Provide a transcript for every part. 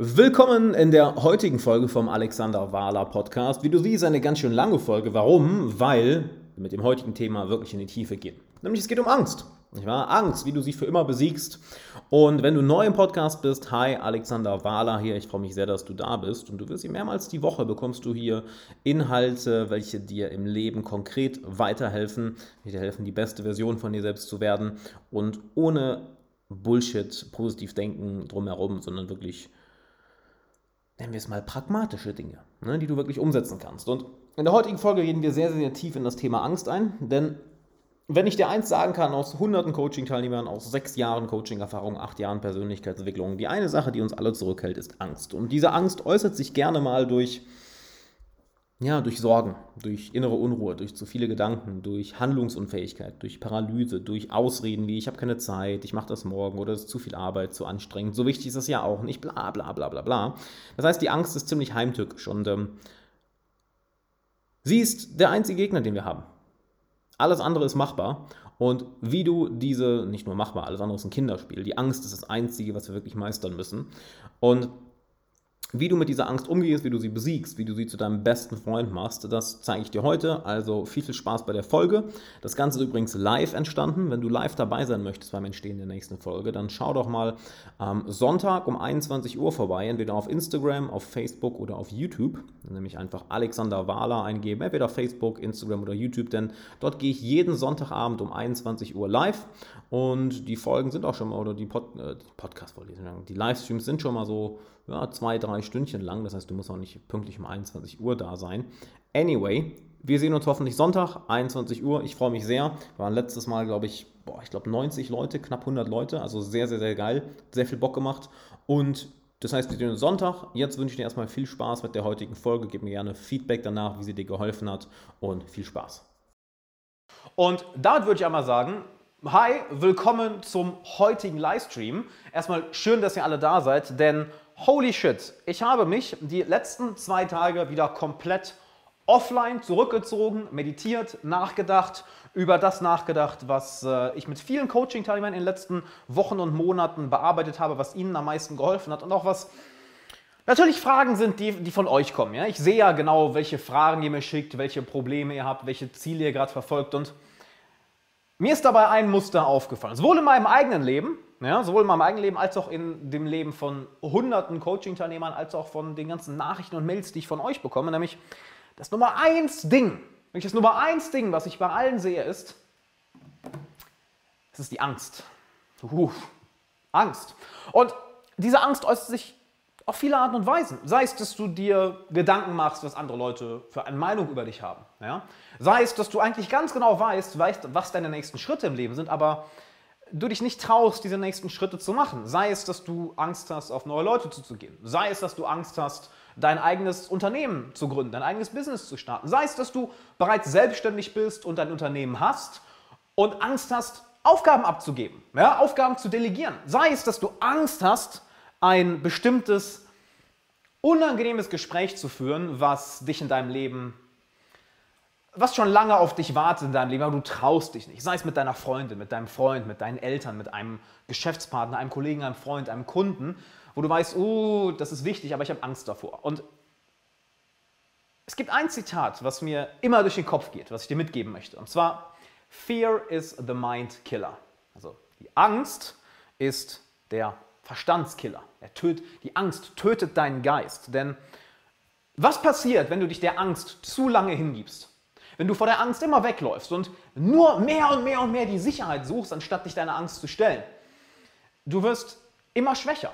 Willkommen in der heutigen Folge vom Alexander Wahler Podcast. Wie du siehst, eine ganz schön lange Folge. Warum? Weil wir mit dem heutigen Thema wirklich in die Tiefe gehen. Nämlich es geht um Angst. Nicht wahr? Angst, wie du sie für immer besiegst. Und wenn du neu im Podcast bist, hi, Alexander Wahler hier. Ich freue mich sehr, dass du da bist. Und du wirst hier mehrmals die Woche bekommst du hier Inhalte, welche dir im Leben konkret weiterhelfen, die dir helfen, die beste Version von dir selbst zu werden. Und ohne Bullshit, positiv denken drumherum, sondern wirklich, nennen wir es mal, pragmatische Dinge, ne, die du wirklich umsetzen kannst. Und in der heutigen Folge gehen wir sehr, sehr tief in das Thema Angst ein, denn wenn ich dir eins sagen kann, aus hunderten Coaching-Teilnehmern, aus sechs Jahren Coaching-Erfahrung, acht Jahren Persönlichkeitsentwicklung, die eine Sache, die uns alle zurückhält, ist Angst. Und diese Angst äußert sich gerne mal durch, ja, durch Sorgen, durch innere Unruhe, durch zu viele Gedanken, durch Handlungsunfähigkeit, durch Paralyse, durch Ausreden wie ich habe keine Zeit, ich mache das morgen oder es ist zu viel Arbeit, zu anstrengend. So wichtig ist das ja auch nicht, bla bla bla bla bla. Das heißt, die Angst ist ziemlich heimtückisch und ähm, sie ist der einzige Gegner, den wir haben. Alles andere ist machbar. Und wie du diese, nicht nur machbar, alles andere ist ein Kinderspiel. Die Angst ist das Einzige, was wir wirklich meistern müssen. Und wie du mit dieser Angst umgehst, wie du sie besiegst, wie du sie zu deinem besten Freund machst, das zeige ich dir heute. Also viel, viel Spaß bei der Folge. Das Ganze ist übrigens live entstanden. Wenn du live dabei sein möchtest beim Entstehen der nächsten Folge, dann schau doch mal am Sonntag um 21 Uhr vorbei, entweder auf Instagram, auf Facebook oder auf YouTube. Nämlich einfach Alexander Wahler eingeben, entweder Facebook, Instagram oder YouTube, denn dort gehe ich jeden Sonntagabend um 21 Uhr live und die Folgen sind auch schon mal, oder die, Pod, äh, die Podcast-Vorlesungen, die Livestreams sind schon mal so ja, zwei, drei Stündchen lang. Das heißt, du musst auch nicht pünktlich um 21 Uhr da sein. Anyway, wir sehen uns hoffentlich Sonntag, 21 Uhr. Ich freue mich sehr. Wir waren letztes Mal, glaube ich, boah, ich glaube 90 Leute, knapp 100 Leute. Also sehr, sehr, sehr geil. Sehr viel Bock gemacht. Und das heißt, wir sehen uns Sonntag. Jetzt wünsche ich dir erstmal viel Spaß mit der heutigen Folge. Gib mir gerne Feedback danach, wie sie dir geholfen hat. Und viel Spaß. Und damit würde ich einmal sagen, Hi, willkommen zum heutigen Livestream. Erstmal schön, dass ihr alle da seid, denn holy shit, ich habe mich die letzten zwei Tage wieder komplett offline zurückgezogen, meditiert, nachgedacht, über das nachgedacht, was äh, ich mit vielen Coaching-Teilnehmern in den letzten Wochen und Monaten bearbeitet habe, was ihnen am meisten geholfen hat und auch was natürlich Fragen sind, die, die von euch kommen. Ja? Ich sehe ja genau, welche Fragen ihr mir schickt, welche Probleme ihr habt, welche Ziele ihr gerade verfolgt und mir ist dabei ein Muster aufgefallen, sowohl in meinem eigenen Leben, ja, sowohl in meinem eigenen Leben als auch in dem Leben von hunderten Coaching-Teilnehmern, als auch von den ganzen Nachrichten und Mails, die ich von euch bekomme, nämlich das Nummer eins Ding, nämlich das Nummer eins Ding, was ich bei allen sehe, ist, es ist die Angst. Uff, Angst. Und diese Angst äußert sich auf viele Arten und Weisen. Sei es, dass du dir Gedanken machst, was andere Leute für eine Meinung über dich haben. Ja? Sei es, dass du eigentlich ganz genau weißt, weißt, was deine nächsten Schritte im Leben sind, aber du dich nicht traust, diese nächsten Schritte zu machen. Sei es, dass du Angst hast, auf neue Leute zuzugehen. Sei es, dass du Angst hast, dein eigenes Unternehmen zu gründen, dein eigenes Business zu starten. Sei es, dass du bereits selbstständig bist und dein Unternehmen hast und Angst hast, Aufgaben abzugeben, ja? Aufgaben zu delegieren. Sei es, dass du Angst hast, ein bestimmtes unangenehmes Gespräch zu führen, was dich in deinem Leben, was schon lange auf dich wartet in deinem Leben, aber du traust dich nicht. Sei es mit deiner Freundin, mit deinem Freund, mit deinen Eltern, mit einem Geschäftspartner, einem Kollegen, einem Freund, einem Kunden, wo du weißt, oh, das ist wichtig, aber ich habe Angst davor. Und es gibt ein Zitat, was mir immer durch den Kopf geht, was ich dir mitgeben möchte. Und zwar, Fear is the mind killer. Also die Angst ist der Verstandskiller. Er tötet, die Angst tötet deinen Geist. Denn was passiert, wenn du dich der Angst zu lange hingibst? Wenn du vor der Angst immer wegläufst und nur mehr und mehr und mehr die Sicherheit suchst, anstatt dich deiner Angst zu stellen. Du wirst immer schwächer.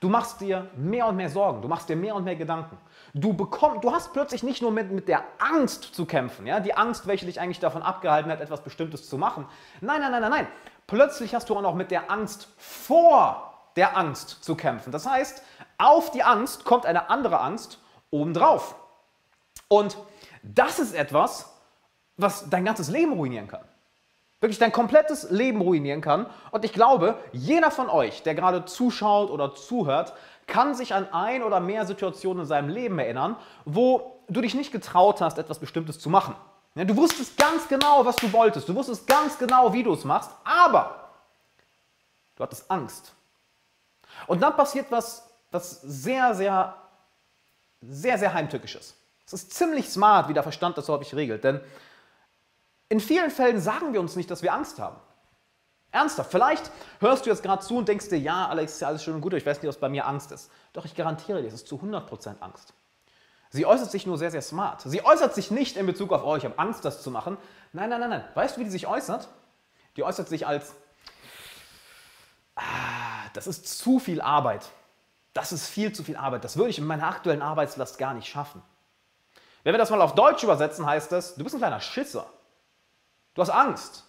Du machst dir mehr und mehr Sorgen, du machst dir mehr und mehr Gedanken. Du, bekomm, du hast plötzlich nicht nur mit, mit der Angst zu kämpfen, ja? die Angst, welche dich eigentlich davon abgehalten hat, etwas Bestimmtes zu machen. Nein, nein, nein, nein, nein. Plötzlich hast du auch noch mit der Angst vor der Angst zu kämpfen. Das heißt, auf die Angst kommt eine andere Angst obendrauf. Und das ist etwas, was dein ganzes Leben ruinieren kann. Wirklich dein komplettes Leben ruinieren kann. Und ich glaube, jeder von euch, der gerade zuschaut oder zuhört, kann sich an ein oder mehr Situationen in seinem Leben erinnern, wo du dich nicht getraut hast, etwas Bestimmtes zu machen. Du wusstest ganz genau, was du wolltest. Du wusstest ganz genau, wie du es machst, aber du hattest Angst. Und dann passiert was was sehr, sehr, sehr, sehr heimtückisches. Es ist ziemlich smart, wie der Verstand das häufig regelt, denn in vielen Fällen sagen wir uns nicht, dass wir Angst haben. Ernsthaft, vielleicht hörst du jetzt gerade zu und denkst dir, ja, Alex, ist ja alles schön und gut, ich weiß nicht, was bei mir Angst ist. Doch ich garantiere dir, es ist zu 100% Angst. Sie äußert sich nur sehr, sehr smart. Sie äußert sich nicht in Bezug auf, oh, ich habe Angst, das zu machen. Nein, nein, nein, nein. Weißt du, wie die sich äußert? Die äußert sich als, ah, das ist zu viel Arbeit. Das ist viel zu viel Arbeit. Das würde ich in meiner aktuellen Arbeitslast gar nicht schaffen. Wenn wir das mal auf Deutsch übersetzen, heißt das, du bist ein kleiner Schisser. Du hast Angst.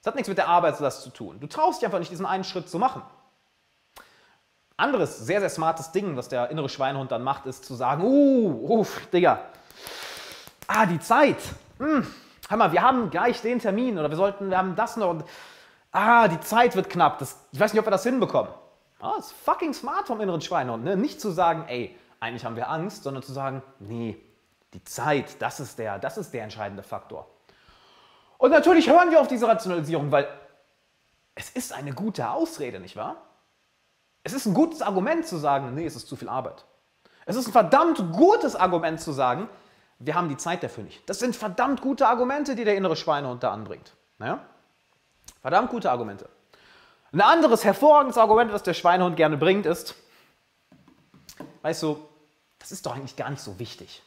Das hat nichts mit der Arbeitslast zu tun. Du traust dich einfach nicht, diesen einen Schritt zu machen. Anderes sehr, sehr smartes Ding, was der innere Schweinehund dann macht, ist zu sagen, uh, uff, Digga, ah, die Zeit. Hm, hör mal, wir haben gleich den Termin oder wir sollten, wir haben das noch und ah, die Zeit wird knapp. Das, ich weiß nicht, ob wir das hinbekommen. Oh, das ist fucking smart vom inneren Schweinehund. Ne? Nicht zu sagen, ey, eigentlich haben wir Angst, sondern zu sagen, nee, die Zeit, das ist der, das ist der entscheidende Faktor. Und natürlich hören wir auf diese Rationalisierung, weil es ist eine gute Ausrede, nicht wahr? Es ist ein gutes Argument zu sagen, nee, es ist zu viel Arbeit. Es ist ein verdammt gutes Argument zu sagen, wir haben die Zeit dafür nicht. Das sind verdammt gute Argumente, die der innere Schweinehund da anbringt. Naja? Verdammt gute Argumente. Ein anderes hervorragendes Argument, das der Schweinehund gerne bringt, ist, weißt du, das ist doch eigentlich gar nicht so wichtig.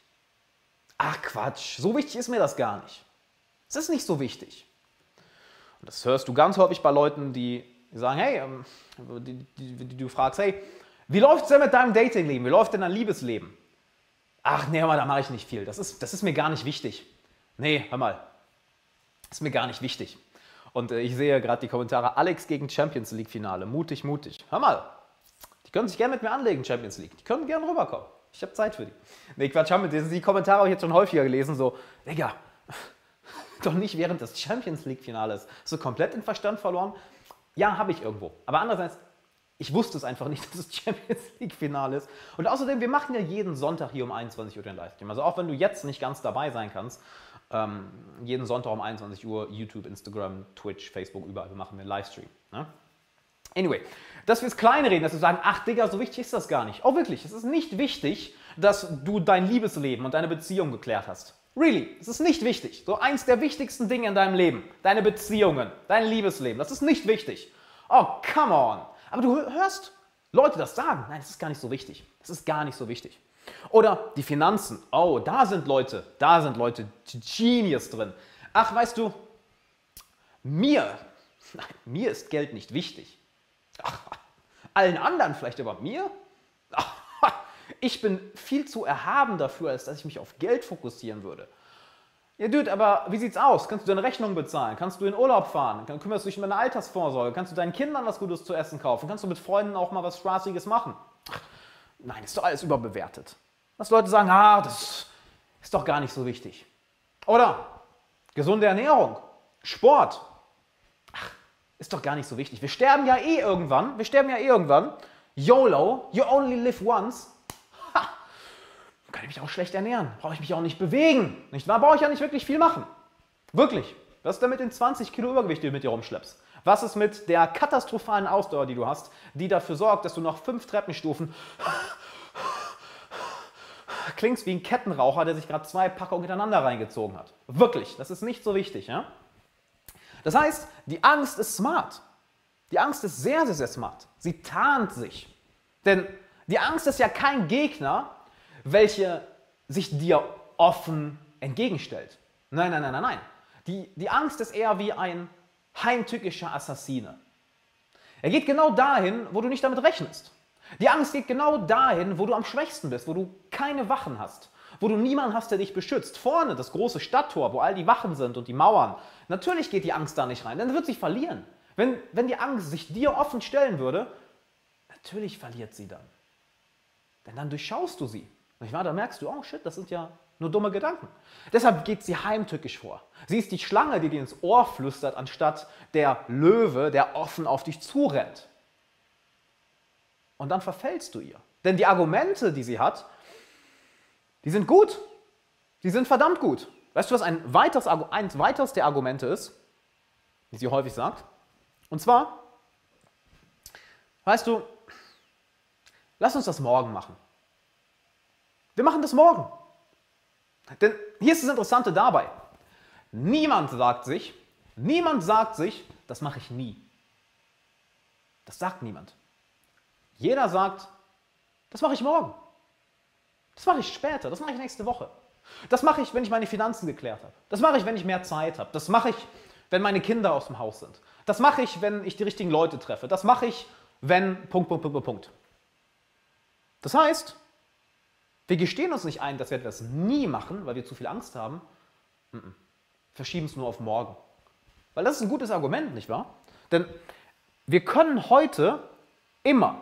Ach Quatsch, so wichtig ist mir das gar nicht. Es ist nicht so wichtig. Und das hörst du ganz häufig bei Leuten, die die sagen, hey, ähm, die, die, die, du fragst, hey, wie läuft es denn mit deinem Datingleben? Wie läuft denn dein Liebesleben? Ach, nee, hör mal, da mache ich nicht viel. Das ist, das ist mir gar nicht wichtig. Nee, hör mal, das ist mir gar nicht wichtig. Und äh, ich sehe gerade die Kommentare, Alex gegen Champions League Finale, mutig, mutig. Hör mal, die können sich gerne mit mir anlegen, Champions League. Die können gerne rüberkommen. Ich habe Zeit für die. Nee, Quatsch, haben wir die Kommentare ich jetzt schon häufiger gelesen, so, Digga, doch nicht während des Champions League Finales. So komplett den Verstand verloren. Ja, habe ich irgendwo. Aber andererseits, ich wusste es einfach nicht, dass es Champions League-Finale ist. Und außerdem, wir machen ja jeden Sonntag hier um 21 Uhr den Livestream. Also auch wenn du jetzt nicht ganz dabei sein kannst, ähm, jeden Sonntag um 21 Uhr YouTube, Instagram, Twitch, Facebook, überall, wir machen den Livestream. Ne? Anyway, dass wir es kleinreden, dass wir sagen, ach Digga, so wichtig ist das gar nicht. Oh wirklich, es ist nicht wichtig, dass du dein Liebesleben und deine Beziehung geklärt hast. Really, es ist nicht wichtig. So eins der wichtigsten Dinge in deinem Leben, deine Beziehungen, dein Liebesleben, das ist nicht wichtig. Oh, come on. Aber du hörst Leute das sagen. Nein, das ist gar nicht so wichtig. Das ist gar nicht so wichtig. Oder die Finanzen. Oh, da sind Leute, da sind Leute Genius drin. Ach, weißt du, mir, nein, mir ist Geld nicht wichtig. Ach, allen anderen vielleicht, aber mir? Ich bin viel zu erhaben dafür, als dass ich mich auf Geld fokussieren würde. Ja, Dude, aber wie sieht's aus? Kannst du deine Rechnung bezahlen? Kannst du in Urlaub fahren? Kümmerst du dich um deine Altersvorsorge? Kannst du deinen Kindern was Gutes zu essen kaufen? Kannst du mit Freunden auch mal was Spaßiges machen? Ach, nein, ist doch alles überbewertet. Dass Leute sagen, ah, das ist doch gar nicht so wichtig. Oder gesunde Ernährung, Sport. Ist doch gar nicht so wichtig. Wir sterben ja eh irgendwann. Wir sterben ja eh irgendwann. YOLO, you only live once kann ich mich auch schlecht ernähren. Brauche ich mich auch nicht bewegen. Nicht wahr? Brauche ich ja nicht wirklich viel machen. Wirklich. Was ist denn mit den 20 Kilo Übergewicht, die du mit dir rumschleppst? Was ist mit der katastrophalen Ausdauer, die du hast, die dafür sorgt, dass du noch fünf Treppenstufen klingst wie ein Kettenraucher, der sich gerade zwei Packungen hintereinander reingezogen hat. Wirklich, das ist nicht so wichtig. Ja? Das heißt, die Angst ist smart. Die Angst ist sehr, sehr, sehr smart. Sie tarnt sich. Denn die Angst ist ja kein Gegner, welche sich dir offen entgegenstellt. Nein, nein, nein, nein, nein. Die, die Angst ist eher wie ein heimtückischer Assassine. Er geht genau dahin, wo du nicht damit rechnest. Die Angst geht genau dahin, wo du am schwächsten bist, wo du keine Wachen hast, wo du niemanden hast, der dich beschützt. Vorne das große Stadttor, wo all die Wachen sind und die Mauern. Natürlich geht die Angst da nicht rein, dann wird sie verlieren. Wenn, wenn die Angst sich dir offen stellen würde, natürlich verliert sie dann. Denn dann durchschaust du sie. Nicht wahr? Da merkst du, oh shit, das sind ja nur dumme Gedanken. Deshalb geht sie heimtückisch vor. Sie ist die Schlange, die dir ins Ohr flüstert, anstatt der Löwe, der offen auf dich zurennt. Und dann verfällst du ihr. Denn die Argumente, die sie hat, die sind gut. Die sind verdammt gut. Weißt du, was ein weiteres, ein weiteres der Argumente ist, die sie häufig sagt? Und zwar, weißt du, Lass uns das morgen machen. Wir machen das morgen. Denn hier ist das Interessante dabei. Niemand sagt sich, niemand sagt sich, das mache ich nie. Das sagt niemand. Jeder sagt, das mache ich morgen. Das mache ich später, das mache ich nächste Woche. Das mache ich, wenn ich meine Finanzen geklärt habe. Das mache ich, wenn ich mehr Zeit habe. Das mache ich, wenn meine Kinder aus dem Haus sind. Das mache ich, wenn ich die richtigen Leute treffe. Das mache ich, wenn Punkt, Punkt, Punkt, Punkt. Das heißt, wir gestehen uns nicht ein, dass wir etwas nie machen, weil wir zu viel Angst haben. Verschieben es nur auf morgen. Weil das ist ein gutes Argument, nicht wahr? Denn wir können heute immer,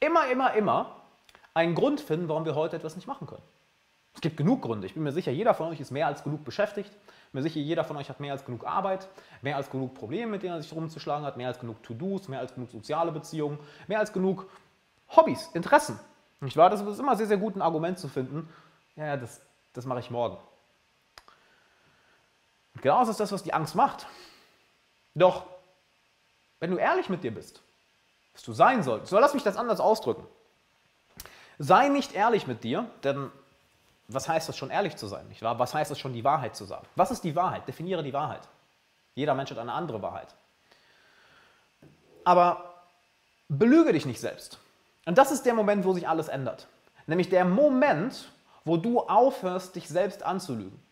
immer, immer, immer einen Grund finden, warum wir heute etwas nicht machen können. Es gibt genug Gründe. Ich bin mir sicher, jeder von euch ist mehr als genug beschäftigt. Ich bin mir sicher, jeder von euch hat mehr als genug Arbeit, mehr als genug Probleme, mit denen er sich rumzuschlagen hat, mehr als genug To-Dos, mehr als genug soziale Beziehungen, mehr als genug Hobbys, Interessen. Nicht wahr? Das ist immer sehr, sehr gut, ein Argument zu finden. Ja, das, das mache ich morgen. Und genau das ist das, was die Angst macht. Doch, wenn du ehrlich mit dir bist, was du sein solltest, so lass mich das anders ausdrücken. Sei nicht ehrlich mit dir, denn was heißt das schon, ehrlich zu sein? Nicht wahr? Was heißt es schon, die Wahrheit zu sagen? Was ist die Wahrheit? Definiere die Wahrheit. Jeder Mensch hat eine andere Wahrheit. Aber belüge dich nicht selbst. Und das ist der Moment, wo sich alles ändert. Nämlich der Moment, wo du aufhörst, dich selbst anzulügen.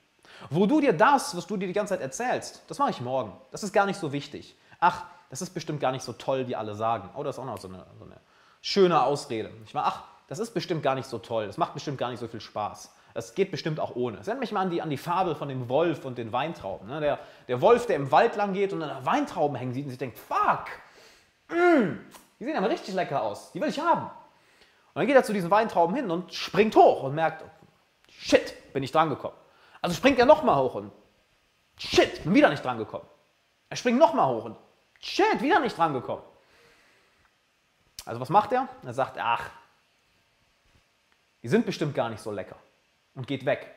Wo du dir das, was du dir die ganze Zeit erzählst, das mache ich morgen. Das ist gar nicht so wichtig. Ach, das ist bestimmt gar nicht so toll, wie alle sagen. Oh, das ist auch noch so eine, so eine schöne Ausrede. Ich war, ach, das ist bestimmt gar nicht so toll. Das macht bestimmt gar nicht so viel Spaß. Das geht bestimmt auch ohne. Erinnert mich mal an die, an die Fabel von dem Wolf und den Weintrauben. Ne? Der, der Wolf, der im Wald lang geht und an Weintrauben hängen sieht und sich denkt, fuck, mm, die sehen aber richtig lecker aus. Die will ich haben. Und dann geht er zu diesen Weintrauben hin und springt hoch und merkt, shit, bin ich dran gekommen. Also springt er nochmal hoch und shit, bin wieder nicht dran gekommen. Er springt nochmal hoch und shit, wieder nicht dran gekommen. Also was macht er? Er sagt, ach, die sind bestimmt gar nicht so lecker und geht weg.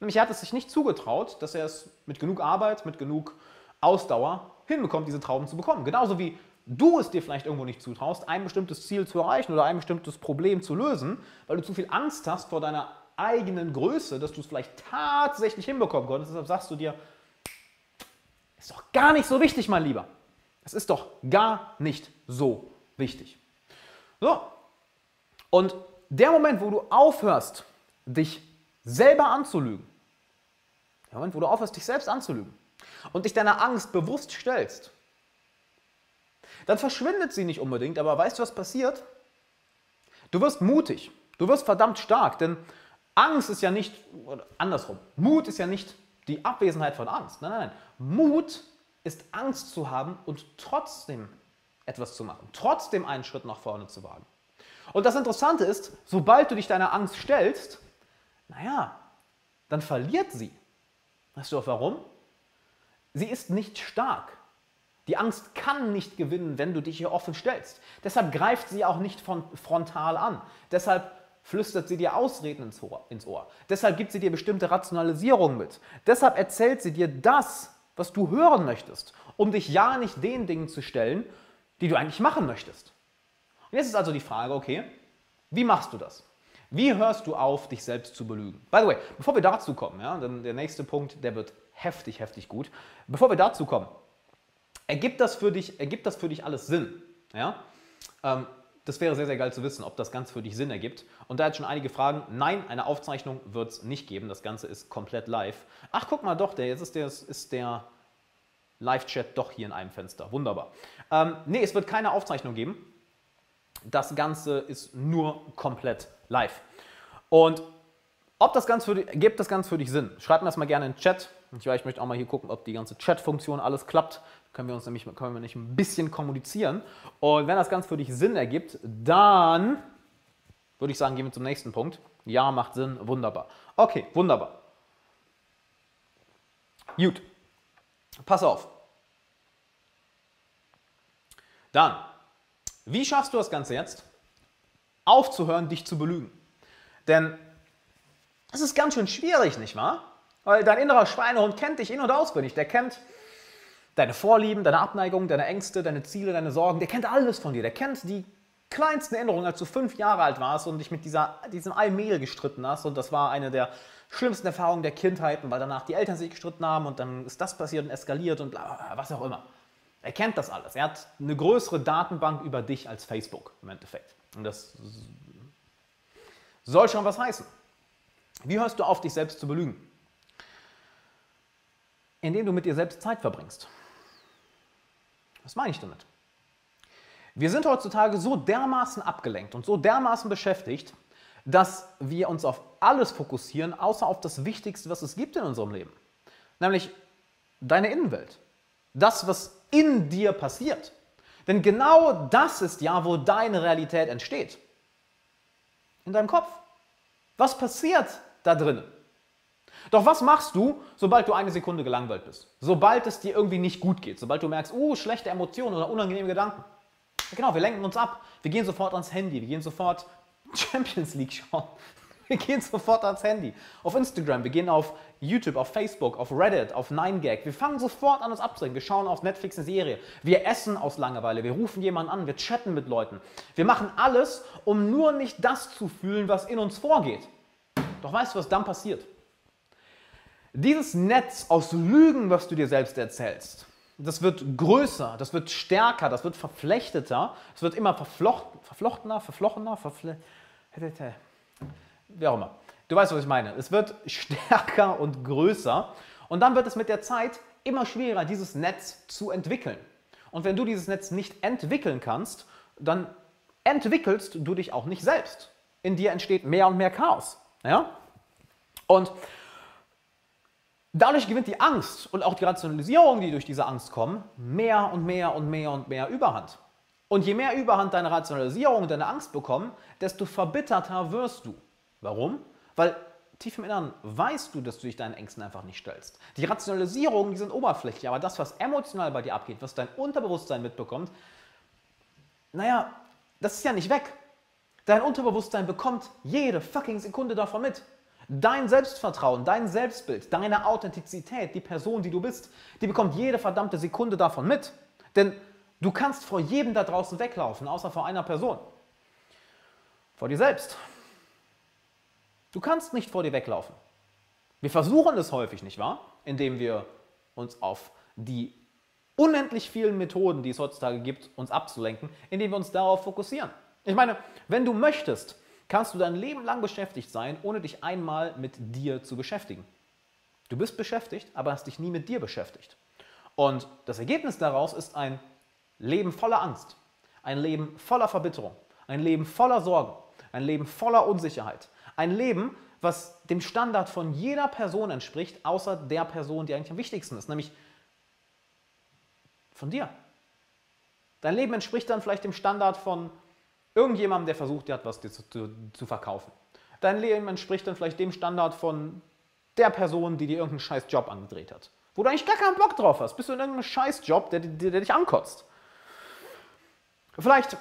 Nämlich er hat es sich nicht zugetraut, dass er es mit genug Arbeit, mit genug Ausdauer hinbekommt, diese Trauben zu bekommen. Genauso wie du es dir vielleicht irgendwo nicht zutraust, ein bestimmtes Ziel zu erreichen oder ein bestimmtes Problem zu lösen, weil du zu viel Angst hast vor deiner eigenen Größe, dass du es vielleicht tatsächlich hinbekommen konntest. Deshalb sagst du dir, ist doch gar nicht so wichtig, mein Lieber. Es ist doch gar nicht so wichtig. So. Und der Moment, wo du aufhörst, dich selber anzulügen, der Moment, wo du aufhörst, dich selbst anzulügen und dich deiner Angst bewusst stellst, dann verschwindet sie nicht unbedingt, aber weißt du, was passiert? Du wirst mutig, du wirst verdammt stark, denn Angst ist ja nicht, andersrum, Mut ist ja nicht die Abwesenheit von Angst. Nein, nein, nein. Mut ist Angst zu haben und trotzdem etwas zu machen, trotzdem einen Schritt nach vorne zu wagen. Und das Interessante ist, sobald du dich deiner Angst stellst, naja, dann verliert sie. Weißt du auch warum? Sie ist nicht stark. Die Angst kann nicht gewinnen, wenn du dich ihr offen stellst. Deshalb greift sie auch nicht von frontal an. Deshalb flüstert sie dir Ausreden ins Ohr, ins Ohr. Deshalb gibt sie dir bestimmte Rationalisierungen mit. Deshalb erzählt sie dir das, was du hören möchtest, um dich ja nicht den Dingen zu stellen, die du eigentlich machen möchtest. Und jetzt ist also die Frage, okay, wie machst du das? Wie hörst du auf, dich selbst zu belügen? By the way, bevor wir dazu kommen, ja, denn der nächste Punkt, der wird heftig, heftig gut. Bevor wir dazu kommen, ergibt das für dich, ergibt das für dich alles Sinn? Ja? Ähm, das wäre sehr, sehr geil zu wissen, ob das Ganze für dich Sinn ergibt. Und da jetzt schon einige Fragen. Nein, eine Aufzeichnung wird es nicht geben. Das Ganze ist komplett live. Ach, guck mal doch, der, jetzt ist der, ist der Live-Chat doch hier in einem Fenster. Wunderbar. Ähm, nee, es wird keine Aufzeichnung geben. Das Ganze ist nur komplett live. Und ob das Ganze für dich, gibt das Ganze für dich Sinn? Schreib mir das mal gerne in den Chat. Ich, ich möchte auch mal hier gucken, ob die ganze Chat-Funktion alles klappt. Können wir uns nämlich können wir nicht ein bisschen kommunizieren. Und wenn das Ganze für dich Sinn ergibt, dann würde ich sagen, gehen wir zum nächsten Punkt. Ja, macht Sinn, wunderbar. Okay, wunderbar. Gut. Pass auf. Dann, wie schaffst du das Ganze jetzt? Aufzuhören, dich zu belügen. Denn es ist ganz schön schwierig, nicht wahr? Weil dein innerer Schweinehund kennt dich in- und auswendig. Der kennt deine Vorlieben, deine Abneigung, deine Ängste, deine Ziele, deine Sorgen. Der kennt alles von dir. Der kennt die kleinsten Erinnerungen, als du fünf Jahre alt warst und dich mit dieser, diesem Allmehl gestritten hast. Und das war eine der schlimmsten Erfahrungen der Kindheit, weil danach die Eltern sich gestritten haben und dann ist das passiert und eskaliert und bla, was auch immer. Er kennt das alles. Er hat eine größere Datenbank über dich als Facebook im Endeffekt. Und das soll schon was heißen. Wie hörst du auf, dich selbst zu belügen? Indem du mit dir selbst Zeit verbringst. Was meine ich damit? Wir sind heutzutage so dermaßen abgelenkt und so dermaßen beschäftigt, dass wir uns auf alles fokussieren, außer auf das Wichtigste, was es gibt in unserem Leben. Nämlich deine Innenwelt. Das, was in dir passiert. Denn genau das ist ja, wo deine Realität entsteht. In deinem Kopf. Was passiert da drin? Doch was machst du, sobald du eine Sekunde gelangweilt bist? Sobald es dir irgendwie nicht gut geht, sobald du merkst, uh, schlechte Emotionen oder unangenehme Gedanken. Genau, wir lenken uns ab. Wir gehen sofort ans Handy, wir gehen sofort Champions League schauen. Wir gehen sofort ans Handy. Auf Instagram, wir gehen auf YouTube, auf Facebook, auf Reddit, auf 9gag. Wir fangen sofort an, uns abzulenken. Wir schauen auf Netflix eine Serie. Wir essen aus Langeweile. Wir rufen jemanden an. Wir chatten mit Leuten. Wir machen alles, um nur nicht das zu fühlen, was in uns vorgeht. Doch weißt du, was dann passiert? Dieses Netz aus Lügen, was du dir selbst erzählst, das wird größer, das wird stärker, das wird verflechteter, es wird immer verflochten, verflochtener, verflochtener, verfle wie auch immer. Du weißt, was ich meine. Es wird stärker und größer und dann wird es mit der Zeit immer schwerer, dieses Netz zu entwickeln. Und wenn du dieses Netz nicht entwickeln kannst, dann entwickelst du dich auch nicht selbst. In dir entsteht mehr und mehr Chaos. Ja? Und Dadurch gewinnt die Angst und auch die Rationalisierung, die durch diese Angst kommen, mehr und mehr und mehr und mehr Überhand. Und je mehr Überhand deine Rationalisierung und deine Angst bekommen, desto verbitterter wirst du. Warum? Weil tief im Inneren weißt du, dass du dich deinen Ängsten einfach nicht stellst. Die Rationalisierungen, die sind oberflächlich, aber das, was emotional bei dir abgeht, was dein Unterbewusstsein mitbekommt, naja, das ist ja nicht weg. Dein Unterbewusstsein bekommt jede fucking Sekunde davon mit. Dein Selbstvertrauen, dein Selbstbild, deine Authentizität, die Person, die du bist, die bekommt jede verdammte Sekunde davon mit. Denn du kannst vor jedem da draußen weglaufen, außer vor einer Person. Vor dir selbst. Du kannst nicht vor dir weglaufen. Wir versuchen es häufig, nicht wahr? Indem wir uns auf die unendlich vielen Methoden, die es heutzutage gibt, uns abzulenken, indem wir uns darauf fokussieren. Ich meine, wenn du möchtest, kannst du dein Leben lang beschäftigt sein, ohne dich einmal mit dir zu beschäftigen. Du bist beschäftigt, aber hast dich nie mit dir beschäftigt. Und das Ergebnis daraus ist ein Leben voller Angst, ein Leben voller Verbitterung, ein Leben voller Sorgen, ein Leben voller Unsicherheit, ein Leben, was dem Standard von jeder Person entspricht, außer der Person, die eigentlich am wichtigsten ist, nämlich von dir. Dein Leben entspricht dann vielleicht dem Standard von Irgendjemandem, der versucht, dir etwas zu, zu, zu verkaufen. Dein Leben entspricht dann vielleicht dem Standard von der Person, die dir irgendeinen scheiß Job angedreht hat. Wo du eigentlich gar keinen Bock drauf hast. Bist du in irgendeinem scheiß Job, der, der, der dich ankotzt. Vielleicht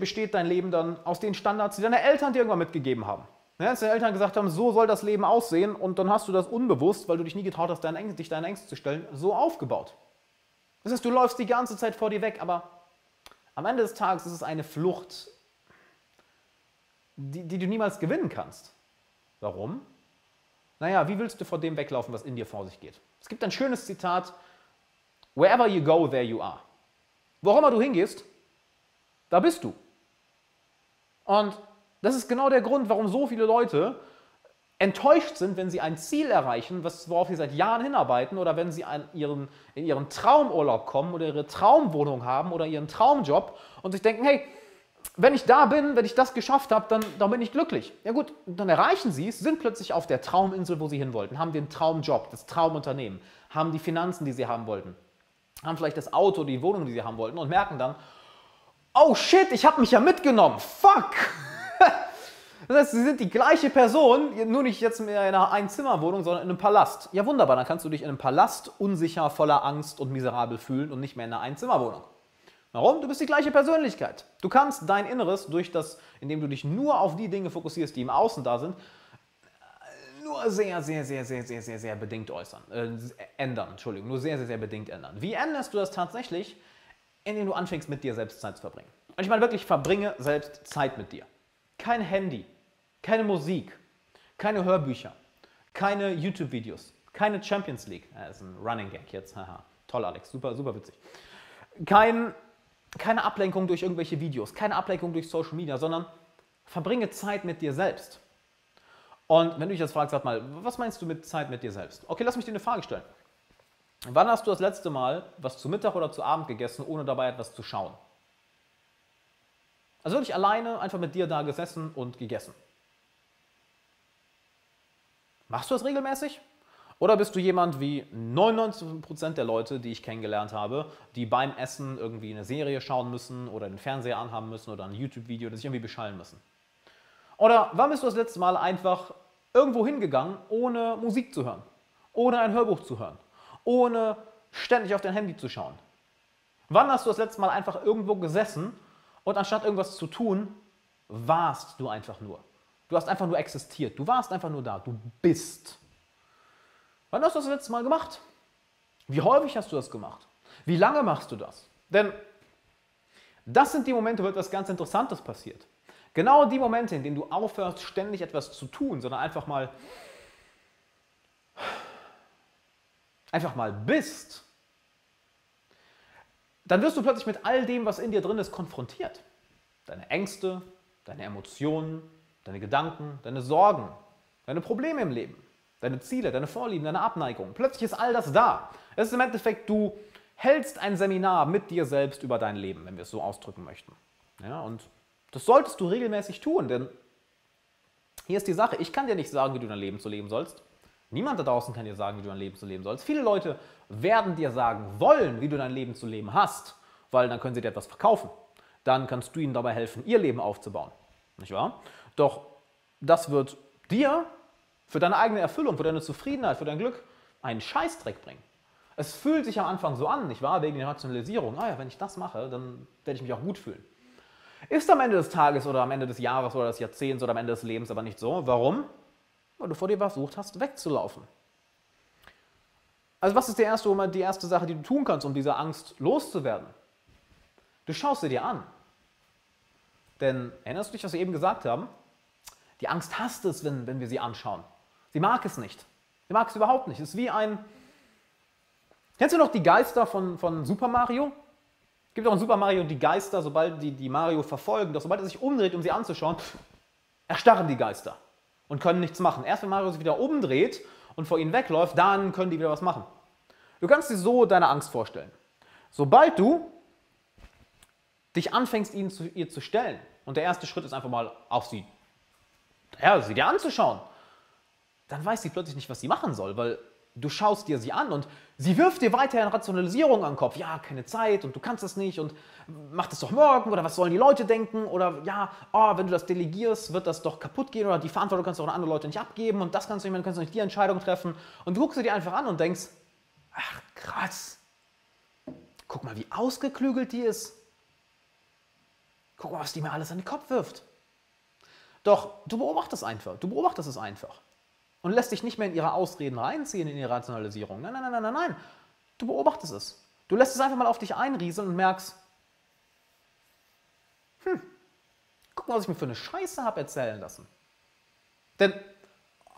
besteht dein Leben dann aus den Standards, die deine Eltern dir irgendwann mitgegeben haben. Ja, dass deine Eltern gesagt haben, so soll das Leben aussehen und dann hast du das unbewusst, weil du dich nie getraut hast, deine Ängste, dich deinen Ängsten zu stellen, so aufgebaut. Das heißt, du läufst die ganze Zeit vor dir weg, aber am Ende des Tages ist es eine Flucht die, die du niemals gewinnen kannst. Warum? Naja, wie willst du vor dem weglaufen, was in dir vor sich geht? Es gibt ein schönes Zitat, Wherever you go, there you are. Wo immer du hingehst, da bist du. Und das ist genau der Grund, warum so viele Leute enttäuscht sind, wenn sie ein Ziel erreichen, worauf sie seit Jahren hinarbeiten, oder wenn sie ihren, in ihren Traumurlaub kommen oder ihre Traumwohnung haben oder ihren Traumjob und sich denken, hey, wenn ich da bin, wenn ich das geschafft habe, dann, dann bin ich glücklich. Ja gut, dann erreichen sie es, sind plötzlich auf der Trauminsel, wo sie hin wollten, haben den Traumjob, das Traumunternehmen, haben die Finanzen, die sie haben wollten, haben vielleicht das Auto, die Wohnung, die sie haben wollten und merken dann, oh shit, ich habe mich ja mitgenommen, fuck. Das heißt, sie sind die gleiche Person, nur nicht jetzt mehr in einer Einzimmerwohnung, sondern in einem Palast. Ja wunderbar, dann kannst du dich in einem Palast unsicher, voller Angst und miserabel fühlen und nicht mehr in einer Einzimmerwohnung. Warum? Du bist die gleiche Persönlichkeit. Du kannst dein Inneres durch das, indem du dich nur auf die Dinge fokussierst, die im Außen da sind, nur sehr, sehr, sehr, sehr, sehr, sehr, sehr bedingt äußern, äh, ändern, Entschuldigung, nur sehr, sehr, sehr bedingt ändern. Wie änderst du das tatsächlich? Indem du anfängst, mit dir selbst Zeit zu verbringen. Und ich meine wirklich, verbringe selbst Zeit mit dir. Kein Handy, keine Musik, keine Hörbücher, keine YouTube-Videos, keine Champions League. Das ist ein Running Gag jetzt. Haha. Toll, Alex. Super, super witzig. Kein, keine Ablenkung durch irgendwelche Videos, keine Ablenkung durch Social Media, sondern verbringe Zeit mit dir selbst. Und wenn du dich jetzt fragst, sag mal, was meinst du mit Zeit mit dir selbst? Okay, lass mich dir eine Frage stellen. Wann hast du das letzte Mal was zu Mittag oder zu Abend gegessen, ohne dabei etwas zu schauen? Also wirklich alleine einfach mit dir da gesessen und gegessen. Machst du das regelmäßig? Oder bist du jemand wie 99% der Leute, die ich kennengelernt habe, die beim Essen irgendwie eine Serie schauen müssen oder den Fernseher anhaben müssen oder ein YouTube-Video, das sich irgendwie beschallen müssen? Oder wann bist du das letzte Mal einfach irgendwo hingegangen, ohne Musik zu hören, ohne ein Hörbuch zu hören, ohne ständig auf dein Handy zu schauen? Wann hast du das letzte Mal einfach irgendwo gesessen und anstatt irgendwas zu tun, warst du einfach nur? Du hast einfach nur existiert. Du warst einfach nur da. Du bist. Wann hast du das letzte Mal gemacht? Wie häufig hast du das gemacht? Wie lange machst du das? Denn das sind die Momente, wo etwas ganz Interessantes passiert. Genau die Momente, in denen du aufhörst, ständig etwas zu tun, sondern einfach mal einfach mal bist, dann wirst du plötzlich mit all dem, was in dir drin ist, konfrontiert. Deine Ängste, deine Emotionen, deine Gedanken, deine Sorgen, deine Probleme im Leben, deine Ziele, deine Vorlieben, deine Abneigung. Plötzlich ist all das da. Es ist im Endeffekt, du hältst ein Seminar mit dir selbst über dein Leben, wenn wir es so ausdrücken möchten. Ja, und das solltest du regelmäßig tun, denn hier ist die Sache, ich kann dir nicht sagen, wie du dein Leben zu leben sollst. Niemand da draußen kann dir sagen, wie du dein Leben zu leben sollst. Viele Leute werden dir sagen wollen, wie du dein Leben zu leben hast, weil dann können sie dir etwas verkaufen. Dann kannst du ihnen dabei helfen, ihr Leben aufzubauen. Nicht wahr? Doch das wird dir für deine eigene Erfüllung, für deine Zufriedenheit, für dein Glück einen Scheißdreck bringen. Es fühlt sich am Anfang so an, nicht wahr? Wegen der Rationalisierung. Ah ja, wenn ich das mache, dann werde ich mich auch gut fühlen. Ist am Ende des Tages oder am Ende des Jahres oder des Jahrzehnts oder am Ende des Lebens aber nicht so. Warum? Weil du vor dir versucht hast, wegzulaufen. Also was ist die erste, die erste Sache, die du tun kannst, um diese Angst loszuwerden? Du schaust sie dir an. Denn erinnerst du dich, was wir eben gesagt haben? Die Angst hasst es, wenn, wenn wir sie anschauen. Sie mag es nicht. Sie mag es überhaupt nicht. Es ist wie ein... Kennst du noch die Geister von, von Super Mario? Es gibt auch in Super Mario die Geister, sobald die, die Mario verfolgen, doch sobald er sich umdreht, um sie anzuschauen, erstarren die Geister und können nichts machen. Erst wenn Mario sich wieder umdreht und vor ihnen wegläuft, dann können die wieder was machen. Du kannst dir so deine Angst vorstellen. Sobald du dich anfängst, ihnen zu, ihr zu stellen, und der erste Schritt ist einfach mal auf sie ja, sie dir anzuschauen, dann weiß sie plötzlich nicht, was sie machen soll, weil du schaust dir sie an und sie wirft dir weiterhin Rationalisierung an den Kopf. Ja, keine Zeit und du kannst das nicht und mach das doch morgen oder was sollen die Leute denken oder ja, oh, wenn du das delegierst, wird das doch kaputt gehen oder die Verantwortung kannst du auch an andere Leute nicht abgeben und das kannst du nicht mehr, du kannst nicht die Entscheidung treffen und du guckst sie dir einfach an und denkst, ach krass, guck mal, wie ausgeklügelt die ist. Guck mal, was die mir alles an den Kopf wirft. Doch du beobachtest einfach, du beobachtest es einfach und lässt dich nicht mehr in ihre Ausreden reinziehen, in ihre Rationalisierung. Nein, nein, nein, nein, nein. Du beobachtest es. Du lässt es einfach mal auf dich einrieseln und merkst, hm, guck mal, was ich mir für eine Scheiße habe erzählen lassen. Denn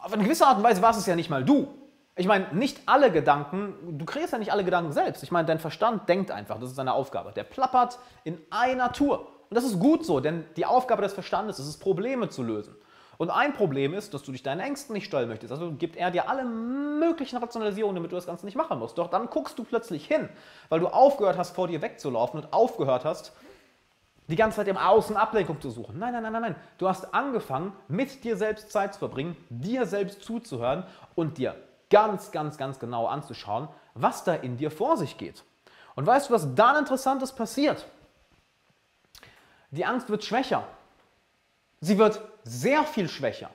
auf eine gewisse Art und Weise war es ja nicht mal du. Ich meine, nicht alle Gedanken, du kreierst ja nicht alle Gedanken selbst. Ich meine, dein Verstand denkt einfach, das ist seine Aufgabe. Der plappert in einer Tour. Und das ist gut so, denn die Aufgabe des Verstandes ist es, Probleme zu lösen. Und ein Problem ist, dass du dich deinen Ängsten nicht stellen möchtest. Also gibt er dir alle möglichen Rationalisierungen, damit du das Ganze nicht machen musst. Doch dann guckst du plötzlich hin, weil du aufgehört hast, vor dir wegzulaufen und aufgehört hast, die ganze Zeit im Außen Ablenkung zu suchen. Nein, nein, nein, nein, nein. Du hast angefangen, mit dir selbst Zeit zu verbringen, dir selbst zuzuhören und dir ganz, ganz, ganz genau anzuschauen, was da in dir vor sich geht. Und weißt du, was dann Interessantes passiert? Die Angst wird schwächer. Sie wird sehr viel schwächer.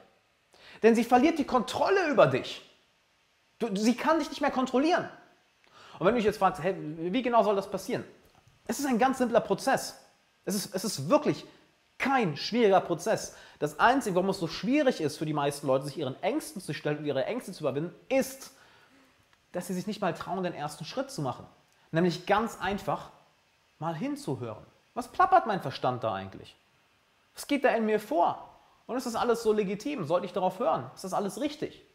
Denn sie verliert die Kontrolle über dich. Du, sie kann dich nicht mehr kontrollieren. Und wenn du dich jetzt fragst, hey, wie genau soll das passieren? Es ist ein ganz simpler Prozess. Es ist, es ist wirklich kein schwieriger Prozess. Das Einzige, warum es so schwierig ist für die meisten Leute, sich ihren Ängsten zu stellen und ihre Ängste zu überwinden, ist, dass sie sich nicht mal trauen, den ersten Schritt zu machen. Nämlich ganz einfach mal hinzuhören. Was plappert mein Verstand da eigentlich? Was geht da in mir vor? Und ist das alles so legitim? Sollte ich darauf hören? Ist das alles richtig?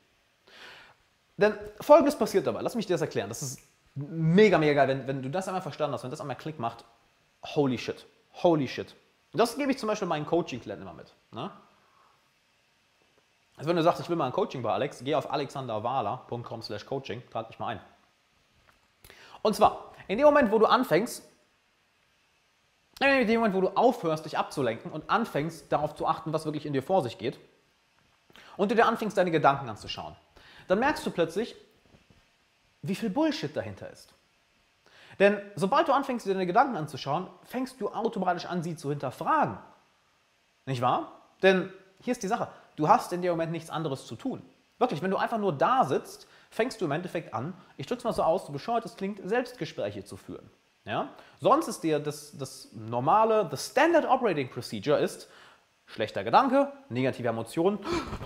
Denn folgendes passiert dabei. Lass mich dir das erklären. Das ist mega, mega geil. Wenn, wenn du das einmal verstanden hast, wenn das einmal Klick macht, holy shit. Holy shit. Das gebe ich zum Beispiel meinen Coaching-Klienten immer mit. Ne? Also wenn du sagst, ich will mal ein Coaching bei Alex, geh auf alexanderwahler.com slash coaching, trag dich mal ein. Und zwar, in dem Moment, wo du anfängst, in dem Moment, wo du aufhörst, dich abzulenken und anfängst, darauf zu achten, was wirklich in dir vor sich geht, und du dir anfängst, deine Gedanken anzuschauen, dann merkst du plötzlich, wie viel Bullshit dahinter ist. Denn sobald du anfängst, dir deine Gedanken anzuschauen, fängst du automatisch an, sie zu hinterfragen. Nicht wahr? Denn hier ist die Sache, du hast in dem Moment nichts anderes zu tun. Wirklich, wenn du einfach nur da sitzt, fängst du im Endeffekt an, ich drücke es mal so aus, so bescheuert es klingt, Selbstgespräche zu führen. Ja? Sonst ist dir das, das normale, the standard operating procedure ist, schlechter Gedanke, negative Emotionen,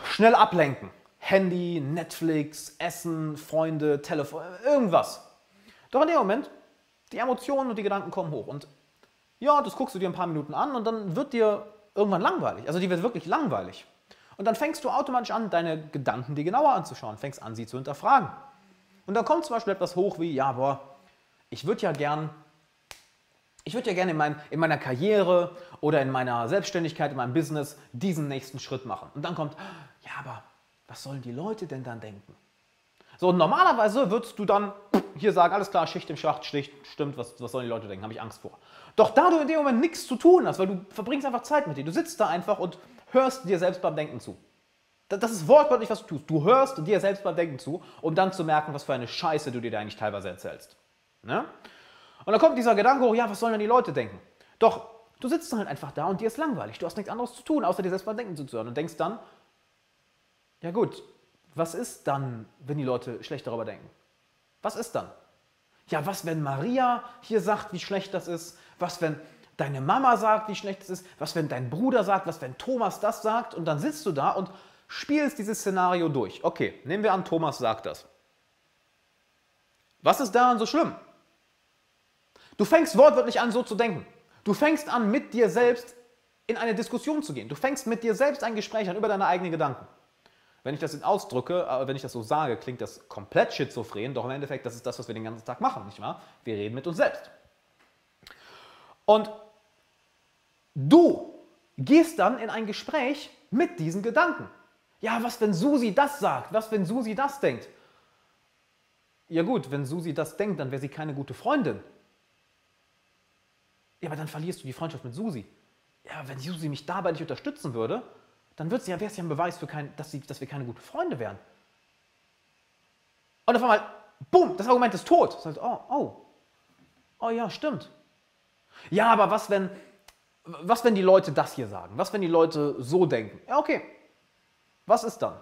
schnell ablenken. Handy, Netflix, Essen, Freunde, Telefon, irgendwas. Doch in dem Moment, die Emotionen und die Gedanken kommen hoch. Und ja, das guckst du dir ein paar Minuten an und dann wird dir irgendwann langweilig. Also die wird wirklich langweilig. Und dann fängst du automatisch an, deine Gedanken dir genauer anzuschauen, fängst an, sie zu hinterfragen. Und dann kommt zum Beispiel etwas hoch wie, ja, boah, ich würde ja gern, ich würde ja gerne in, mein, in meiner Karriere oder in meiner Selbstständigkeit, in meinem Business diesen nächsten Schritt machen. Und dann kommt, ja, aber was sollen die Leute denn dann denken? So, und normalerweise würdest du dann hier sagen, alles klar, Schicht im Schacht, Schicht, stimmt, was, was sollen die Leute denken, habe ich Angst vor. Doch da du in dem Moment nichts zu tun hast, weil du verbringst einfach Zeit mit dir, du sitzt da einfach und hörst dir selbst beim Denken zu. Das ist wortwörtlich, was du tust. Du hörst dir selbst beim Denken zu, um dann zu merken, was für eine Scheiße du dir da eigentlich teilweise erzählst. Ne? Und dann kommt dieser Gedanke hoch, ja, was sollen denn die Leute denken? Doch, du sitzt halt einfach da und dir ist langweilig. Du hast nichts anderes zu tun, außer dir selbst beim Denken zuzuhören und denkst dann, ja gut, was ist dann, wenn die Leute schlecht darüber denken? Was ist dann? Ja, was, wenn Maria hier sagt, wie schlecht das ist? Was, wenn deine Mama sagt, wie schlecht es ist? Was, wenn dein Bruder sagt? Was, wenn Thomas das sagt? Und dann sitzt du da und spielst dieses Szenario durch. Okay, nehmen wir an, Thomas sagt das. Was ist daran so schlimm? Du fängst wortwörtlich an, so zu denken. Du fängst an, mit dir selbst in eine Diskussion zu gehen. Du fängst mit dir selbst ein Gespräch an über deine eigenen Gedanken. Wenn ich das ausdrücke, wenn ich das so sage, klingt das komplett schizophren, doch im Endeffekt, das ist das, was wir den ganzen Tag machen, nicht wahr? Wir reden mit uns selbst. Und du gehst dann in ein Gespräch mit diesen Gedanken. Ja, was, wenn Susi das sagt? Was, wenn Susi das denkt? Ja gut, wenn Susi das denkt, dann wäre sie keine gute Freundin. Ja, aber dann verlierst du die Freundschaft mit Susi. Ja, wenn Susi mich dabei nicht unterstützen würde, dann wäre es ja ein Beweis, für kein, dass, sie, dass wir keine guten Freunde wären. Und auf einmal, bumm, das Argument ist tot. Das heißt, oh, oh, oh ja, stimmt. Ja, aber was wenn, was, wenn die Leute das hier sagen? Was, wenn die Leute so denken? Ja, okay. Was ist dann?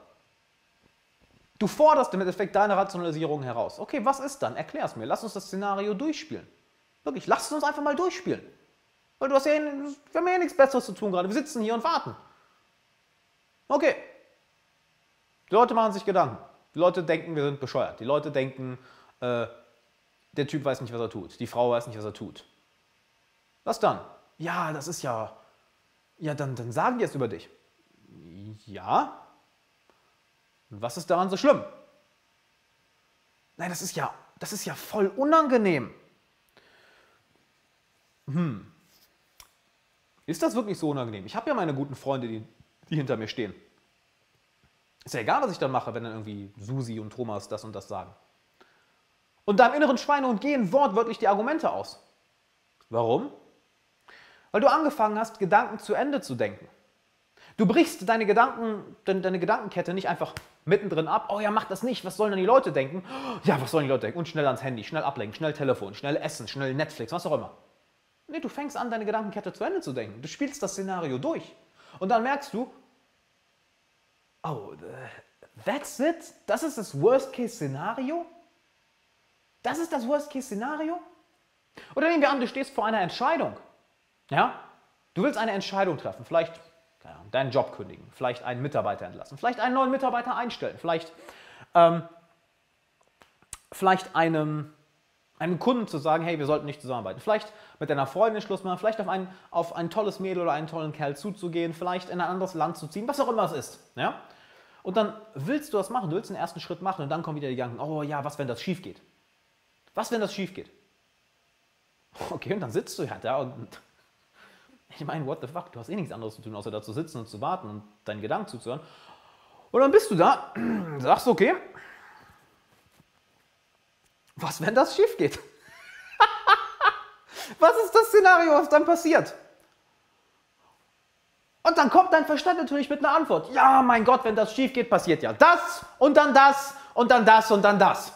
Du forderst im Endeffekt deine Rationalisierung heraus. Okay, was ist dann? Erklär es mir. Lass uns das Szenario durchspielen. Wirklich, lass es uns einfach mal durchspielen. Weil du hast ja, wir haben ja nichts Besseres zu tun gerade. Wir sitzen hier und warten. Okay. Die Leute machen sich Gedanken. Die Leute denken, wir sind bescheuert. Die Leute denken, äh, der Typ weiß nicht, was er tut. Die Frau weiß nicht, was er tut. Was dann? Ja, das ist ja. Ja, dann, dann sagen die es über dich. Ja. Und was ist daran so schlimm? Nein, das ist ja, das ist ja voll unangenehm. Hm. Ist das wirklich so unangenehm? Ich habe ja meine guten Freunde, die die hinter mir stehen. Ist ja egal, was ich dann mache, wenn dann irgendwie Susi und Thomas das und das sagen. Und deinem inneren Schweinehund gehen wortwörtlich die Argumente aus. Warum? Weil du angefangen hast, Gedanken zu Ende zu denken. Du brichst deine, Gedanken, deine Gedankenkette nicht einfach mittendrin ab. Oh ja, mach das nicht. Was sollen denn die Leute denken? Ja, was sollen die Leute denken? Und schnell ans Handy, schnell ablenken, schnell Telefon, schnell essen, schnell Netflix, was auch immer. Nee, du fängst an, deine Gedankenkette zu Ende zu denken. Du spielst das Szenario durch. Und dann merkst du, oh, that's it? Das ist das Worst-Case-Szenario? Das ist das Worst-Case-Szenario? Oder nehmen wir an, du stehst vor einer Entscheidung. Ja? Du willst eine Entscheidung treffen, vielleicht ja, deinen Job kündigen, vielleicht einen Mitarbeiter entlassen, vielleicht einen neuen Mitarbeiter einstellen, vielleicht, ähm, vielleicht einem, Einem Kunden zu sagen, hey, wir sollten nicht zusammenarbeiten. Vielleicht mit deiner Freundin Schluss machen, vielleicht auf ein, auf ein tolles Mädel oder einen tollen Kerl zuzugehen, vielleicht in ein anderes Land zu ziehen, was auch immer es ist. Ja? Und dann willst du das machen, du willst den ersten Schritt machen und dann kommen wieder die Gedanken, oh ja, was, wenn das schief geht? Was, wenn das schief geht? Okay, und dann sitzt du ja da und ich meine, what the fuck, du hast eh nichts anderes zu tun, außer da zu sitzen und zu warten und deinen Gedanken zuzuhören. Und dann bist du da, sagst, okay, was, wenn das schief geht? was ist das Szenario, was dann passiert? Und dann kommt dein Verstand natürlich mit einer Antwort. Ja, mein Gott, wenn das schief geht, passiert ja das und dann das und dann das und dann das.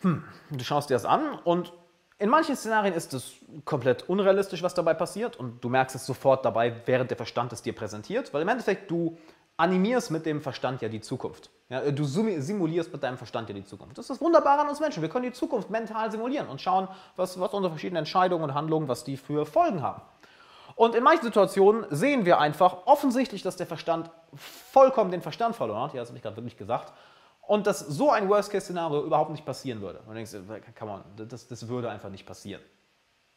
Hm, du schaust dir das an und in manchen Szenarien ist es komplett unrealistisch, was dabei passiert und du merkst es sofort dabei, während der Verstand es dir präsentiert, weil im Endeffekt du animierst mit dem Verstand ja die Zukunft. Ja, du simulierst mit deinem Verstand ja die Zukunft. Das ist das Wunderbare an uns Menschen. Wir können die Zukunft mental simulieren und schauen, was, was unsere verschiedenen Entscheidungen und Handlungen, was die für Folgen haben. Und in manchen Situationen sehen wir einfach offensichtlich, dass der Verstand vollkommen den Verstand verloren hat. Ja, das habe ich gerade wirklich gesagt. Und dass so ein Worst-Case-Szenario überhaupt nicht passieren würde. Und du denkst, come on, das, das würde einfach nicht passieren.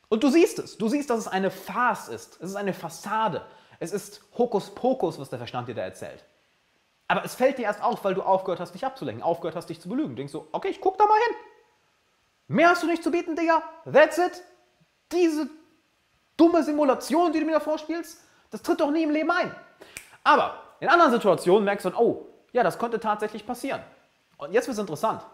Und du siehst es. Du siehst, dass es eine Farce ist. Es ist eine Fassade. Es ist Hokuspokus, was der Verstand dir da erzählt. Aber es fällt dir erst auf, weil du aufgehört hast, dich abzulenken, aufgehört hast, dich zu belügen. Du denkst so, okay, ich guck da mal hin. Mehr hast du nicht zu bieten, Digga. That's it. Diese dumme Simulation, die du mir da vorspielst, das tritt doch nie im Leben ein. Aber in anderen Situationen merkst du dann, oh, ja, das könnte tatsächlich passieren. Und jetzt wird es interessant.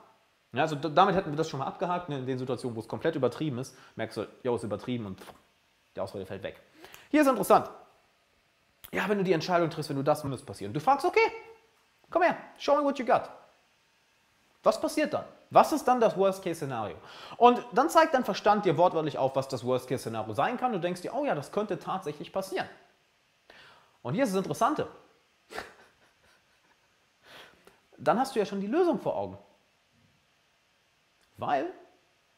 Ja, also damit hätten wir das schon mal abgehakt. Ne, in den Situationen, wo es komplett übertrieben ist, merkst du, ja, ist übertrieben und die Auswahl fällt weg. Hier ist interessant. Ja, wenn du die Entscheidung triffst, wenn du das, muss passieren. Du fragst, okay, komm her, show me what you got. Was passiert dann? Was ist dann das Worst-Case-Szenario? Und dann zeigt dein Verstand dir wortwörtlich auf, was das Worst-Case-Szenario sein kann. Du denkst dir, oh ja, das könnte tatsächlich passieren. Und hier ist das Interessante. Dann hast du ja schon die Lösung vor Augen. Weil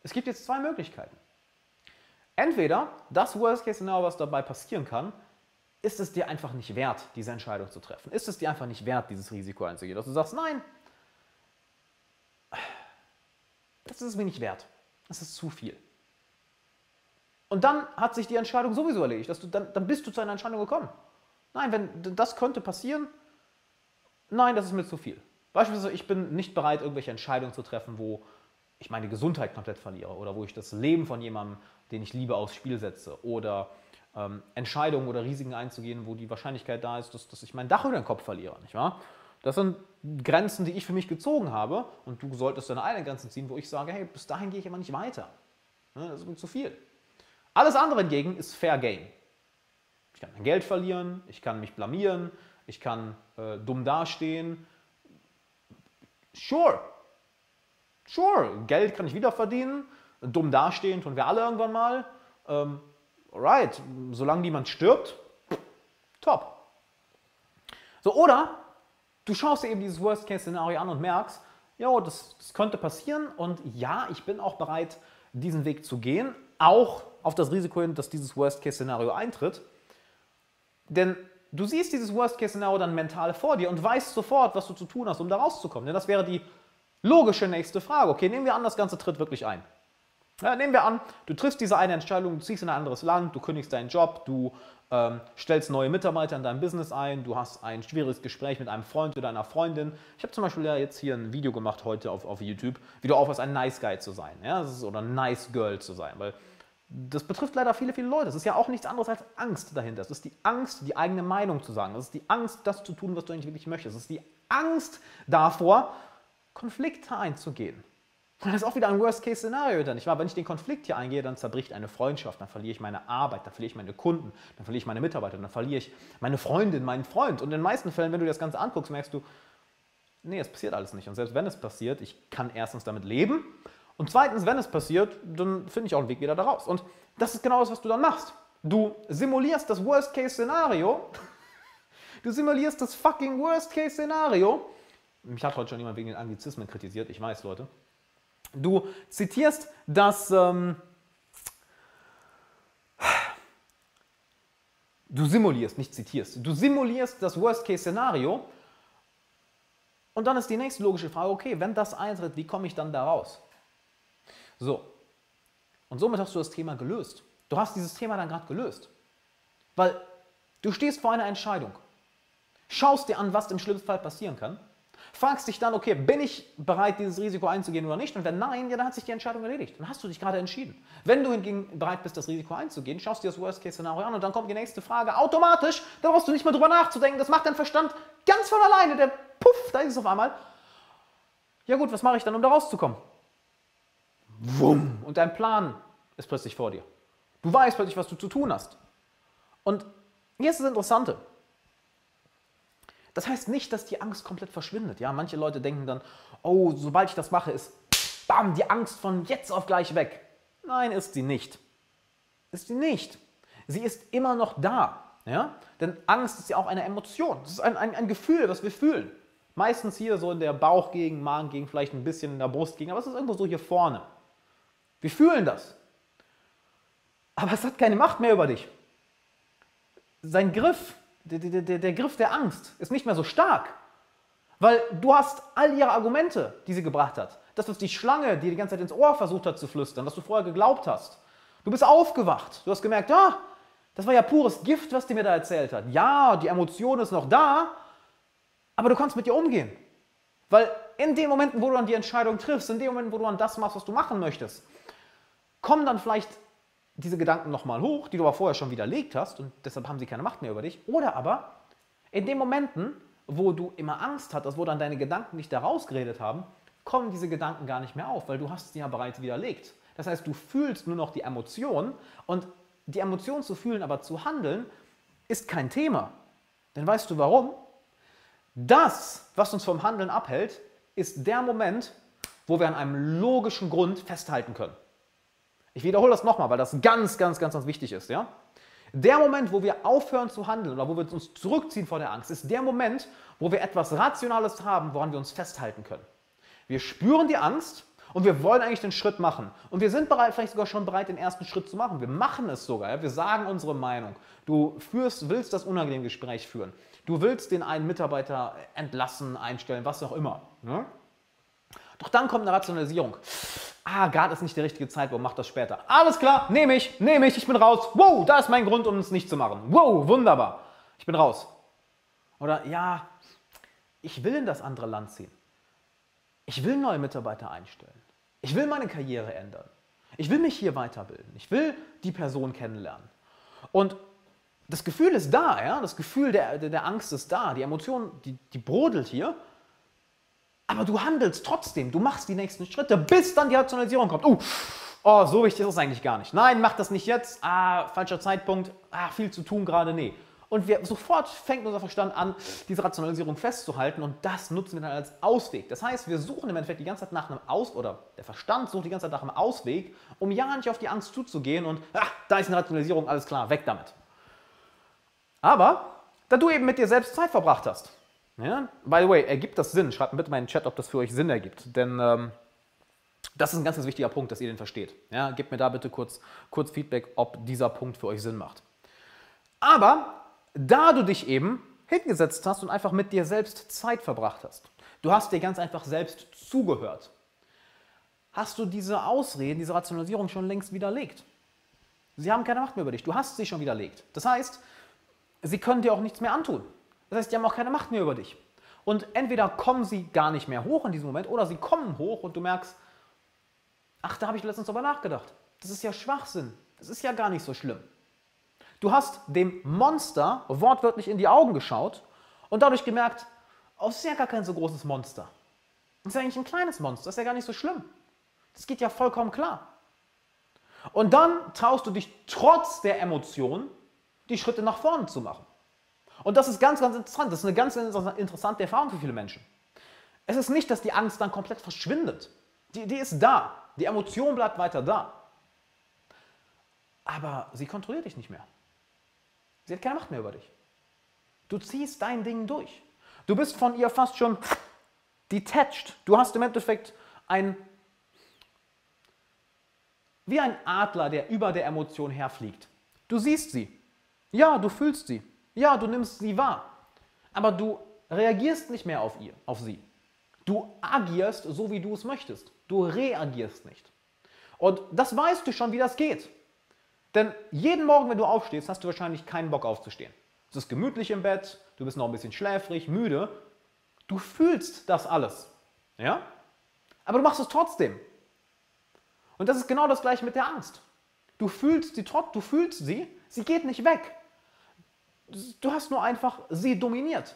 es gibt jetzt zwei Möglichkeiten. Entweder das Worst-Case-Szenario, was dabei passieren kann, ist es dir einfach nicht wert, diese Entscheidung zu treffen? Ist es dir einfach nicht wert, dieses Risiko einzugehen? Dass du sagst, nein, das ist es mir nicht wert. Das ist zu viel. Und dann hat sich die Entscheidung sowieso erledigt. Dass du, dann, dann bist du zu einer Entscheidung gekommen. Nein, wenn das könnte passieren, nein, das ist mir zu viel. Beispielsweise, ich bin nicht bereit, irgendwelche Entscheidungen zu treffen, wo ich meine Gesundheit komplett verliere oder wo ich das Leben von jemandem, den ich liebe, aufs Spiel setze oder ähm, Entscheidungen oder Risiken einzugehen, wo die Wahrscheinlichkeit da ist, dass, dass ich mein Dach über den Kopf verliere. Nicht wahr? Das sind Grenzen, die ich für mich gezogen habe und du solltest deine eigenen Grenzen ziehen, wo ich sage, hey, bis dahin gehe ich aber nicht weiter. Das ist mir zu viel. Alles andere hingegen ist Fair Game. Ich kann mein Geld verlieren, ich kann mich blamieren, ich kann äh, dumm dastehen. Sure. Sure, Geld kann ich wieder verdienen, dumm dastehen tun wir alle irgendwann mal. Ähm, alright, solange niemand stirbt, top. So, oder du schaust dir eben dieses Worst-Case-Szenario an und merkst, ja, das, das könnte passieren und ja, ich bin auch bereit, diesen Weg zu gehen, auch auf das Risiko hin, dass dieses Worst-Case-Szenario eintritt. Denn du siehst dieses Worst-Case-Szenario dann mental vor dir und weißt sofort, was du zu tun hast, um da rauszukommen. Denn das wäre die logische nächste Frage. Okay, nehmen wir an, das Ganze tritt wirklich ein. Ja, nehmen wir an, du triffst diese eine Entscheidung, du ziehst in ein anderes Land, du kündigst deinen Job, du ähm, stellst neue Mitarbeiter in deinem Business ein, du hast ein schwieriges Gespräch mit einem Freund oder einer Freundin. Ich habe zum Beispiel ja jetzt hier ein Video gemacht heute auf, auf YouTube, wie du aufhörst, ein Nice Guy zu sein ja? ist, oder Nice Girl zu sein, weil das betrifft leider viele, viele Leute. Es ist ja auch nichts anderes als Angst dahinter. Es ist die Angst, die eigene Meinung zu sagen. Es ist die Angst, das zu tun, was du eigentlich wirklich möchtest. Es ist die Angst davor, Konflikte einzugehen. Und das ist auch wieder ein Worst-Case-Szenario dann, nicht wahr? Wenn ich den Konflikt hier eingehe, dann zerbricht eine Freundschaft, dann verliere ich meine Arbeit, dann verliere ich meine Kunden, dann verliere ich meine Mitarbeiter, dann verliere ich meine Freundin, meinen Freund. Und in den meisten Fällen, wenn du dir das Ganze anguckst, merkst du, nee, es passiert alles nicht. Und selbst wenn es passiert, ich kann erstens damit leben und zweitens, wenn es passiert, dann finde ich auch einen Weg wieder daraus. Und das ist genau das, was du dann machst. Du simulierst das Worst-Case-Szenario. Du simulierst das fucking Worst-Case-Szenario. Mich hat heute schon jemand wegen den Anglizismen kritisiert, ich weiß, Leute. Du zitierst das, ähm, du simulierst, nicht zitierst, du simulierst das Worst-Case-Szenario und dann ist die nächste logische Frage, okay, wenn das eintritt, wie komme ich dann da raus? So. Und somit hast du das Thema gelöst. Du hast dieses Thema dann gerade gelöst. Weil du stehst vor einer Entscheidung. Schaust dir an, was im schlimmsten Fall passieren kann. Fragst dich dann, okay, bin ich bereit, dieses Risiko einzugehen oder nicht? Und wenn nein, ja, dann hat sich die Entscheidung erledigt. Dann hast du dich gerade entschieden. Wenn du hingegen bereit bist, das Risiko einzugehen, schaust dir das Worst-Case-Szenario an und dann kommt die nächste Frage automatisch. Da brauchst du nicht mehr drüber nachzudenken. Das macht dein Verstand ganz von alleine. Der Puff, da ist es auf einmal. Ja gut, was mache ich dann, um da rauszukommen? Wumm. Und dein Plan ist plötzlich vor dir. Du weißt plötzlich, was du zu tun hast. Und ist das Interessante. Das heißt nicht, dass die Angst komplett verschwindet. Ja, manche Leute denken dann, oh, sobald ich das mache, ist bam, die Angst von jetzt auf gleich weg. Nein, ist sie nicht. Ist sie nicht. Sie ist immer noch da. Ja? Denn Angst ist ja auch eine Emotion. Das ist ein, ein, ein Gefühl, was wir fühlen. Meistens hier so in der Bauchgegend, Magengegend, vielleicht ein bisschen in der Brustgegend, aber es ist irgendwo so hier vorne. Wir fühlen das. Aber es hat keine Macht mehr über dich. Sein Griff, der, der, der Griff der Angst ist nicht mehr so stark. Weil du hast all ihre Argumente, die sie gebracht hat. Das, was die Schlange dir die ganze Zeit ins Ohr versucht hat zu flüstern, was du vorher geglaubt hast. Du bist aufgewacht. Du hast gemerkt, ja, das war ja pures Gift, was die mir da erzählt hat. Ja, die Emotion ist noch da, aber du kannst mit ihr umgehen. Weil in den Momenten, wo du dann die Entscheidung triffst, in den Momenten, wo du dann das machst, was du machen möchtest, kommen dann vielleicht diese Gedanken nochmal hoch, die du aber vorher schon widerlegt hast und deshalb haben sie keine Macht mehr über dich. Oder aber in den Momenten, wo du immer Angst hattest, wo dann deine Gedanken nicht da rausgeredet haben, kommen diese Gedanken gar nicht mehr auf, weil du hast sie ja bereits widerlegt. Das heißt, du fühlst nur noch die Emotion und die Emotion zu fühlen, aber zu handeln, ist kein Thema. Denn weißt du warum? Das, was uns vom Handeln abhält, ist der Moment, wo wir an einem logischen Grund festhalten können. Ich wiederhole das nochmal, weil das ganz, ganz, ganz, ganz wichtig ist. Ja? Der Moment, wo wir aufhören zu handeln oder wo wir uns zurückziehen vor der Angst, ist der Moment, wo wir etwas Rationales haben, woran wir uns festhalten können. Wir spüren die Angst und wir wollen eigentlich den Schritt machen. Und wir sind bereit, vielleicht sogar schon bereit, den ersten Schritt zu machen. Wir machen es sogar. Ja? Wir sagen unsere Meinung. Du führst, willst das unangenehme Gespräch führen. Du willst den einen Mitarbeiter entlassen, einstellen, was auch immer. Ja? Doch dann kommt eine Rationalisierung. Ah, gerade ist nicht der richtige Zeitpunkt, mach das später. Alles klar, nehme ich, nehme ich, ich bin raus. Wow, da ist mein Grund, um es nicht zu machen. Wow, wunderbar. Ich bin raus. Oder ja, ich will in das andere Land ziehen. Ich will neue Mitarbeiter einstellen. Ich will meine Karriere ändern. Ich will mich hier weiterbilden. Ich will die Person kennenlernen. Und das Gefühl ist da, ja? das Gefühl der, der, Angst ist da, die Emotion, die, die brodelt hier. Aber du handelst trotzdem, du machst die nächsten Schritte, bis dann die Rationalisierung kommt. Uh, oh, so wichtig ist es eigentlich gar nicht. Nein, mach das nicht jetzt. Ah, falscher Zeitpunkt. Ah, viel zu tun gerade. Nee. Und wir, sofort fängt unser Verstand an, diese Rationalisierung festzuhalten und das nutzen wir dann als Ausweg. Das heißt, wir suchen im Endeffekt die ganze Zeit nach einem Aus oder der Verstand sucht die ganze Zeit nach einem Ausweg, um ja nicht auf die Angst zuzugehen und ah, da ist eine Rationalisierung, alles klar, weg damit. Aber da du eben mit dir selbst Zeit verbracht hast, ja? By the way, ergibt das Sinn? Schreibt bitte mal in den Chat, ob das für euch Sinn ergibt. Denn ähm, das ist ein ganz, ganz wichtiger Punkt, dass ihr den versteht. Ja? Gebt mir da bitte kurz, kurz Feedback, ob dieser Punkt für euch Sinn macht. Aber da du dich eben hingesetzt hast und einfach mit dir selbst Zeit verbracht hast, du hast dir ganz einfach selbst zugehört, hast du diese Ausreden, diese Rationalisierung schon längst widerlegt. Sie haben keine Macht mehr über dich. Du hast sie schon widerlegt. Das heißt, sie können dir auch nichts mehr antun. Das heißt, die haben auch keine Macht mehr über dich. Und entweder kommen sie gar nicht mehr hoch in diesem Moment oder sie kommen hoch und du merkst, ach, da habe ich letztens drüber nachgedacht. Das ist ja Schwachsinn. Das ist ja gar nicht so schlimm. Du hast dem Monster wortwörtlich in die Augen geschaut und dadurch gemerkt, oh, es ist ja gar kein so großes Monster. Das ist ja eigentlich ein kleines Monster, das ist ja gar nicht so schlimm. Das geht ja vollkommen klar. Und dann traust du dich trotz der Emotionen, die Schritte nach vorne zu machen. Und das ist ganz, ganz interessant. Das ist eine ganz, interessante Erfahrung für viele Menschen. Es ist nicht, dass die Angst dann komplett verschwindet. Die, die ist da. Die Emotion bleibt weiter da. Aber sie kontrolliert dich nicht mehr. Sie hat keine Macht mehr über dich. Du ziehst dein Ding durch. Du bist von ihr fast schon detached. Du hast im Endeffekt ein, wie ein Adler, der über der Emotion herfliegt. Du siehst sie. Ja, du fühlst sie. Ja, du nimmst sie wahr, aber du reagierst nicht mehr auf ihr, auf sie. Du agierst so, wie du es möchtest. Du reagierst nicht. Und das weißt du schon, wie das geht. Denn jeden Morgen, wenn du aufstehst, hast du wahrscheinlich keinen Bock aufzustehen. Es ist gemütlich im Bett, du bist noch ein bisschen schläfrig, müde. Du fühlst das alles. Ja? Aber du machst es trotzdem. Und das ist genau das gleiche mit der Angst. Du fühlst sie, du fühlst sie, sie geht nicht weg. Du hast nur einfach sie dominiert.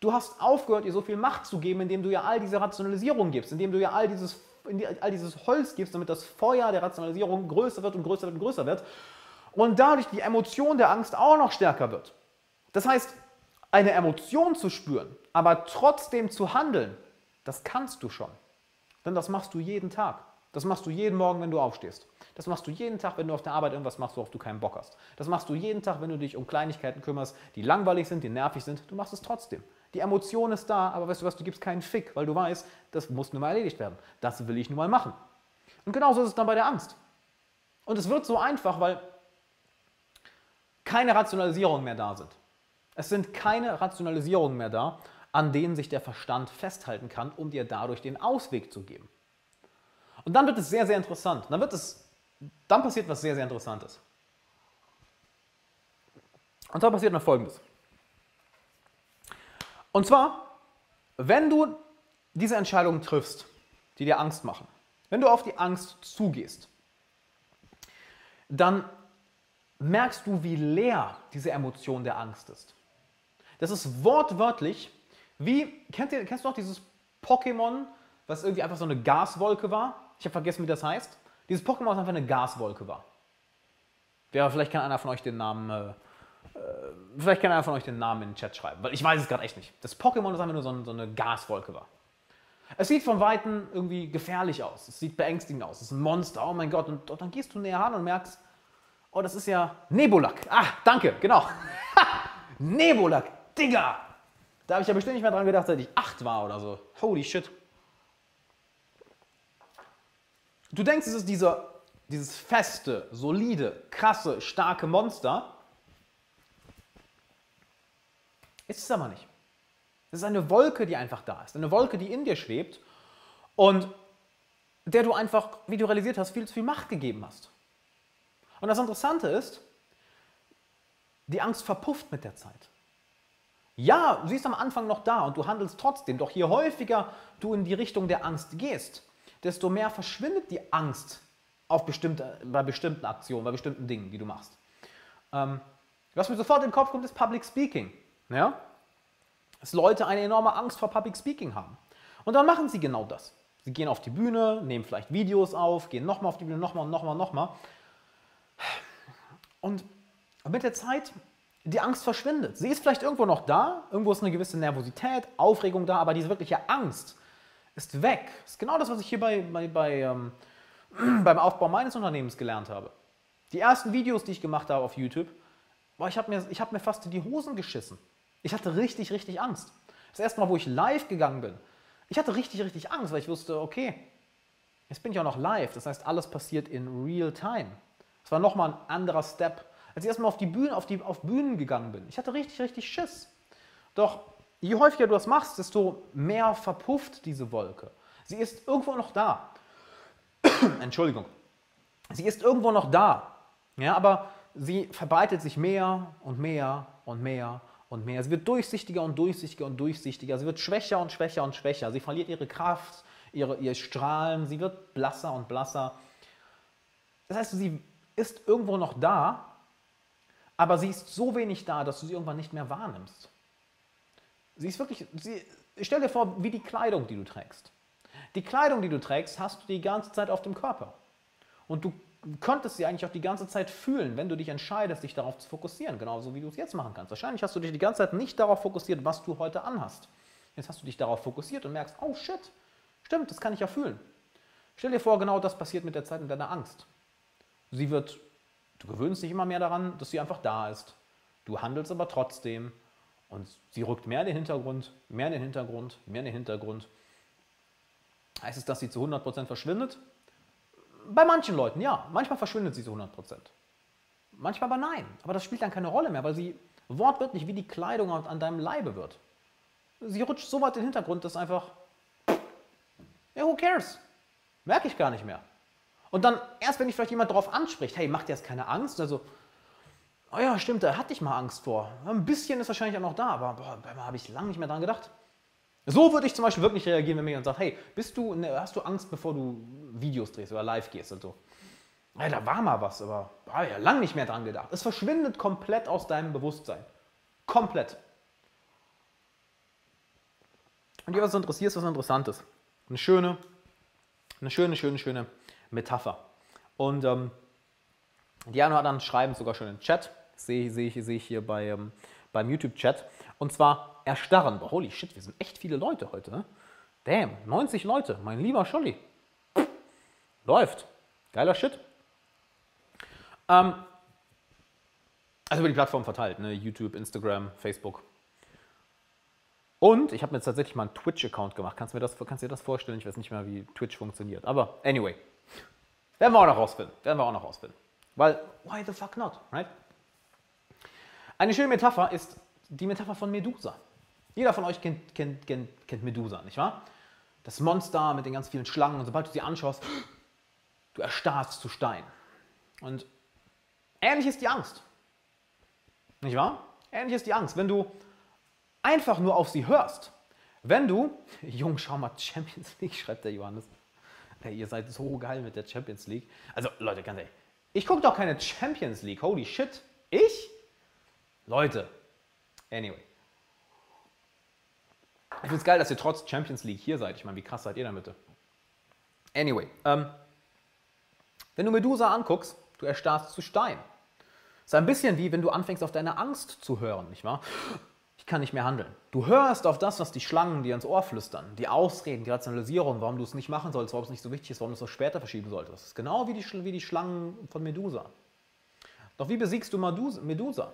Du hast aufgehört, ihr so viel Macht zu geben, indem du ihr all diese Rationalisierung gibst, indem du ihr all dieses, all dieses Holz gibst, damit das Feuer der Rationalisierung größer wird und größer wird und größer wird. Und dadurch die Emotion der Angst auch noch stärker wird. Das heißt, eine Emotion zu spüren, aber trotzdem zu handeln, das kannst du schon. Denn das machst du jeden Tag. Das machst du jeden Morgen, wenn du aufstehst. Das machst du jeden Tag, wenn du auf der Arbeit irgendwas machst, worauf du keinen Bock hast. Das machst du jeden Tag, wenn du dich um Kleinigkeiten kümmerst, die langweilig sind, die nervig sind. Du machst es trotzdem. Die Emotion ist da, aber weißt du was, du gibst keinen Fick, weil du weißt, das muss nun mal erledigt werden. Das will ich nun mal machen. Und genauso ist es dann bei der Angst. Und es wird so einfach, weil keine Rationalisierungen mehr da sind. Es sind keine Rationalisierungen mehr da, an denen sich der Verstand festhalten kann, um dir dadurch den Ausweg zu geben. Und dann wird es sehr, sehr interessant. Dann, wird es, dann passiert was sehr, sehr Interessantes. Und zwar passiert noch Folgendes. Und zwar, wenn du diese Entscheidungen triffst, die dir Angst machen, wenn du auf die Angst zugehst, dann merkst du, wie leer diese Emotion der Angst ist. Das ist wortwörtlich wie, kennt ihr, kennst du noch dieses Pokémon, was irgendwie einfach so eine Gaswolke war? Ich habe vergessen, wie das heißt. Dieses Pokémon, was einfach eine Gaswolke war. Ja, vielleicht kann einer von euch den Namen, äh, äh, vielleicht kann einer von euch den Namen in den Chat schreiben, weil ich weiß es gerade echt nicht. Das Pokémon ist einfach nur so, ein, so eine Gaswolke war. Es sieht von Weitem irgendwie gefährlich aus. Es sieht beängstigend aus. Es ist ein Monster. Oh mein Gott. Und, und dann gehst du näher ran und merkst, oh, das ist ja Nebulak. Ah, danke, genau. Nebulak, Digga. Da habe ich ja bestimmt nicht mehr dran gedacht, seit ich acht war oder so. Holy shit. Du denkst, es ist dieser, dieses feste, solide, krasse, starke Monster. Ist es aber nicht. Es ist eine Wolke, die einfach da ist. Eine Wolke, die in dir schwebt und der du einfach, wie du realisiert hast, viel zu viel Macht gegeben hast. Und das Interessante ist, die Angst verpufft mit der Zeit. Ja, sie ist am Anfang noch da und du handelst trotzdem. Doch je häufiger du in die Richtung der Angst gehst, desto mehr verschwindet die Angst auf bestimmte, bei bestimmten Aktionen, bei bestimmten Dingen, die du machst. Ähm, was mir sofort in den Kopf kommt, ist Public Speaking. Ja? Dass Leute eine enorme Angst vor Public Speaking haben. Und dann machen sie genau das. Sie gehen auf die Bühne, nehmen vielleicht Videos auf, gehen nochmal auf die Bühne, nochmal und nochmal und nochmal. Und mit der Zeit die Angst verschwindet. Sie ist vielleicht irgendwo noch da, irgendwo ist eine gewisse Nervosität, Aufregung da, aber diese wirkliche Angst ist weg. Das ist genau das, was ich hier bei, bei, bei ähm, beim Aufbau meines Unternehmens gelernt habe. Die ersten Videos, die ich gemacht habe auf YouTube, boah, ich habe mir, hab mir fast in die Hosen geschissen. Ich hatte richtig, richtig Angst. Das erste Mal, wo ich live gegangen bin, ich hatte richtig, richtig Angst, weil ich wusste, okay, jetzt bin ich auch noch live. Das heißt, alles passiert in real time. Das war nochmal ein anderer Step als ich erstmal auf die Bühne, auf, die, auf Bühnen gegangen bin. Ich hatte richtig, richtig Schiss. Doch je häufiger du das machst, desto mehr verpufft diese Wolke. Sie ist irgendwo noch da. Entschuldigung. Sie ist irgendwo noch da. Ja, aber sie verbreitet sich mehr und mehr und mehr und mehr. Sie wird durchsichtiger und durchsichtiger und durchsichtiger. Sie wird schwächer und schwächer und schwächer. Sie verliert ihre Kraft, ihre, ihr Strahlen. Sie wird blasser und blasser. Das heißt, sie ist irgendwo noch da, aber sie ist so wenig da, dass du sie irgendwann nicht mehr wahrnimmst. Sie ist wirklich, sie, stell dir vor, wie die Kleidung, die du trägst. Die Kleidung, die du trägst, hast du die ganze Zeit auf dem Körper. Und du könntest sie eigentlich auch die ganze Zeit fühlen, wenn du dich entscheidest, dich darauf zu fokussieren, genauso wie du es jetzt machen kannst. Wahrscheinlich hast du dich die ganze Zeit nicht darauf fokussiert, was du heute anhast. Jetzt hast du dich darauf fokussiert und merkst, oh shit, stimmt, das kann ich ja fühlen. Stell dir vor, genau das passiert mit der Zeit mit deiner Angst. Sie wird Du gewöhnst dich immer mehr daran, dass sie einfach da ist. Du handelst aber trotzdem und sie rückt mehr in den Hintergrund, mehr in den Hintergrund, mehr in den Hintergrund. Heißt es, dass sie zu 100% verschwindet? Bei manchen Leuten ja. Manchmal verschwindet sie zu 100%. Manchmal aber nein. Aber das spielt dann keine Rolle mehr, weil sie wortwörtlich wie die Kleidung an deinem Leibe wird. Sie rutscht so weit in den Hintergrund, dass einfach, ja, who cares? Merke ich gar nicht mehr. Und dann, erst wenn dich vielleicht jemand darauf anspricht, hey, mach dir jetzt keine Angst, also, oh ja, stimmt, da hatte ich mal Angst vor. Ein bisschen ist wahrscheinlich auch noch da, aber boah, da habe ich lange nicht mehr dran gedacht. So würde ich zum Beispiel wirklich reagieren, wenn mir jemand sagt, hey, bist du, ne, hast du Angst, bevor du Videos drehst oder live gehst und so? Ja, da war mal was, aber habe ja lange nicht mehr dran gedacht. Es verschwindet komplett aus deinem Bewusstsein. Komplett. Und dir was interessiert, ist was Interessantes. Eine schöne, eine schöne, schöne, schöne Metapher. Und ähm, die anderen schreiben sogar schon im Chat. Sehe seh, seh ich hier bei, ähm, beim YouTube-Chat. Und zwar erstarren. Holy shit, wir sind echt viele Leute heute. Ne? Damn, 90 Leute, mein lieber Scholli. Läuft. Geiler Shit. Ähm, also über die Plattform verteilt, ne? YouTube, Instagram, Facebook. Und ich habe mir jetzt tatsächlich mal einen Twitch-Account gemacht. Kannst mir das, kannst dir das vorstellen? Ich weiß nicht mehr, wie Twitch funktioniert. Aber anyway, werden wir auch noch rausfinden. Werden wir auch noch rausfinden. Weil, why the fuck not, right? Eine schöne Metapher ist die Metapher von Medusa. Jeder von euch kennt, kennt, kennt, kennt Medusa, nicht wahr? Das Monster mit den ganz vielen Schlangen. Und sobald du sie anschaust, du erstarrst zu Stein. Und ähnlich ist die Angst. Nicht wahr? Ähnlich ist die Angst. Wenn du einfach nur auf sie hörst, wenn du, Jung, schau mal, Champions League, schreibt der Johannes. Hey, ihr seid so geil mit der Champions League. Also, Leute, ganz ehrlich, ich gucke doch keine Champions League. Holy shit. Ich? Leute, Anyway. Ich finde es geil, dass ihr trotz Champions League hier seid. Ich meine, wie krass seid ihr da bitte? Anyway. Ähm, wenn du Medusa anguckst, du erstarrst zu Stein. Ist ein bisschen wie wenn du anfängst, auf deine Angst zu hören, nicht wahr? Kann nicht mehr handeln. Du hörst auf das, was die Schlangen dir ins Ohr flüstern, die Ausreden, die Rationalisierung, warum du es nicht machen sollst, warum es nicht so wichtig ist, warum du es auch später verschieben solltest. Das ist genau wie die, wie die Schlangen von Medusa. Doch wie besiegst du Medusa?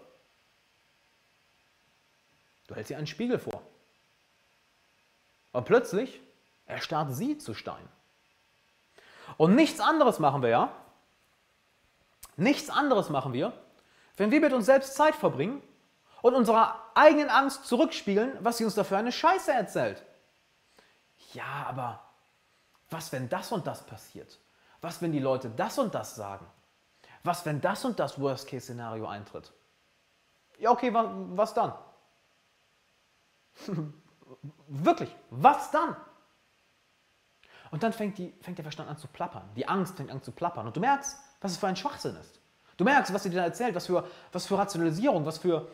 Du hältst ihr einen Spiegel vor. Und plötzlich erstarrt sie zu Stein. Und nichts anderes machen wir, ja? Nichts anderes machen wir, wenn wir mit uns selbst Zeit verbringen und unserer eigenen Angst zurückspiegeln, was sie uns dafür eine Scheiße erzählt. Ja, aber was, wenn das und das passiert? Was, wenn die Leute das und das sagen? Was, wenn das und das Worst-Case-Szenario eintritt? Ja, okay, was dann? Wirklich, was dann? Und dann fängt, die, fängt der Verstand an zu plappern. Die Angst fängt an zu plappern. Und du merkst, was es für ein Schwachsinn ist. Du merkst, was sie dir da erzählt, was für, was für Rationalisierung, was für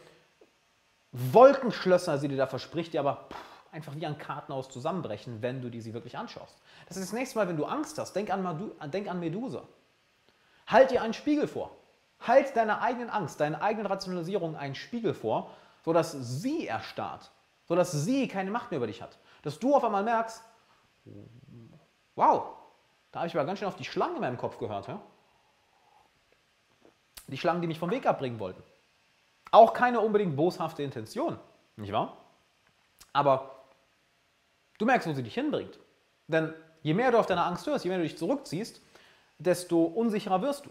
Wolkenschlösser sie dir da verspricht, die aber pff, einfach wie ein Kartenhaus zusammenbrechen, wenn du die sie wirklich anschaust. Das ist das nächste Mal, wenn du Angst hast, denk an, Madu, denk an Medusa. Halt dir einen Spiegel vor. Halt deiner eigenen Angst, deiner eigenen Rationalisierung einen Spiegel vor, sodass sie erstarrt sodass sie keine Macht mehr über dich hat. Dass du auf einmal merkst, wow, da habe ich aber ganz schön auf die Schlangen in meinem Kopf gehört. Ja? Die Schlangen, die mich vom Weg abbringen wollten. Auch keine unbedingt boshafte Intention, nicht wahr? Aber du merkst, wo sie dich hinbringt. Denn je mehr du auf deine Angst hörst, je mehr du dich zurückziehst, desto unsicherer wirst du.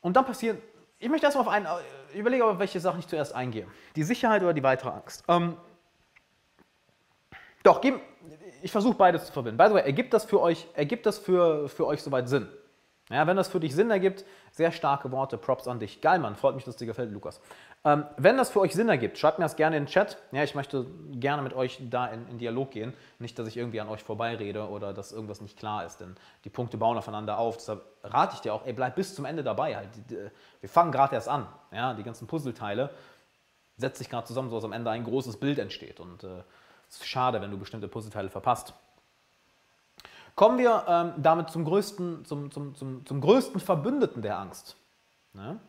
Und dann passiert ich möchte erstmal auf einen, ich überlege, auf welche Sachen ich zuerst eingehe. Die Sicherheit oder die weitere Angst. Ähm, doch, ich versuche beides zu verbinden. By the way, ergibt das für euch, ergibt das für, für euch soweit Sinn? Ja, wenn das für dich Sinn ergibt, sehr starke Worte, Props an dich. Geil, Mann, freut mich, dass dir gefällt, Lukas. Ähm, wenn das für euch Sinn ergibt, schreibt mir das gerne in den Chat. Ja, ich möchte gerne mit euch da in, in, Dialog gehen. Nicht, dass ich irgendwie an euch vorbeirede oder dass irgendwas nicht klar ist, denn die Punkte bauen aufeinander auf. Deshalb rate ich dir auch, ey, bleib bis zum Ende dabei. Halt. Wir fangen gerade erst an. Ja, die ganzen Puzzleteile setzen sich gerade zusammen, sodass am Ende ein großes Bild entsteht. Und äh, es ist schade, wenn du bestimmte Puzzleteile verpasst. Kommen wir ähm, damit zum größten, zum, zum, zum, zum größten Verbündeten der Angst. Ne?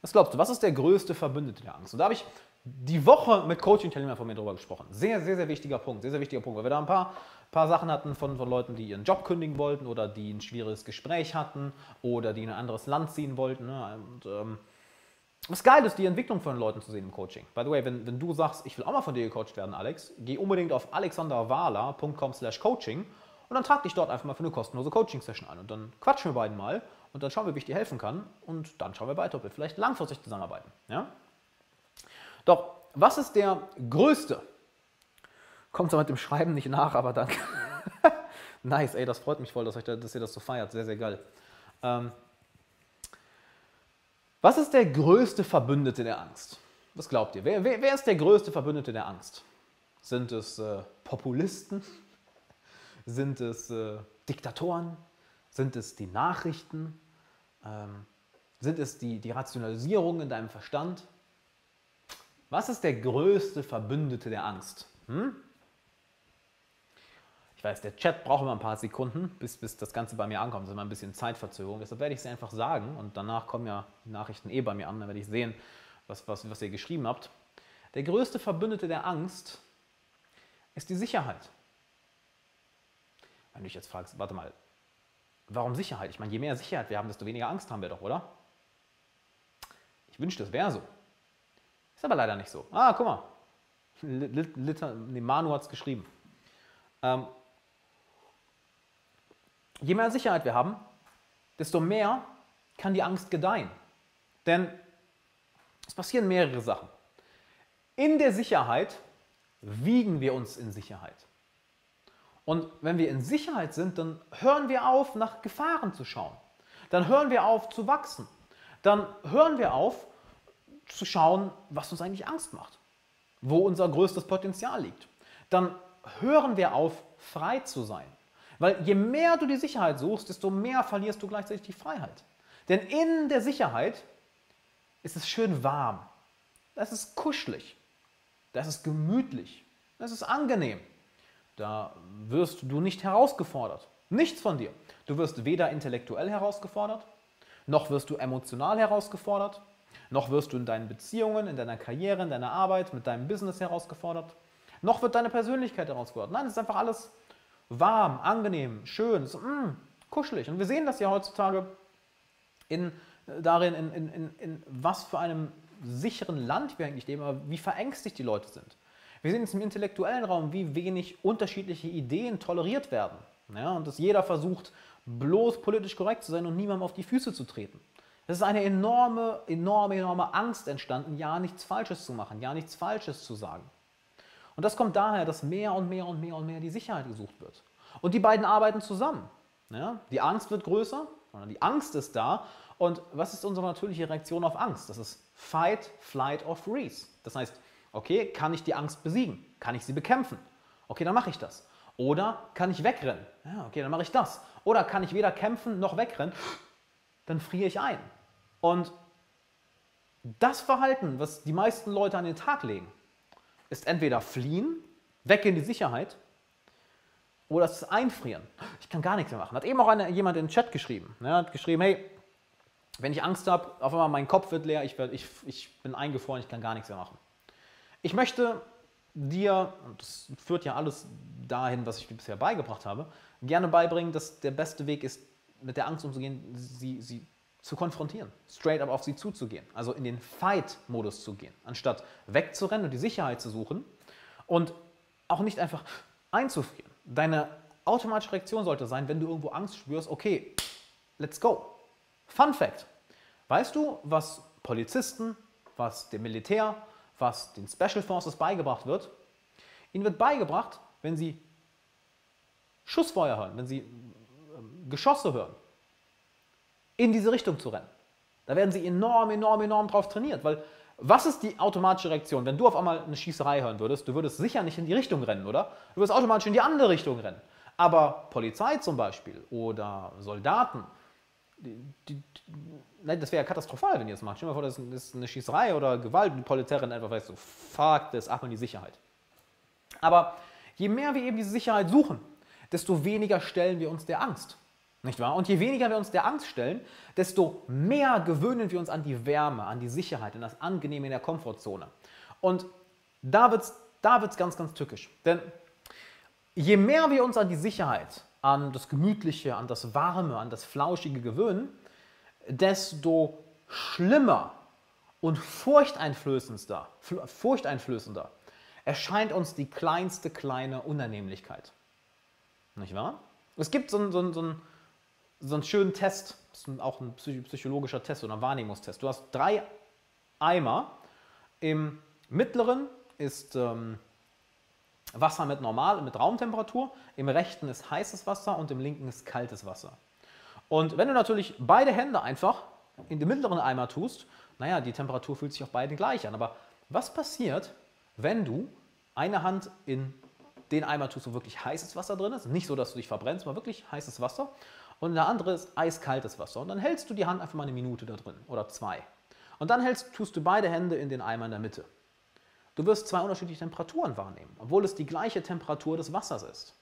Was glaubst du, was ist der größte Verbündete der Angst? Und da habe ich die Woche mit Coaching-Teilnehmern von mir darüber gesprochen. Sehr, sehr, sehr wichtiger Punkt. Sehr, sehr wichtiger Punkt, weil wir da ein paar, paar Sachen hatten von, von Leuten, die ihren Job kündigen wollten oder die ein schwieriges Gespräch hatten oder die in ein anderes Land ziehen wollten. Ne? Und, ähm, was geil ist, die Entwicklung von Leuten zu sehen im Coaching. By the way, wenn, wenn du sagst, ich will auch mal von dir gecoacht werden, Alex, geh unbedingt auf alexanderwala.com slash coaching und dann trag dich dort einfach mal für eine kostenlose Coaching-Session an. Und dann quatschen wir beiden mal und dann schauen wir, wie ich dir helfen kann. Und dann schauen wir weiter, ob wir vielleicht langfristig zusammenarbeiten. Ja? Doch, was ist der größte? Kommt zwar mit dem Schreiben nicht nach, aber danke. Nice, ey, das freut mich voll, dass, euch da, dass ihr das so feiert. Sehr, sehr geil. Ähm, was ist der größte Verbündete der Angst? Was glaubt ihr? Wer, wer, wer ist der größte Verbündete der Angst? Sind es äh, Populisten? Sind es äh, Diktatoren? Sind es die Nachrichten? Ähm, sind es die, die Rationalisierung in deinem Verstand? Was ist der größte Verbündete der Angst? Hm? Ich weiß, der Chat braucht immer ein paar Sekunden, bis, bis das Ganze bei mir ankommt. Das ist immer ein bisschen Zeitverzögerung. Deshalb werde ich es einfach sagen und danach kommen ja die Nachrichten eh bei mir an. Dann werde ich sehen, was, was, was ihr geschrieben habt. Der größte Verbündete der Angst ist die Sicherheit. Wenn du dich jetzt fragst, warte mal, warum Sicherheit? Ich meine, je mehr Sicherheit wir haben, desto weniger Angst haben wir doch, oder? Ich wünschte, es wäre so. Ist aber leider nicht so. Ah, guck mal. Liter, nee, Manu hat es geschrieben. Ähm, je mehr Sicherheit wir haben, desto mehr kann die Angst gedeihen. Denn es passieren mehrere Sachen. In der Sicherheit wiegen wir uns in Sicherheit. Und wenn wir in Sicherheit sind, dann hören wir auf, nach Gefahren zu schauen. Dann hören wir auf zu wachsen. Dann hören wir auf zu schauen, was uns eigentlich Angst macht, wo unser größtes Potenzial liegt. Dann hören wir auf, frei zu sein. Weil je mehr du die Sicherheit suchst, desto mehr verlierst du gleichzeitig die Freiheit. Denn in der Sicherheit ist es schön warm. Das ist kuschelig. Das ist gemütlich. Das ist angenehm. Da wirst du nicht herausgefordert. Nichts von dir. Du wirst weder intellektuell herausgefordert, noch wirst du emotional herausgefordert, noch wirst du in deinen Beziehungen, in deiner Karriere, in deiner Arbeit, mit deinem Business herausgefordert, noch wird deine Persönlichkeit herausgefordert. Nein, es ist einfach alles warm, angenehm, schön, so, mm, kuschelig. Und wir sehen das ja heutzutage in, darin, in, in, in, in was für einem sicheren Land wir eigentlich leben, aber wie verängstigt die Leute sind. Wir sehen es im intellektuellen Raum, wie wenig unterschiedliche Ideen toleriert werden. Ja, und dass jeder versucht, bloß politisch korrekt zu sein und niemandem auf die Füße zu treten. Es ist eine enorme, enorme, enorme Angst entstanden, ja nichts Falsches zu machen, ja nichts Falsches zu sagen. Und das kommt daher, dass mehr und mehr und mehr und mehr die Sicherheit gesucht wird. Und die beiden arbeiten zusammen. Ja, die Angst wird größer, die Angst ist da. Und was ist unsere natürliche Reaktion auf Angst? Das ist Fight, Flight or Freeze. Das heißt, okay, kann ich die Angst besiegen? Kann ich sie bekämpfen? Okay, dann mache ich das. Oder kann ich wegrennen? Ja, okay, dann mache ich das. Oder kann ich weder kämpfen noch wegrennen? Dann friere ich ein. Und das Verhalten, was die meisten Leute an den Tag legen, ist entweder fliehen, weg in die Sicherheit, oder es ist einfrieren. Ich kann gar nichts mehr machen. Hat eben auch eine, jemand in den Chat geschrieben. Er hat geschrieben, hey, wenn ich Angst habe, auf einmal mein Kopf wird leer, ich, ich, ich bin eingefroren, ich kann gar nichts mehr machen. Ich möchte dir, und das führt ja alles dahin, was ich dir bisher beigebracht habe, gerne beibringen, dass der beste Weg ist, mit der Angst umzugehen, sie, sie zu konfrontieren, straight up auf sie zuzugehen, also in den Fight-Modus zu gehen, anstatt wegzurennen und die Sicherheit zu suchen und auch nicht einfach einzufrieren. Deine automatische Reaktion sollte sein, wenn du irgendwo Angst spürst, okay, let's go. Fun Fact. Weißt du, was Polizisten, was dem Militär, was den Special Forces beigebracht wird? Ihnen wird beigebracht, wenn sie Schussfeuer hören, wenn sie ähm, Geschosse hören, in diese Richtung zu rennen. Da werden sie enorm, enorm, enorm drauf trainiert, weil was ist die automatische Reaktion? Wenn du auf einmal eine Schießerei hören würdest, du würdest sicher nicht in die Richtung rennen, oder? Du würdest automatisch in die andere Richtung rennen. Aber Polizei zum Beispiel oder Soldaten, die, die, das wäre ja katastrophal, wenn ihr das macht. Stell dir mal vor, das ist eine Schießerei oder Gewalt und die Polizei rennt einfach weißt so, fuck das, ach mal die Sicherheit. Aber je mehr wir eben diese Sicherheit suchen, desto weniger stellen wir uns der Angst. Nicht wahr? Und je weniger wir uns der Angst stellen, desto mehr gewöhnen wir uns an die Wärme, an die Sicherheit, an das Angenehme in der Komfortzone. Und da wird es da wird's ganz, ganz tückisch. Denn je mehr wir uns an die Sicherheit, an das Gemütliche, an das Warme, an das Flauschige gewöhnen, desto schlimmer und furchteinflößender, furchteinflößender erscheint uns die kleinste kleine Unannehmlichkeit. Nicht wahr? Es gibt so, so, so, so einen schönen Test, auch ein psychologischer Test oder Wahrnehmungstest. Du hast drei Eimer. Im mittleren ist ähm, Wasser mit normal, mit Raumtemperatur, im rechten ist heißes Wasser und im linken ist kaltes Wasser. Und wenn du natürlich beide Hände einfach in den mittleren Eimer tust, naja, die Temperatur fühlt sich auf beiden gleich an. Aber was passiert, wenn du eine Hand in den Eimer tust, wo wirklich heißes Wasser drin ist? Nicht so, dass du dich verbrennst, aber wirklich heißes Wasser. Und der andere ist eiskaltes Wasser. Und dann hältst du die Hand einfach mal eine Minute da drin oder zwei. Und dann hältst, tust du beide Hände in den Eimer in der Mitte. Du wirst zwei unterschiedliche Temperaturen wahrnehmen, obwohl es die gleiche Temperatur des Wassers ist.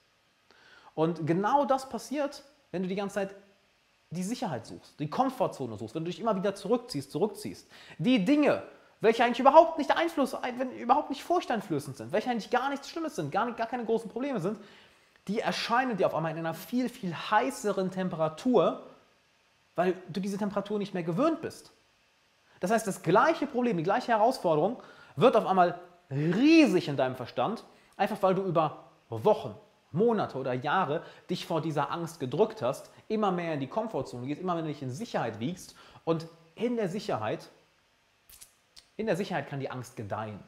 Und genau das passiert, wenn du die ganze Zeit die Sicherheit suchst, die Komfortzone suchst, wenn du dich immer wieder zurückziehst, zurückziehst. Die Dinge, welche eigentlich überhaupt nicht Einfluss, überhaupt nicht furchteinflößend sind, welche eigentlich gar nichts Schlimmes sind, gar, nicht, gar keine großen Probleme sind, die erscheinen dir auf einmal in einer viel, viel heißeren Temperatur, weil du diese Temperatur nicht mehr gewöhnt bist. Das heißt, das gleiche Problem, die gleiche Herausforderung wird auf einmal riesig in deinem Verstand, einfach weil du über Wochen, Monate oder Jahre dich vor dieser Angst gedrückt hast, immer mehr in die Komfortzone gehst, immer mehr dich in Sicherheit wiegst und in der Sicherheit, in der Sicherheit kann die Angst gedeihen.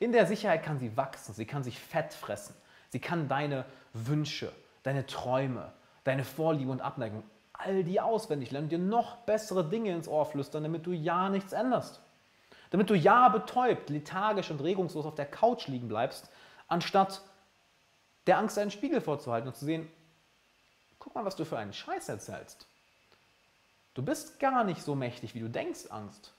In der Sicherheit kann sie wachsen, sie kann sich fett fressen, sie kann deine Wünsche, deine Träume, deine Vorliebe und Abneigung, all die auswendig lernen, dir noch bessere Dinge ins Ohr flüstern, damit du ja nichts änderst. Damit du ja betäubt, lethargisch und regungslos auf der Couch liegen bleibst, anstatt der Angst einen Spiegel vorzuhalten und zu sehen, guck mal, was du für einen Scheiß erzählst. Du bist gar nicht so mächtig, wie du denkst, Angst.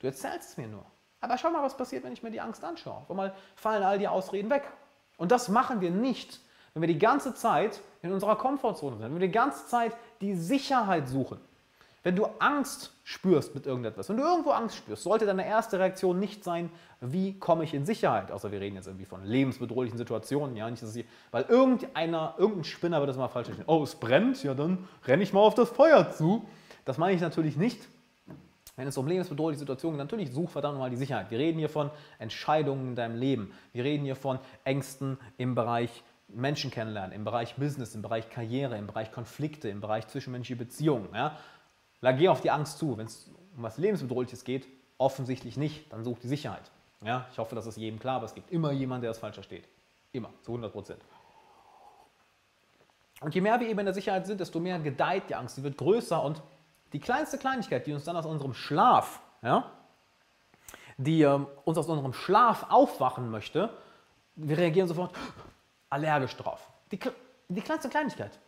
Du erzählst es mir nur. Aber schau mal, was passiert, wenn ich mir die Angst anschaue. Auf einmal fallen all die Ausreden weg. Und das machen wir nicht, wenn wir die ganze Zeit in unserer Komfortzone sind, wenn wir die ganze Zeit die Sicherheit suchen. Wenn du Angst spürst mit irgendetwas, wenn du irgendwo Angst spürst, sollte deine erste Reaktion nicht sein, wie komme ich in Sicherheit? Außer wir reden jetzt irgendwie von lebensbedrohlichen Situationen, ja, nicht, dass sie, weil irgendeiner, irgendein Spinner wird das mal falsch verstehen. Oh, es brennt, ja, dann renne ich mal auf das Feuer zu. Das meine ich natürlich nicht. Wenn es um lebensbedrohliche Situationen geht, natürlich such verdammt nochmal die Sicherheit. Wir reden hier von Entscheidungen in deinem Leben. Wir reden hier von Ängsten im Bereich Menschen kennenlernen, im Bereich Business, im Bereich Karriere, im Bereich Konflikte, im Bereich zwischenmenschliche Beziehungen. Ja? Geh auf die Angst zu. Wenn es um was Lebensbedrohliches geht, offensichtlich nicht. Dann such die Sicherheit. Ja, ich hoffe, das ist jedem klar, aber es gibt immer jemanden, der das falsch versteht. Immer, zu 100 Prozent. Und je mehr wir eben in der Sicherheit sind, desto mehr gedeiht die Angst. Sie wird größer und die kleinste Kleinigkeit, die uns dann aus unserem Schlaf, ja, die ähm, uns aus unserem Schlaf aufwachen möchte, wir reagieren sofort allergisch drauf. Die, die kleinste Kleinigkeit.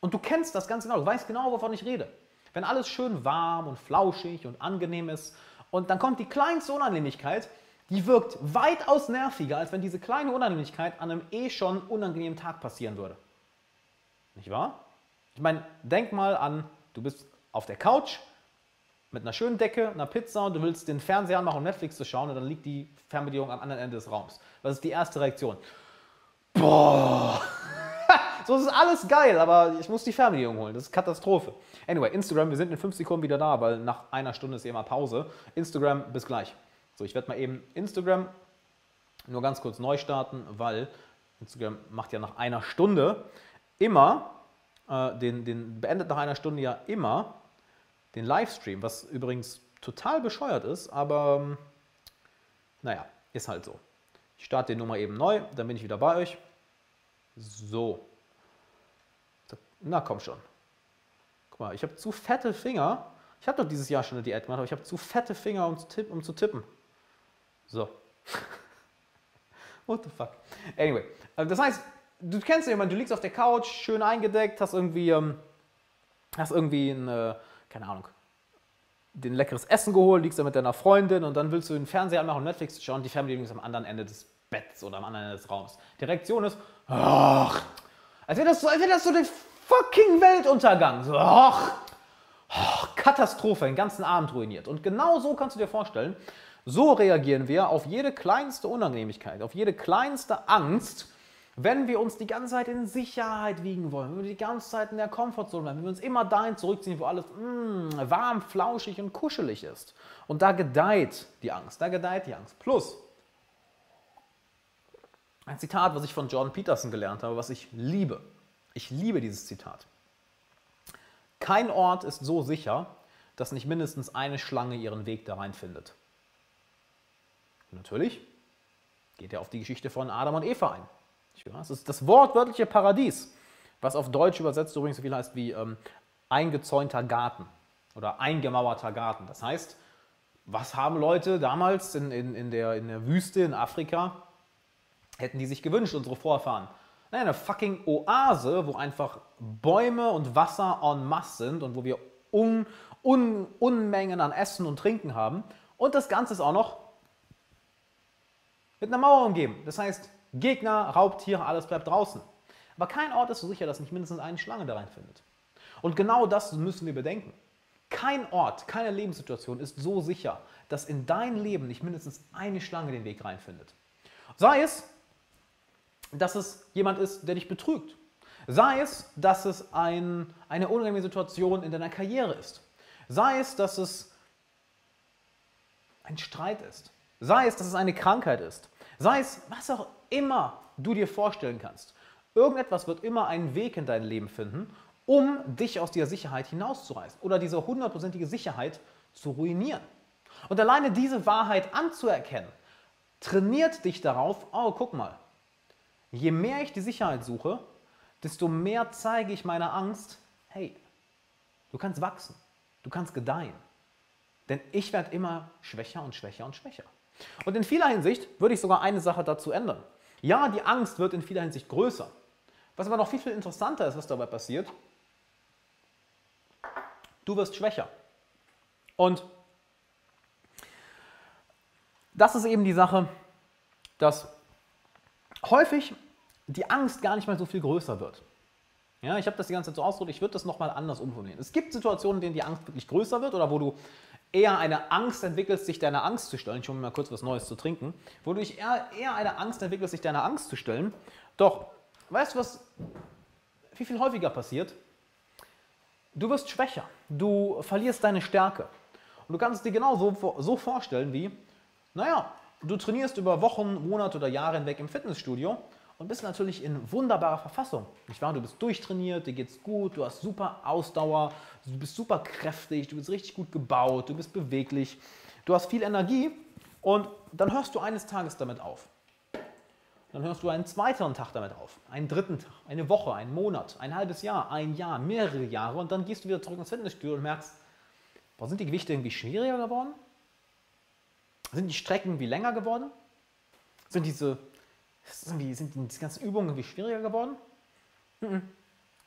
Und du kennst das ganz genau, du weißt genau, wovon ich rede. Wenn alles schön warm und flauschig und angenehm ist und dann kommt die kleinste Unannehmlichkeit, die wirkt weitaus nerviger, als wenn diese kleine Unannehmlichkeit an einem eh schon unangenehmen Tag passieren würde. Nicht wahr? Ich meine, denk mal an, du bist auf der Couch mit einer schönen Decke, einer Pizza und du willst den Fernseher anmachen, um Netflix zu schauen und dann liegt die Fernbedienung am anderen Ende des Raums. Was ist die erste Reaktion? Boah! So ist alles geil, aber ich muss die Fernbedienung holen. Das ist Katastrophe. Anyway, Instagram, wir sind in fünf Sekunden wieder da, weil nach einer Stunde ist eh mal Pause. Instagram, bis gleich. So, ich werde mal eben Instagram nur ganz kurz neu starten, weil Instagram macht ja nach einer Stunde immer, äh, den, den beendet nach einer Stunde ja immer den Livestream, was übrigens total bescheuert ist, aber ähm, naja, ist halt so. Ich starte den Nummer eben neu, dann bin ich wieder bei euch. So. Na komm schon. Guck mal, ich habe zu fette Finger. Ich habe doch dieses Jahr schon eine Diät gemacht, aber ich habe zu fette Finger, um zu, tippen, um zu tippen. So. What the fuck? Anyway, äh, das heißt, du kennst jemanden, du liegst auf der Couch, schön eingedeckt, hast irgendwie, ähm, hast irgendwie ein, äh, keine Ahnung, den leckeres Essen geholt, liegst da mit deiner Freundin und dann willst du den Fernseher anmachen und Netflix schauen, die Fernbedienung ist am anderen Ende des Betts oder am anderen Ende des Raums. Die Reaktion ist, ach, als wäre das, so, als wäre das so der fucking Weltuntergang. So, ach, ach, Katastrophe, den ganzen Abend ruiniert. Und genau so kannst du dir vorstellen, so reagieren wir auf jede kleinste Unangenehmigkeit, auf jede kleinste Angst, wenn wir uns die ganze Zeit in Sicherheit wiegen wollen, wenn wir die ganze Zeit in der Komfortzone bleiben, wenn wir uns immer dahin zurückziehen, wo alles mm, warm, flauschig und kuschelig ist. Und da gedeiht die Angst, da gedeiht die Angst. Plus, ein Zitat, was ich von Jordan Peterson gelernt habe, was ich liebe. Ich liebe dieses Zitat. Kein Ort ist so sicher, dass nicht mindestens eine Schlange ihren Weg da rein findet. natürlich, Geht ja auf die Geschichte von Adam und Eva ein. Das ist das wortwörtliche Paradies, was auf Deutsch übersetzt übrigens so viel heißt wie ähm, eingezäunter Garten oder eingemauerter Garten. Das heißt, was haben Leute damals in, in, in, der, in der Wüste in Afrika, hätten die sich gewünscht, unsere Vorfahren? Naja, eine fucking Oase, wo einfach Bäume und Wasser en masse sind und wo wir un, un, Unmengen an Essen und Trinken haben. Und das Ganze ist auch noch mit einer Mauer umgeben. Das heißt, Gegner, Raubtiere, alles bleibt draußen. Aber kein Ort ist so sicher, dass nicht mindestens eine Schlange da reinfindet. Und genau das müssen wir bedenken. Kein Ort, keine Lebenssituation ist so sicher, dass in dein Leben nicht mindestens eine Schlange den Weg reinfindet. Sei es, dass es jemand ist, der dich betrügt. Sei es, dass es ein, eine unangenehme Situation in deiner Karriere ist. Sei es, dass es ein Streit ist. Sei es, dass es eine Krankheit ist. Sei es, was auch immer du dir vorstellen kannst. Irgendetwas wird immer einen Weg in dein Leben finden, um dich aus dieser Sicherheit hinauszureißen oder diese hundertprozentige Sicherheit zu ruinieren. Und alleine diese Wahrheit anzuerkennen, trainiert dich darauf, oh, guck mal, je mehr ich die Sicherheit suche, desto mehr zeige ich meiner Angst, hey, du kannst wachsen, du kannst gedeihen. Denn ich werde immer schwächer und schwächer und schwächer. Und in vieler Hinsicht würde ich sogar eine Sache dazu ändern. Ja, die Angst wird in vieler Hinsicht größer. Was aber noch viel, viel interessanter ist, was dabei passiert, du wirst schwächer. Und das ist eben die Sache, dass häufig die Angst gar nicht mal so viel größer wird. Ja, ich habe das die ganze Zeit so ausgedrückt, ich würde das nochmal anders umformulieren. Es gibt Situationen, in denen die Angst wirklich größer wird oder wo du eher eine Angst entwickelst, sich deiner Angst zu stellen. Ich hole mir mal kurz was Neues zu trinken. Wo du eher, eher eine Angst entwickelst, sich deiner Angst zu stellen. Doch, weißt du, was viel, viel häufiger passiert? Du wirst schwächer. Du verlierst deine Stärke. Und du kannst es dir genau so, so vorstellen wie, naja, du trainierst über Wochen, Monate oder Jahre hinweg im Fitnessstudio und bist natürlich in wunderbarer Verfassung. Nicht wahr? Du bist durchtrainiert, dir geht's gut, du hast super Ausdauer, du bist super kräftig, du bist richtig gut gebaut, du bist beweglich, du hast viel Energie und dann hörst du eines Tages damit auf. Dann hörst du einen zweiten Tag damit auf, einen dritten Tag, eine Woche, einen Monat, ein halbes Jahr, ein Jahr, mehrere Jahre und dann gehst du wieder zurück ins Fitnessstudio und merkst, boah, sind die Gewichte irgendwie schwieriger geworden? Sind die Strecken irgendwie länger geworden? Sind diese sind die, sind die ganzen Übungen irgendwie schwieriger geworden? Mhm.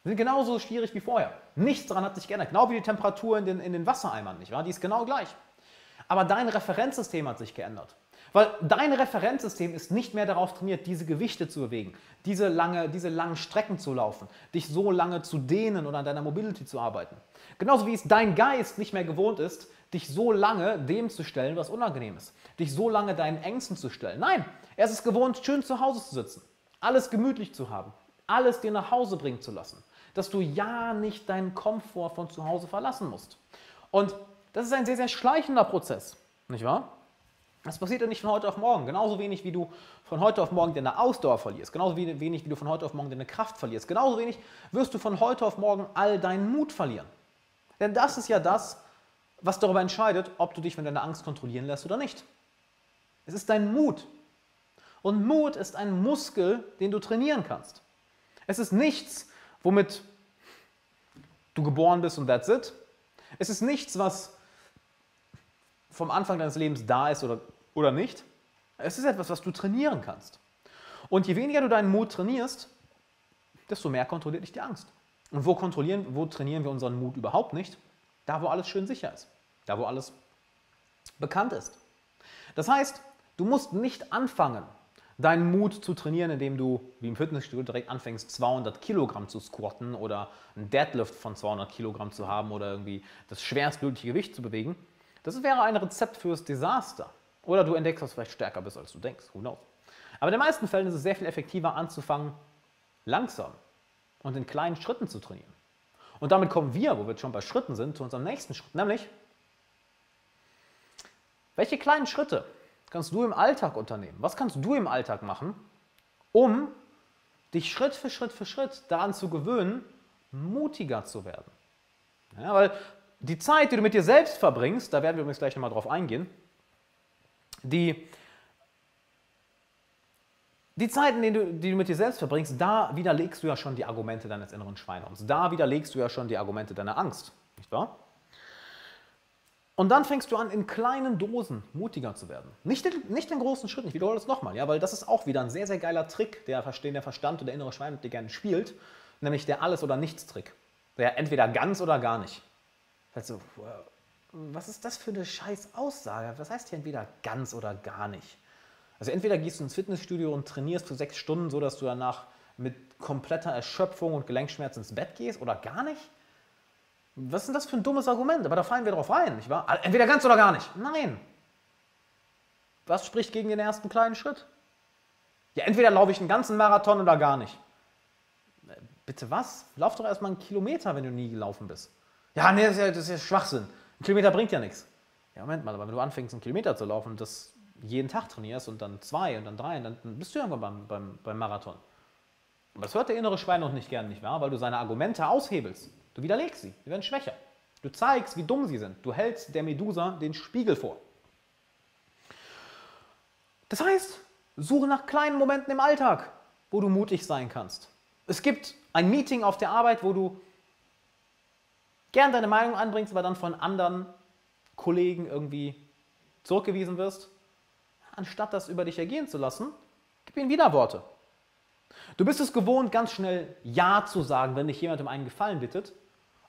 Sind genauso schwierig wie vorher. Nichts daran hat sich geändert. Genau wie die Temperatur in den, in den Wassereimern, nicht wahr? Die ist genau gleich. Aber dein Referenzsystem hat sich geändert. Weil dein Referenzsystem ist nicht mehr darauf trainiert, diese Gewichte zu bewegen, diese, lange, diese langen Strecken zu laufen, dich so lange zu dehnen oder an deiner Mobility zu arbeiten. Genauso wie es dein Geist nicht mehr gewohnt ist, dich so lange dem zu stellen, was unangenehm ist. Dich so lange deinen Ängsten zu stellen. Nein, er ist es gewohnt, schön zu Hause zu sitzen, alles gemütlich zu haben, alles dir nach Hause bringen zu lassen. Dass du ja nicht deinen Komfort von zu Hause verlassen musst. Und das ist ein sehr, sehr schleichender Prozess, nicht wahr? Das passiert ja nicht von heute auf morgen. Genauso wenig wie du von heute auf morgen deine Ausdauer verlierst. Genauso wenig wie du von heute auf morgen deine Kraft verlierst. Genauso wenig wirst du von heute auf morgen all deinen Mut verlieren. Denn das ist ja das, was darüber entscheidet, ob du dich von deiner Angst kontrollieren lässt oder nicht. Es ist dein Mut. Und Mut ist ein Muskel, den du trainieren kannst. Es ist nichts, womit du geboren bist und that's it. Es ist nichts, was vom Anfang deines Lebens da ist oder oder nicht. Es ist etwas, was du trainieren kannst. Und je weniger du deinen Mut trainierst, desto mehr kontrolliert dich die Angst. Und wo kontrollieren, wo trainieren wir unseren Mut überhaupt nicht? Da, wo alles schön sicher ist. Da, wo alles bekannt ist. Das heißt, du musst nicht anfangen, deinen Mut zu trainieren, indem du, wie im Fitnessstudio, direkt anfängst, 200 Kilogramm zu squatten oder einen Deadlift von 200 Kilogramm zu haben oder irgendwie das schwerstmögliche Gewicht zu bewegen. Das wäre ein Rezept fürs Desaster. Oder du entdeckst, dass du vielleicht stärker bist, als du denkst. Who knows? Aber in den meisten Fällen ist es sehr viel effektiver anzufangen, langsam und in kleinen Schritten zu trainieren. Und damit kommen wir, wo wir schon bei Schritten sind, zu unserem nächsten Schritt, nämlich, welche kleinen Schritte kannst du im Alltag unternehmen? Was kannst du im Alltag machen, um dich Schritt für Schritt für Schritt daran zu gewöhnen, mutiger zu werden? Ja, weil die Zeit, die du mit dir selbst verbringst, da werden wir übrigens gleich nochmal drauf eingehen, die die Zeiten, die du, die du mit dir selbst verbringst, da widerlegst du ja schon die Argumente deines inneren Schweinehunds. Da widerlegst du ja schon die Argumente deiner Angst, nicht wahr? Und dann fängst du an, in kleinen Dosen mutiger zu werden. Nicht in, nicht in großen Schritten, ich wiederhole das nochmal, ja, weil das ist auch wieder ein sehr, sehr geiler Trick, der, den der Verstand und der innere Schwein dir gerne spielt, nämlich der Alles- oder Nichts-Trick. Der entweder ganz oder gar nicht. Also, was ist das für eine scheiß Aussage? Was heißt hier entweder ganz oder gar nicht? Also entweder gehst du ins Fitnessstudio und trainierst für sechs Stunden, so dass du danach mit kompletter Erschöpfung und Gelenkschmerz ins Bett gehst oder gar nicht. Was ist denn das für ein dummes Argument? Aber da fallen wir drauf rein, nicht wahr? Entweder ganz oder gar nicht. Nein. Was spricht gegen den ersten kleinen Schritt? Ja, entweder laufe ich einen ganzen Marathon oder gar nicht. Bitte was? Lauf doch erstmal einen Kilometer, wenn du nie gelaufen bist. Ja, nee, das ist ja, das ist ja Schwachsinn. Ein Kilometer bringt ja nichts. Ja, Moment mal, aber wenn du anfängst, einen Kilometer zu laufen, das jeden Tag trainierst und dann zwei und dann drei, und dann bist du irgendwann beim, beim, beim Marathon. Aber das hört der innere Schwein noch nicht gern, nicht wahr? Weil du seine Argumente aushebelst. Du widerlegst sie, sie werden schwächer. Du zeigst, wie dumm sie sind. Du hältst der Medusa den Spiegel vor. Das heißt, suche nach kleinen Momenten im Alltag, wo du mutig sein kannst. Es gibt ein Meeting auf der Arbeit, wo du gern deine Meinung anbringst, aber dann von anderen Kollegen irgendwie zurückgewiesen wirst anstatt das über dich ergehen zu lassen, gib ihnen Widerworte. Du bist es gewohnt, ganz schnell Ja zu sagen, wenn dich jemand um einen Gefallen bittet.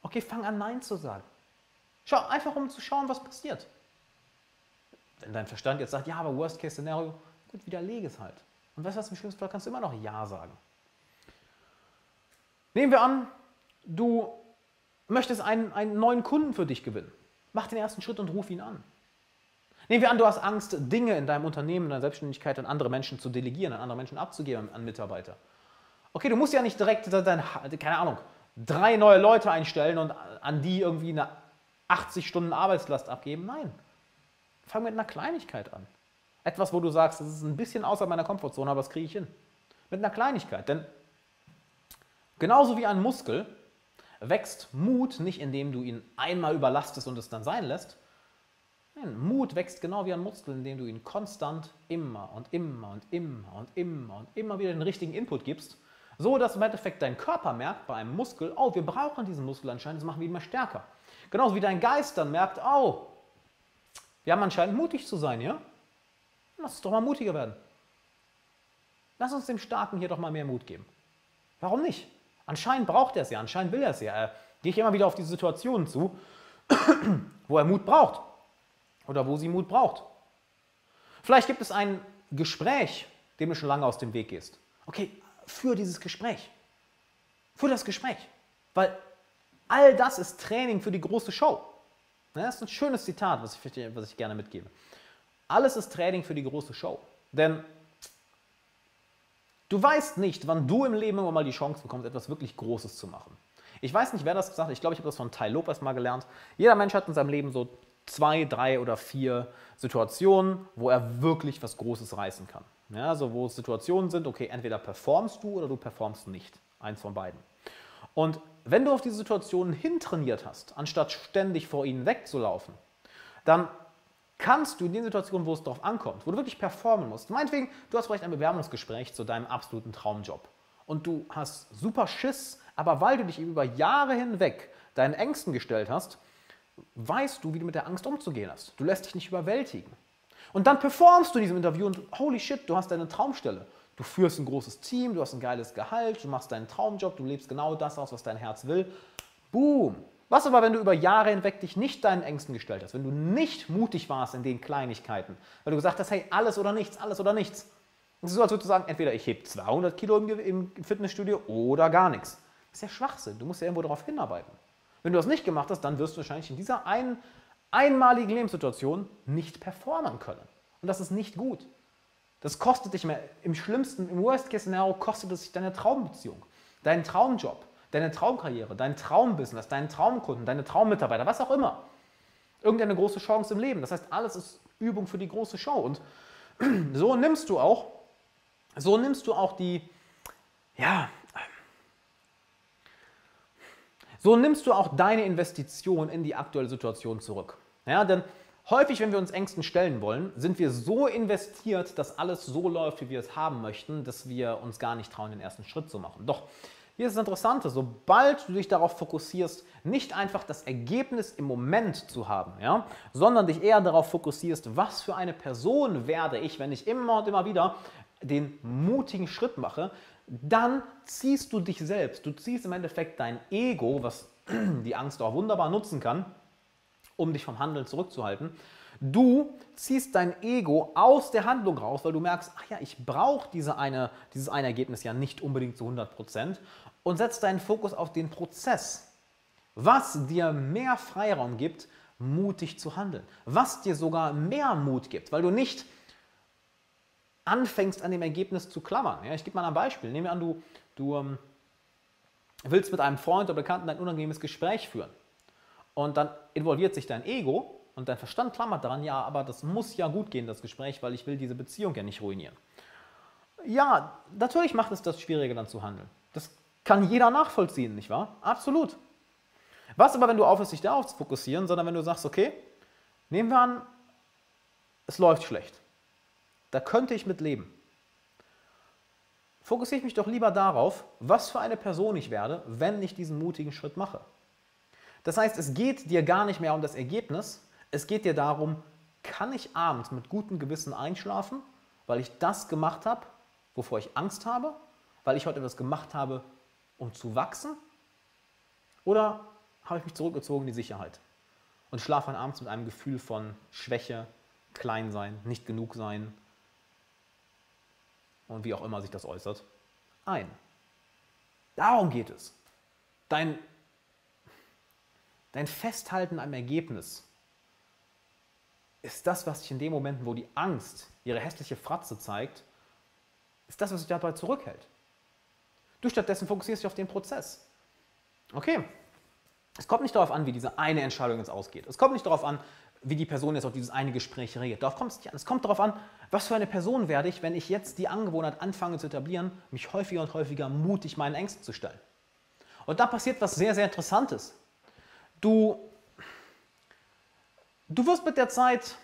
Okay, fang an, Nein zu sagen. Schau, einfach um zu schauen, was passiert. Wenn dein Verstand jetzt sagt, ja, aber Worst-Case-Szenario, gut, widerlege es halt. Und weißt du was, im schlimmsten Fall kannst du immer noch Ja sagen. Nehmen wir an, du möchtest einen, einen neuen Kunden für dich gewinnen. Mach den ersten Schritt und ruf ihn an. Nehmen wir an, du hast Angst, Dinge in deinem Unternehmen, in deiner Selbstständigkeit an andere Menschen zu delegieren, an andere Menschen abzugeben, an Mitarbeiter. Okay, du musst ja nicht direkt, dein, keine Ahnung, drei neue Leute einstellen und an die irgendwie eine 80 Stunden Arbeitslast abgeben. Nein. Fang mit einer Kleinigkeit an. Etwas, wo du sagst, das ist ein bisschen außer meiner Komfortzone, aber das kriege ich hin. Mit einer Kleinigkeit. Denn genauso wie ein Muskel wächst Mut nicht, indem du ihn einmal überlastest und es dann sein lässt, Nein, Mut wächst genau wie ein Muskel, indem du ihn konstant immer und immer und immer und immer und immer wieder den richtigen Input gibst, so dass im Endeffekt dein Körper merkt bei einem Muskel, oh, wir brauchen diesen Muskel anscheinend, das machen wir immer stärker. Genauso wie dein Geist dann merkt, oh, wir haben anscheinend mutig zu sein, ja? Lass uns doch mal mutiger werden. Lass uns dem Starken hier doch mal mehr Mut geben. Warum nicht? Anscheinend braucht er es ja, anscheinend will er es ja. Er geht immer wieder auf diese Situationen zu, wo er Mut braucht oder wo sie Mut braucht. Vielleicht gibt es ein Gespräch, dem du schon lange aus dem Weg gehst. Okay, für dieses Gespräch. Für das Gespräch. Weil all das ist Training für die große Show. Das ist ein schönes Zitat, was ich, was ich gerne mitgebe. Alles ist Training für die große Show. Denn du weißt nicht, wann du im Leben immer mal die Chance bekommst, etwas wirklich Großes zu machen. Ich weiß nicht, wer das gesagt hat. Ich glaube, ich habe das von Ty Lopez mal gelernt. Jeder Mensch hat in seinem Leben so zwei, drei oder vier Situationen, wo er wirklich was Großes reißen kann. Ja, also wo es Situationen sind, okay, entweder performst du oder du performst nicht. Eins von beiden. Und wenn du auf diese Situationen hintrainiert hast, anstatt ständig vor ihnen wegzulaufen, dann kannst du in den Situationen, wo es darauf ankommt, wo du wirklich performen musst, meinetwegen, du hast vielleicht ein Bewerbungsgespräch zu deinem absoluten Traumjob und du hast super Schiss, aber weil du dich über Jahre hinweg deinen Ängsten gestellt hast, weißt du, wie du mit der Angst umzugehen hast. Du lässt dich nicht überwältigen. Und dann performst du in diesem Interview und holy shit, du hast deine Traumstelle. Du führst ein großes Team, du hast ein geiles Gehalt, du machst deinen Traumjob, du lebst genau das aus, was dein Herz will. Boom. Was aber, wenn du über Jahre hinweg dich nicht deinen Ängsten gestellt hast, wenn du nicht mutig warst in den Kleinigkeiten, weil du gesagt hast, hey, alles oder nichts, alles oder nichts. Es ist so, als würdest du sagen, entweder ich hebe 200 Kilo im Fitnessstudio oder gar nichts. Das ist ja Schwachsinn. Du musst ja irgendwo darauf hinarbeiten. Wenn du das nicht gemacht hast, dann wirst du wahrscheinlich in dieser ein, einmaligen Lebenssituation nicht performen können. Und das ist nicht gut. Das kostet dich mehr, im schlimmsten, im Worst-Case-Szenario kostet es dich deine Traumbeziehung, deinen Traumjob, deine Traumkarriere, dein Traumbusiness, deinen Traumkunden, deine Traummitarbeiter, was auch immer. Irgendeine große Chance im Leben. Das heißt, alles ist Übung für die große Show. Und so nimmst du auch, so nimmst du auch die, ja, so nimmst du auch deine Investition in die aktuelle Situation zurück. Ja, denn Häufig, wenn wir uns Ängsten stellen wollen, sind wir so investiert, dass alles so läuft, wie wir es haben möchten, dass wir uns gar nicht trauen, den ersten Schritt zu machen. Doch hier ist das Interessante, sobald du dich darauf fokussierst, nicht einfach das Ergebnis im Moment zu haben, ja, sondern dich eher darauf fokussierst, was für eine Person werde ich, wenn ich immer und immer wieder den mutigen Schritt mache, dann ziehst du dich selbst. Du ziehst im Endeffekt dein Ego, was die Angst auch wunderbar nutzen kann, um dich vom Handeln zurückzuhalten. Du ziehst dein Ego aus der Handlung raus, weil du merkst, ach ja, ich brauche diese eine, dieses eine Ergebnis ja nicht unbedingt zu 100 Prozent und setzt deinen Fokus auf den Prozess, was dir mehr Freiraum gibt, mutig zu handeln, was dir sogar mehr Mut gibt, weil du nicht anfängst an dem Ergebnis zu klammern. Ja, ich gebe mal ein Beispiel. Nehmen wir an, du, du ähm, willst mit einem Freund oder Bekannten ein unangenehmes Gespräch führen. Und dann involviert sich dein Ego und dein Verstand klammert daran, ja, aber das muss ja gut gehen, das Gespräch, weil ich will diese Beziehung ja nicht ruinieren. Ja, natürlich macht es das schwieriger dann zu handeln. Das kann jeder nachvollziehen, nicht wahr? Absolut. Was aber, wenn du aufhörst, dich darauf zu fokussieren, sondern wenn du sagst, okay, nehmen wir an, es läuft schlecht. Da könnte ich mit leben. Fokussiere ich mich doch lieber darauf, was für eine Person ich werde, wenn ich diesen mutigen Schritt mache. Das heißt, es geht dir gar nicht mehr um das Ergebnis, es geht dir darum, kann ich abends mit gutem Gewissen einschlafen, weil ich das gemacht habe, wovor ich Angst habe, weil ich heute etwas gemacht habe, um zu wachsen? Oder habe ich mich zurückgezogen in die Sicherheit und schlafe dann abends mit einem Gefühl von Schwäche, Kleinsein, nicht genug sein und wie auch immer sich das äußert, ein? Darum geht es. Dein Dein Festhalten am Ergebnis ist das, was dich in den Momenten, wo die Angst ihre hässliche Fratze zeigt, ist das, was dich dabei zurückhält. Du stattdessen fokussierst dich auf den Prozess. Okay, es kommt nicht darauf an, wie diese eine Entscheidung jetzt ausgeht. Es kommt nicht darauf an, wie die Person jetzt auf dieses eine Gespräch reagiert. Darauf kommt es nicht an. Es kommt darauf an, was für eine Person werde ich, wenn ich jetzt die Angewohnheit anfange zu etablieren, mich häufiger und häufiger mutig meinen Ängsten zu stellen. Und da passiert was sehr, sehr Interessantes. Du, du wirst mit der Zeit,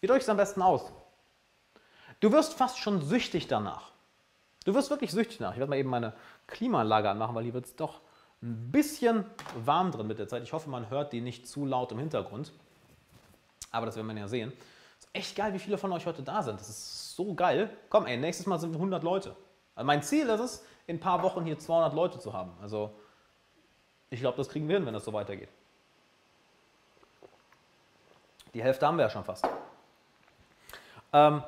wie drücke ich es am besten aus? Du wirst fast schon süchtig danach. Du wirst wirklich süchtig danach. Ich werde mal eben meine Klimaanlage anmachen, weil hier wird es doch ein bisschen warm drin mit der Zeit. Ich hoffe, man hört die nicht zu laut im Hintergrund. Aber das werden wir ja sehen. Ist echt geil, wie viele von euch heute da sind. Das ist so geil. Komm, ey, nächstes Mal sind wir 100 Leute. Also mein Ziel ist es, in ein paar Wochen hier 200 Leute zu haben. Also ich glaube, das kriegen wir hin, wenn das so weitergeht. Die Hälfte haben wir ja schon fast. Ähm,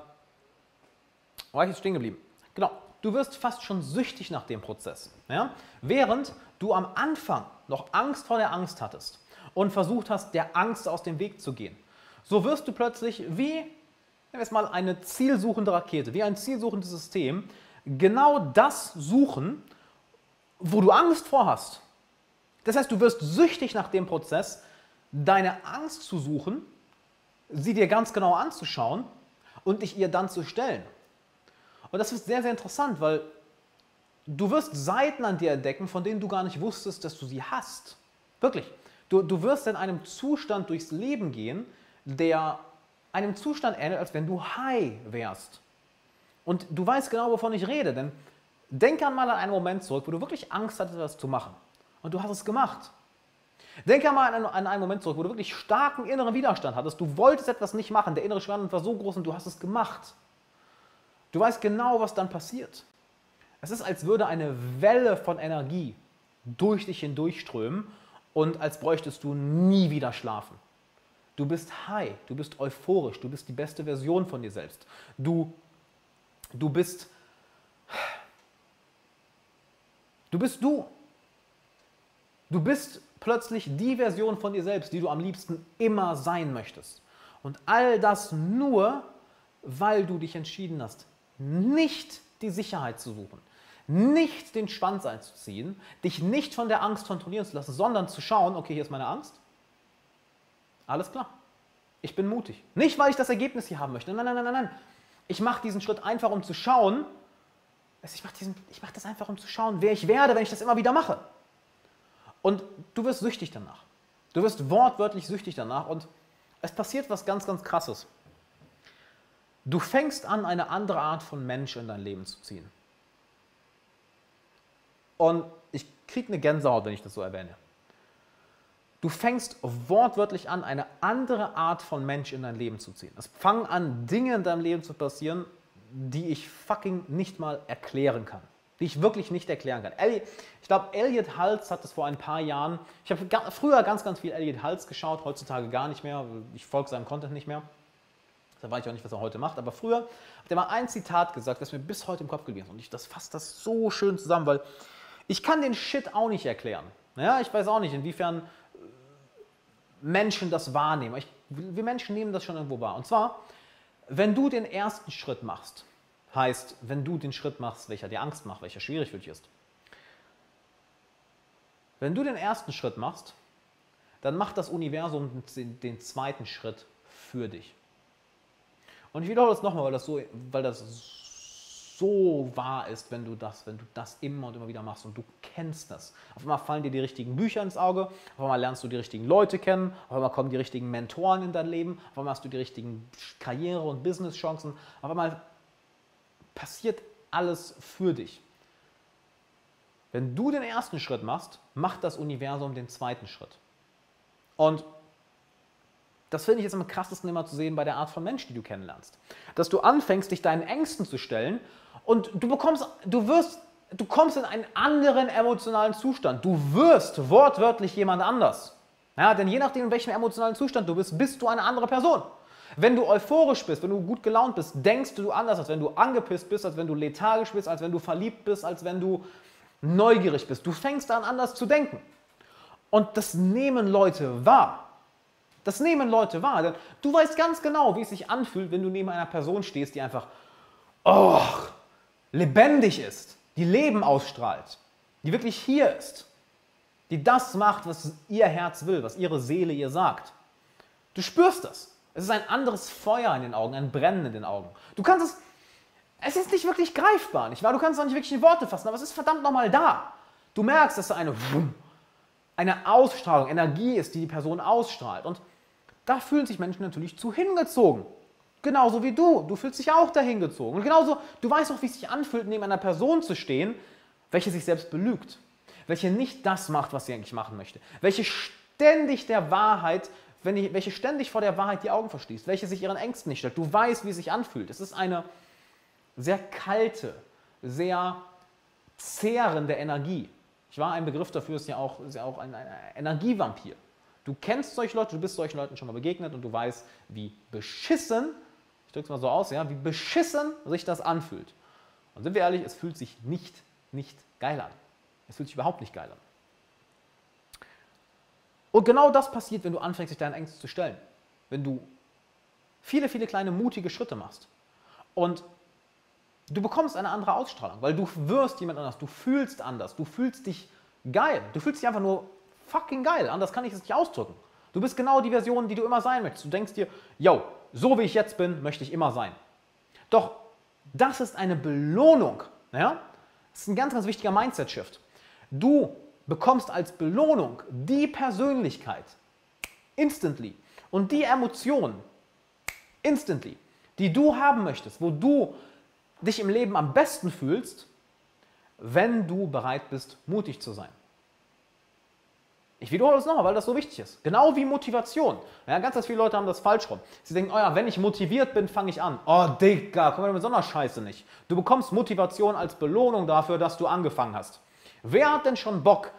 war ich jetzt stehen geblieben? Genau, du wirst fast schon süchtig nach dem Prozess. Ja? Während du am Anfang noch Angst vor der Angst hattest und versucht hast, der Angst aus dem Weg zu gehen, so wirst du plötzlich wie, nehmen wir jetzt mal eine zielsuchende Rakete, wie ein zielsuchendes System, genau das suchen, wo du Angst vor hast. Das heißt, du wirst süchtig nach dem Prozess, deine Angst zu suchen, sie dir ganz genau anzuschauen und dich ihr dann zu stellen. Und das ist sehr, sehr interessant, weil du wirst Seiten an dir entdecken, von denen du gar nicht wusstest, dass du sie hast. Wirklich. Du, du wirst in einem Zustand durchs Leben gehen, der einem Zustand ähnelt, als wenn du high wärst. Und du weißt genau, wovon ich rede, denn denk einmal an einen Moment zurück, wo du wirklich Angst hattest, das zu machen und du hast es gemacht. Denke mal an einen, Moment zurück, wo du wirklich starken inneren Widerstand hattest. Du wolltest etwas nicht machen, der innere Widerstand war so groß und du hast es gemacht. Du weißt genau, was dann passiert. Es ist, als würde eine Welle von Energie durch dich hindurchströmen und als bräuchtest du nie wieder schlafen. Du bist high, du bist euphorisch, du bist die beste Version von dir selbst. Du, du bist, du bist du. Du bist plötzlich die Version von dir selbst, die du am liebsten immer sein möchtest. Und all das nur, weil du dich entschieden hast, nicht die Sicherheit zu suchen, nicht den Schwanz einzuziehen, dich nicht von der Angst kontrollieren zu lassen, sondern zu schauen, okay, hier ist meine Angst. Alles klar. Ich bin mutig. Nicht, weil ich das Ergebnis hier haben möchte. Nein, nein, nein, nein, nein. Ich mache diesen Schritt einfach, um zu schauen. Ich mache mach das einfach, um zu schauen, wer ich werde, wenn ich das immer wieder mache. Und du wirst süchtig danach. Du wirst wortwörtlich süchtig danach. Und es passiert was ganz, ganz Krasses. Du fängst an, eine andere Art von Mensch in dein Leben zu ziehen. Und ich kriege eine Gänsehaut, wenn ich das so erwähne. Du fängst wortwörtlich an, eine andere Art von Mensch in dein Leben zu ziehen. Es fangen an, Dinge in deinem Leben zu passieren, die ich fucking nicht mal erklären kann. Die ich wirklich nicht erklären kann. Ich glaube, Elliot Hals hat es vor ein paar Jahren. Ich habe früher ganz, ganz viel Elliot Hals geschaut, heutzutage gar nicht mehr. Ich folge seinem Content nicht mehr. Da weiß ich auch nicht, was er heute macht. Aber früher hat er mal ein Zitat gesagt, das mir bis heute im Kopf geblieben ist. Und ich, das fasst das so schön zusammen, weil ich kann den Shit auch nicht erklären. Ja, ich weiß auch nicht, inwiefern Menschen das wahrnehmen. Ich, wir Menschen nehmen das schon irgendwo wahr. Und zwar, wenn du den ersten Schritt machst, heißt, wenn du den Schritt machst, welcher dir Angst macht, welcher schwierig für dich ist. Wenn du den ersten Schritt machst, dann macht das Universum den zweiten Schritt für dich. Und ich wiederhole das nochmal, weil das so, weil das so wahr ist, wenn du das, wenn du das immer und immer wieder machst und du kennst das. Auf einmal fallen dir die richtigen Bücher ins Auge, auf einmal lernst du die richtigen Leute kennen, auf einmal kommen die richtigen Mentoren in dein Leben, auf einmal hast du die richtigen Karriere- und Businesschancen, auf einmal passiert alles für dich. Wenn du den ersten Schritt machst, macht das Universum den zweiten Schritt. Und das finde ich jetzt am krassesten immer zu sehen bei der Art von Mensch, die du kennenlernst. Dass du anfängst, dich deinen Ängsten zu stellen und du bekommst, du wirst, du kommst in einen anderen emotionalen Zustand. Du wirst wortwörtlich jemand anders. Ja, denn je nachdem, in welchem emotionalen Zustand du bist, bist du eine andere Person. Wenn du euphorisch bist, wenn du gut gelaunt bist, denkst du anders, als wenn du angepisst bist, als wenn du lethargisch bist, als wenn du verliebt bist, als wenn du neugierig bist. Du fängst an, anders zu denken. Und das nehmen Leute wahr. Das nehmen Leute wahr. Denn du weißt ganz genau, wie es sich anfühlt, wenn du neben einer Person stehst, die einfach oh, lebendig ist, die Leben ausstrahlt, die wirklich hier ist, die das macht, was ihr Herz will, was ihre Seele ihr sagt. Du spürst das. Es ist ein anderes Feuer in den Augen, ein Brennen in den Augen. Du kannst es, es ist nicht wirklich greifbar, nicht wahr? Du kannst es auch nicht wirklich in Worte fassen, aber es ist verdammt nochmal da. Du merkst, dass da eine, eine Ausstrahlung, Energie ist, die die Person ausstrahlt. Und da fühlen sich Menschen natürlich zu hingezogen. Genauso wie du. Du fühlst dich auch dahin gezogen. Und genauso, du weißt auch, wie es sich anfühlt, neben einer Person zu stehen, welche sich selbst belügt. Welche nicht das macht, was sie eigentlich machen möchte. Welche ständig der Wahrheit, ich, welche ständig vor der Wahrheit die Augen verschließt. Welche sich ihren Ängsten nicht stellt. Du weißt, wie es sich anfühlt. Es ist eine sehr kalte, sehr zehrende Energie. Ich war ein Begriff dafür, ist ja auch, ist ja auch ein, ein Energievampir. Du kennst solche Leute, du bist solchen Leuten schon mal begegnet und du weißt, wie beschissen, ich drücke es mal so aus, ja, wie beschissen sich das anfühlt. Und sind wir ehrlich, es fühlt sich nicht, nicht geil an. Es fühlt sich überhaupt nicht geil an. Und genau das passiert, wenn du anfängst, dich deinen Ängsten zu stellen. Wenn du viele, viele kleine mutige Schritte machst. Und du bekommst eine andere Ausstrahlung, weil du wirst jemand anders, du fühlst anders, du fühlst dich geil. Du fühlst dich einfach nur fucking geil. Anders kann ich es nicht ausdrücken. Du bist genau die Version, die du immer sein möchtest. Du denkst dir, yo, so wie ich jetzt bin, möchte ich immer sein. Doch das ist eine Belohnung. Ja? Das ist ein ganz, ganz wichtiger Mindset-Shift. Du bekommst als Belohnung die Persönlichkeit instantly und die Emotionen instantly, die du haben möchtest, wo du dich im Leben am besten fühlst, wenn du bereit bist, mutig zu sein. Ich wiederhole das nochmal, weil das so wichtig ist. Genau wie Motivation. Ja, ganz, ganz viele Leute haben das falsch rum. Sie denken, oh ja, wenn ich motiviert bin, fange ich an. Oh, Digga, komm mal mit so einer Scheiße nicht. Du bekommst Motivation als Belohnung dafür, dass du angefangen hast. Wer hat denn schon Bock,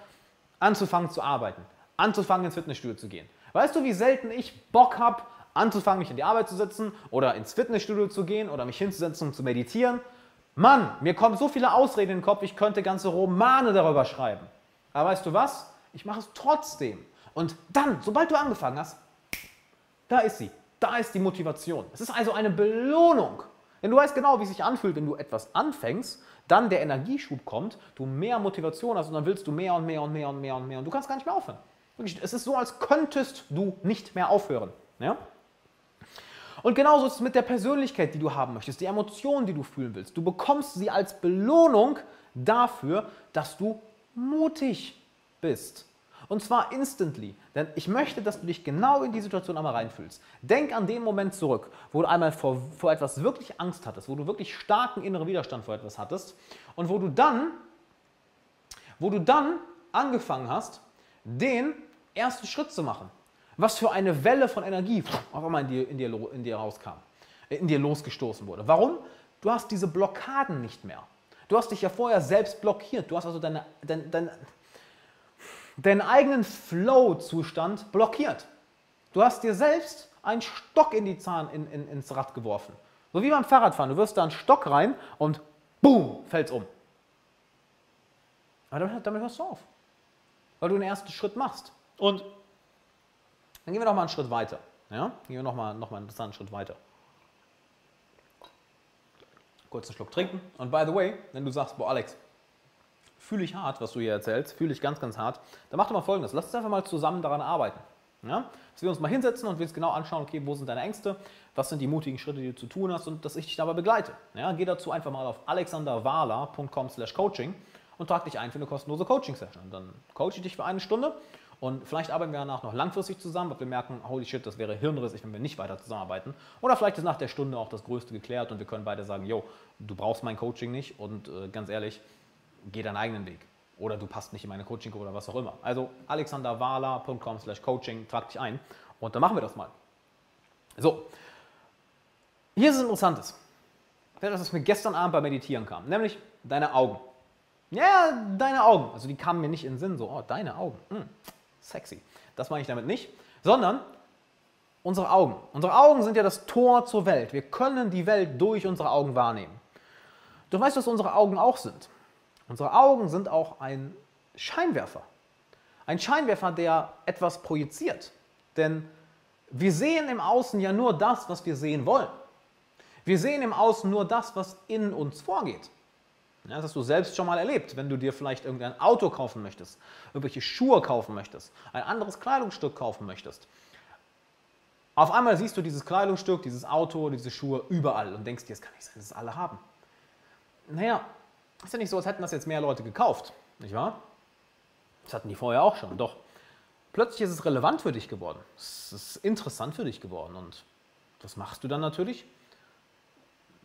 anzufangen zu arbeiten? Anzufangen ins Fitnessstudio zu gehen? Weißt du, wie selten ich Bock habe, anzufangen, mich in die Arbeit zu setzen oder ins Fitnessstudio zu gehen oder mich hinzusetzen und zu meditieren? Mann, mir kommen so viele Ausreden in den Kopf, ich könnte ganze Romane darüber schreiben. Aber weißt du was? Ich mache es trotzdem. Und dann, sobald du angefangen hast, da ist sie. Da ist die Motivation. Es ist also eine Belohnung. Denn du weißt genau, wie es sich anfühlt, wenn du etwas anfängst, dann der Energieschub kommt, du mehr Motivation hast und dann willst du mehr und mehr und mehr und mehr und mehr und du kannst gar nicht mehr aufhören. Es ist so, als könntest du nicht mehr aufhören. Ja? Und genauso ist es mit der Persönlichkeit, die du haben möchtest, die Emotionen, die du fühlen willst. Du bekommst sie als Belohnung dafür, dass du mutig bist. Und zwar instantly. Denn ich möchte, dass du dich genau in die Situation einmal reinfühlst. Denk an den Moment zurück, wo du einmal vor, vor etwas wirklich Angst hattest, wo du wirklich starken inneren Widerstand vor etwas hattest und wo du dann, wo du dann angefangen hast, den ersten Schritt zu machen. Was für eine Welle von Energie auf einmal in dir, in dir, in dir rauskam, äh, in dir losgestoßen wurde. Warum? Du hast diese Blockaden nicht mehr. Du hast dich ja vorher selbst blockiert. Du hast also deine, dein, dein, deinen eigenen Flow-Zustand blockiert. Du hast dir selbst einen Stock in die Zahn, in, in, ins Rad geworfen. So wie beim Fahrradfahren. Du wirst da einen Stock rein und boom, fällt's um. Aber damit, damit hörst du auf. Weil du den ersten Schritt machst. Und dann gehen wir noch mal einen Schritt weiter. Ja? Gehen wir noch mal, noch mal einen interessanten Schritt weiter. Kurz einen Schluck trinken. Und by the way, wenn du sagst, boah Alex, fühle ich hart, was du hier erzählst, fühle ich ganz, ganz hart, dann mach doch mal folgendes. Lass uns einfach mal zusammen daran arbeiten. Ja? Dass wir uns mal hinsetzen und wir uns genau anschauen, okay, wo sind deine Ängste, was sind die mutigen Schritte, die du zu tun hast und dass ich dich dabei begleite. Ja? Geh dazu einfach mal auf alexanderwala.com slash coaching und trag dich ein für eine kostenlose Coaching-Session. Dann coache ich dich für eine Stunde und vielleicht arbeiten wir danach noch langfristig zusammen, weil wir merken, holy shit, das wäre hirnrissig, wenn wir nicht weiter zusammenarbeiten. Oder vielleicht ist nach der Stunde auch das Größte geklärt und wir können beide sagen, yo, du brauchst mein Coaching nicht und äh, ganz ehrlich, geh deinen eigenen Weg. Oder du passt nicht in meine Coaching-Gruppe oder was auch immer. Also alexanderwala.com slash coaching, trag dich ein und dann machen wir das mal. So, hier ist es Interessantes. Das, was mir gestern Abend beim Meditieren kam, nämlich deine Augen. Ja, deine Augen. Also die kamen mir nicht in den Sinn, so, oh, deine Augen. Hm, sexy. Das meine ich damit nicht, sondern unsere Augen. Unsere Augen sind ja das Tor zur Welt. Wir können die Welt durch unsere Augen wahrnehmen. Du weißt, was unsere Augen auch sind. Unsere Augen sind auch ein Scheinwerfer. Ein Scheinwerfer, der etwas projiziert. Denn wir sehen im Außen ja nur das, was wir sehen wollen. Wir sehen im Außen nur das, was in uns vorgeht. Ja, das hast du selbst schon mal erlebt, wenn du dir vielleicht irgendein Auto kaufen möchtest, irgendwelche Schuhe kaufen möchtest, ein anderes Kleidungsstück kaufen möchtest. Auf einmal siehst du dieses Kleidungsstück, dieses Auto, diese Schuhe überall und denkst dir, es kann nicht sein, dass es alle haben. Naja, ist ja nicht so, als hätten das jetzt mehr Leute gekauft, nicht wahr? Das hatten die vorher auch schon. Doch plötzlich ist es relevant für dich geworden. Es ist interessant für dich geworden. Und was machst du dann natürlich?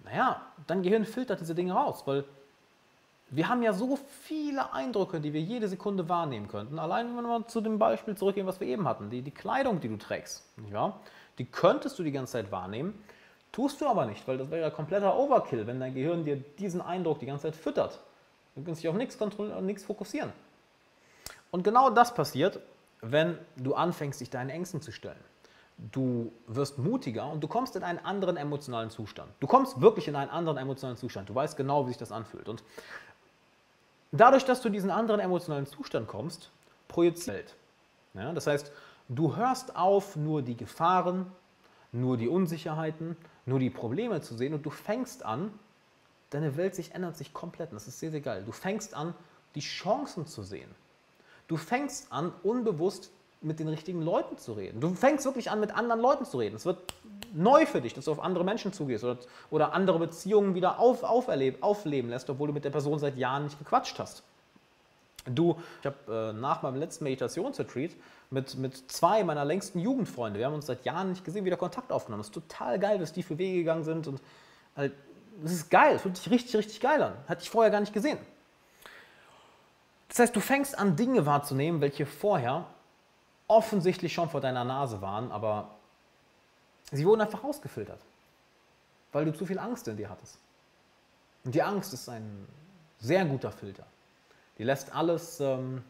Naja, dein Gehirn filtert diese Dinge raus, weil wir haben ja so viele Eindrücke, die wir jede Sekunde wahrnehmen könnten. Allein wenn wir mal zu dem Beispiel zurückgehen, was wir eben hatten, die, die Kleidung, die du trägst, nicht wahr? die könntest du die ganze Zeit wahrnehmen, tust du aber nicht, weil das wäre ja kompletter Overkill, wenn dein Gehirn dir diesen Eindruck die ganze Zeit füttert. Du kannst dich auf nichts kontrollieren und nichts fokussieren. Und genau das passiert, wenn du anfängst, dich deinen Ängsten zu stellen. Du wirst mutiger und du kommst in einen anderen emotionalen Zustand. Du kommst wirklich in einen anderen emotionalen Zustand. Du weißt genau, wie sich das anfühlt. Und Dadurch, dass du in diesen anderen emotionalen Zustand kommst, projiziert. Ja, das heißt, du hörst auf, nur die Gefahren, nur die Unsicherheiten, nur die Probleme zu sehen und du fängst an, deine Welt sich ändert sich komplett. Und das ist sehr, sehr geil. Du fängst an, die Chancen zu sehen. Du fängst an, unbewusst mit den richtigen Leuten zu reden. Du fängst wirklich an, mit anderen Leuten zu reden. Es wird neu für dich, dass du auf andere Menschen zugehst oder, oder andere Beziehungen wieder auf, auferleben, aufleben lässt, obwohl du mit der Person seit Jahren nicht gequatscht hast. Du, ich habe äh, nach meinem letzten Meditationsretreat mit, mit zwei meiner längsten Jugendfreunde, wir haben uns seit Jahren nicht gesehen, wieder Kontakt aufgenommen. Es ist total geil, was die für Wege gegangen sind und halt, das ist geil, es fühlt sich richtig, richtig geil an. Hatte ich vorher gar nicht gesehen. Das heißt, du fängst an, Dinge wahrzunehmen, welche vorher offensichtlich schon vor deiner Nase waren, aber sie wurden einfach ausgefiltert, weil du zu viel Angst in dir hattest. Und die Angst ist ein sehr guter Filter. Die lässt alles, ähm,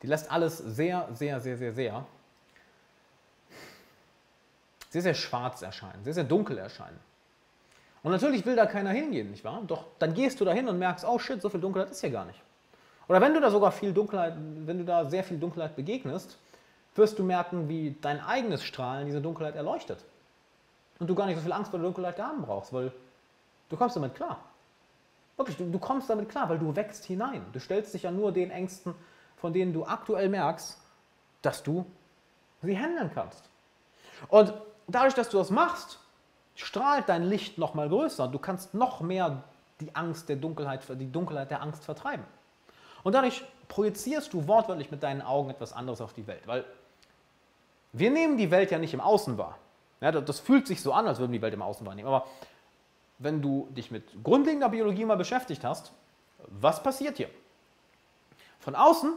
die lässt alles sehr, sehr, sehr, sehr, sehr, sehr, sehr schwarz erscheinen, sehr, sehr dunkel erscheinen. Und natürlich will da keiner hingehen, nicht wahr? Doch dann gehst du da hin und merkst, oh shit, so viel Dunkelheit ist hier gar nicht. Oder wenn du da sogar viel Dunkelheit, wenn du da sehr viel Dunkelheit begegnest, wirst du merken, wie dein eigenes Strahlen diese Dunkelheit erleuchtet. Und du gar nicht so viel Angst vor der Dunkelheit haben brauchst, weil du kommst damit klar. Wirklich, du, du kommst damit klar, weil du wächst hinein. Du stellst dich ja nur den Ängsten, von denen du aktuell merkst, dass du sie handeln kannst. Und dadurch, dass du das machst, strahlt dein Licht noch mal größer. Du kannst noch mehr die Angst der Dunkelheit, die Dunkelheit der Angst vertreiben. Und dadurch projizierst du wortwörtlich mit deinen Augen etwas anderes auf die Welt. Weil wir nehmen die Welt ja nicht im Außen wahr. Ja, das fühlt sich so an, als würden wir die Welt im Außen wahrnehmen. Aber wenn du dich mit grundlegender Biologie mal beschäftigt hast, was passiert hier? Von außen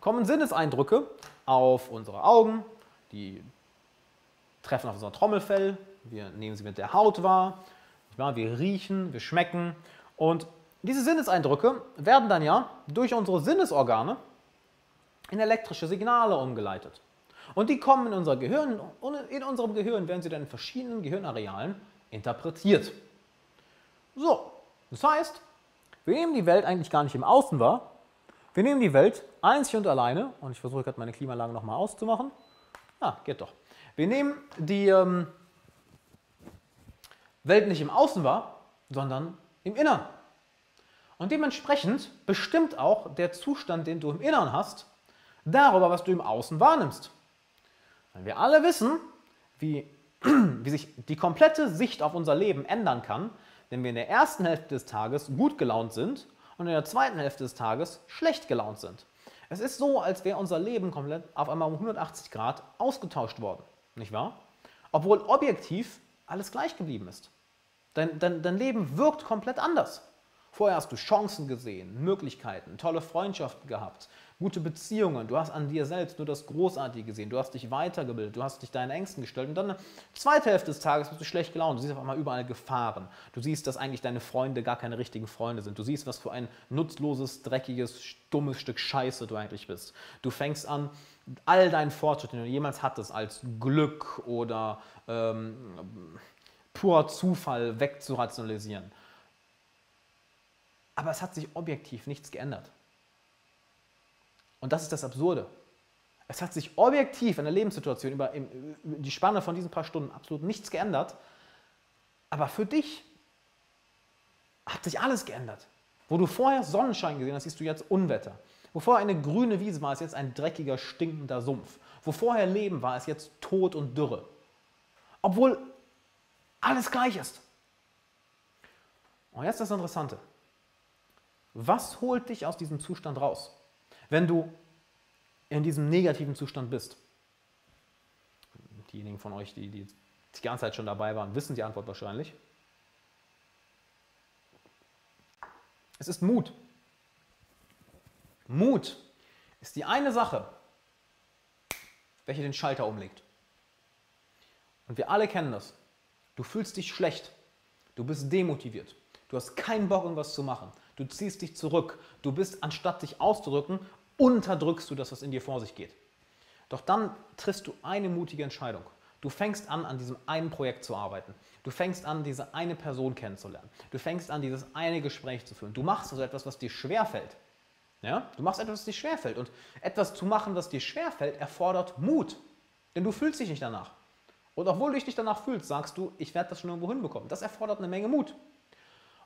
kommen Sinneseindrücke auf unsere Augen, die treffen auf unser Trommelfell, wir nehmen sie mit der Haut wahr, wir riechen, wir schmecken und diese Sinneseindrücke werden dann ja durch unsere Sinnesorgane in elektrische Signale umgeleitet. Und die kommen in unser Gehirn und in unserem Gehirn werden sie dann in verschiedenen Gehirnarealen interpretiert. So, das heißt, wir nehmen die Welt eigentlich gar nicht im Außen wahr. Wir nehmen die Welt einzig und alleine, und ich versuche gerade meine Klimaanlage nochmal auszumachen. Ah, geht doch. Wir nehmen die ähm, Welt nicht im Außen wahr, sondern im Innern. Und dementsprechend bestimmt auch der Zustand, den du im Innern hast, darüber, was du im Außen wahrnimmst. Weil wir alle wissen, wie, wie sich die komplette Sicht auf unser Leben ändern kann, wenn wir in der ersten Hälfte des Tages gut gelaunt sind und in der zweiten Hälfte des Tages schlecht gelaunt sind. Es ist so, als wäre unser Leben komplett auf einmal um 180 Grad ausgetauscht worden, nicht wahr? Obwohl objektiv alles gleich geblieben ist. Dein, dein, dein Leben wirkt komplett anders. Vorher hast du Chancen gesehen, Möglichkeiten, tolle Freundschaften gehabt, gute Beziehungen. Du hast an dir selbst nur das Großartige gesehen. Du hast dich weitergebildet, du hast dich deinen Ängsten gestellt. Und dann zweite Hälfte des Tages bist du schlecht gelaunt. Du siehst auf einmal überall Gefahren. Du siehst, dass eigentlich deine Freunde gar keine richtigen Freunde sind. Du siehst, was für ein nutzloses, dreckiges, dummes Stück Scheiße du eigentlich bist. Du fängst an, all deinen Fortschritt, den du jemals hattest, als Glück oder ähm, purer Zufall wegzurationalisieren. Aber es hat sich objektiv nichts geändert. Und das ist das Absurde. Es hat sich objektiv in der Lebenssituation über die Spanne von diesen paar Stunden absolut nichts geändert. Aber für dich hat sich alles geändert. Wo du vorher Sonnenschein gesehen hast, siehst du jetzt Unwetter. Wo vorher eine grüne Wiese war, ist jetzt ein dreckiger, stinkender Sumpf. Wo vorher Leben war, ist jetzt Tod und Dürre. Obwohl alles gleich ist. Und jetzt das Interessante. Was holt dich aus diesem Zustand raus, wenn du in diesem negativen Zustand bist? Diejenigen von euch, die, die die ganze Zeit schon dabei waren, wissen die Antwort wahrscheinlich. Es ist Mut. Mut ist die eine Sache, welche den Schalter umlegt. Und wir alle kennen das. Du fühlst dich schlecht. Du bist demotiviert. Du hast keinen Bock, irgendwas zu machen. Du ziehst dich zurück. Du bist, anstatt dich auszudrücken, unterdrückst du das, was in dir vor sich geht. Doch dann triffst du eine mutige Entscheidung. Du fängst an, an diesem einen Projekt zu arbeiten. Du fängst an, diese eine Person kennenzulernen. Du fängst an, dieses eine Gespräch zu führen. Du machst also etwas, was dir schwerfällt. Ja? Du machst etwas, was dir schwerfällt. Und etwas zu machen, was dir schwerfällt, erfordert Mut. Denn du fühlst dich nicht danach. Und obwohl du dich nicht danach fühlst, sagst du, ich werde das schon irgendwo hinbekommen. Das erfordert eine Menge Mut.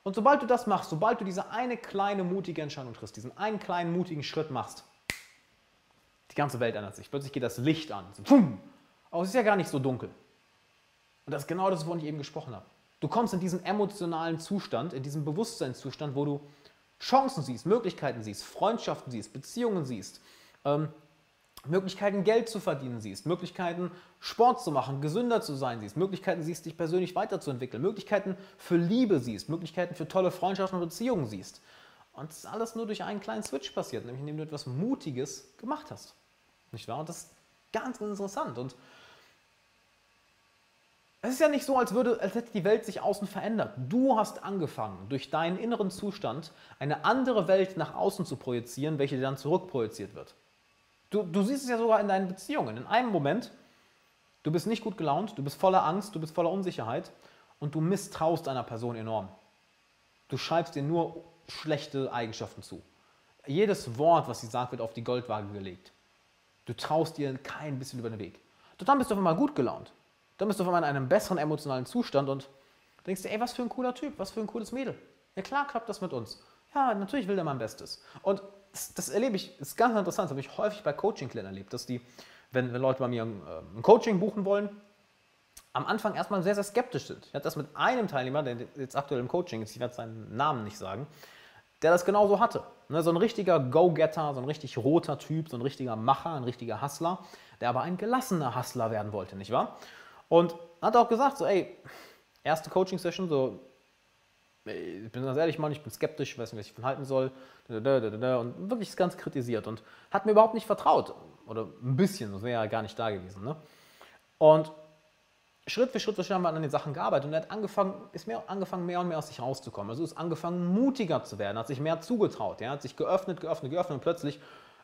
Und sobald du das machst, sobald du diese eine kleine mutige Entscheidung triffst, diesen einen kleinen mutigen Schritt machst, die ganze Welt ändert sich. Plötzlich geht das Licht an. So, pum. Aber es ist ja gar nicht so dunkel. Und das ist genau das, wovon ich eben gesprochen habe. Du kommst in diesen emotionalen Zustand, in diesen Bewusstseinszustand, wo du Chancen siehst, Möglichkeiten siehst, Freundschaften siehst, Beziehungen siehst, ähm, Möglichkeiten, Geld zu verdienen siehst, Möglichkeiten, Sport zu machen, gesünder zu sein siehst, Möglichkeiten siehst, dich persönlich weiterzuentwickeln, Möglichkeiten für Liebe siehst, Möglichkeiten für tolle Freundschaften und Beziehungen siehst. Und das ist alles nur durch einen kleinen Switch passiert, nämlich indem du etwas Mutiges gemacht hast. Nicht wahr? Und das ist ganz interessant. Und es ist ja nicht so, als, würde, als hätte die Welt sich außen verändert. Du hast angefangen, durch deinen inneren Zustand eine andere Welt nach außen zu projizieren, welche dir dann zurückprojiziert wird. Du, du siehst es ja sogar in deinen Beziehungen. In einem Moment, du bist nicht gut gelaunt, du bist voller Angst, du bist voller Unsicherheit und du misstraust einer Person enorm. Du schreibst dir nur schlechte Eigenschaften zu. Jedes Wort, was sie sagt, wird auf die Goldwaage gelegt. Du traust dir kein bisschen über den Weg. Und dann bist du auf einmal gut gelaunt. Dann bist du auf einmal in einem besseren emotionalen Zustand und denkst dir, ey, was für ein cooler Typ, was für ein cooles Mädel. Ja klar klappt das mit uns. Ja, natürlich will der mein Bestes. Und das, das erlebe ich, ist ganz interessant, das habe ich häufig bei Coaching-Klienten erlebt, dass die, wenn, wenn Leute bei mir ein, äh, ein Coaching buchen wollen, am Anfang erstmal sehr, sehr skeptisch sind. Ich hatte das mit einem Teilnehmer, der jetzt aktuell im Coaching ist, ich werde seinen Namen nicht sagen, der das genauso hatte. Ne, so ein richtiger Go-Getter, so ein richtig roter Typ, so ein richtiger Macher, ein richtiger Hustler, der aber ein gelassener Hustler werden wollte, nicht wahr? Und hat auch gesagt, so, ey, erste Coaching-Session, so, ich bin ganz ehrlich, Mann, ich bin skeptisch, weiß nicht, was ich von halten soll, und wirklich das Ganze kritisiert und hat mir überhaupt nicht vertraut. Oder ein bisschen, das wäre ja gar nicht da gewesen. Ne? Und Schritt für Schritt für Schritt haben wir an den Sachen gearbeitet und er hat angefangen, ist mehr, angefangen, mehr und mehr aus sich rauszukommen. Also ist angefangen, mutiger zu werden, hat sich mehr zugetraut, ja, hat sich geöffnet, geöffnet, geöffnet und plötzlich,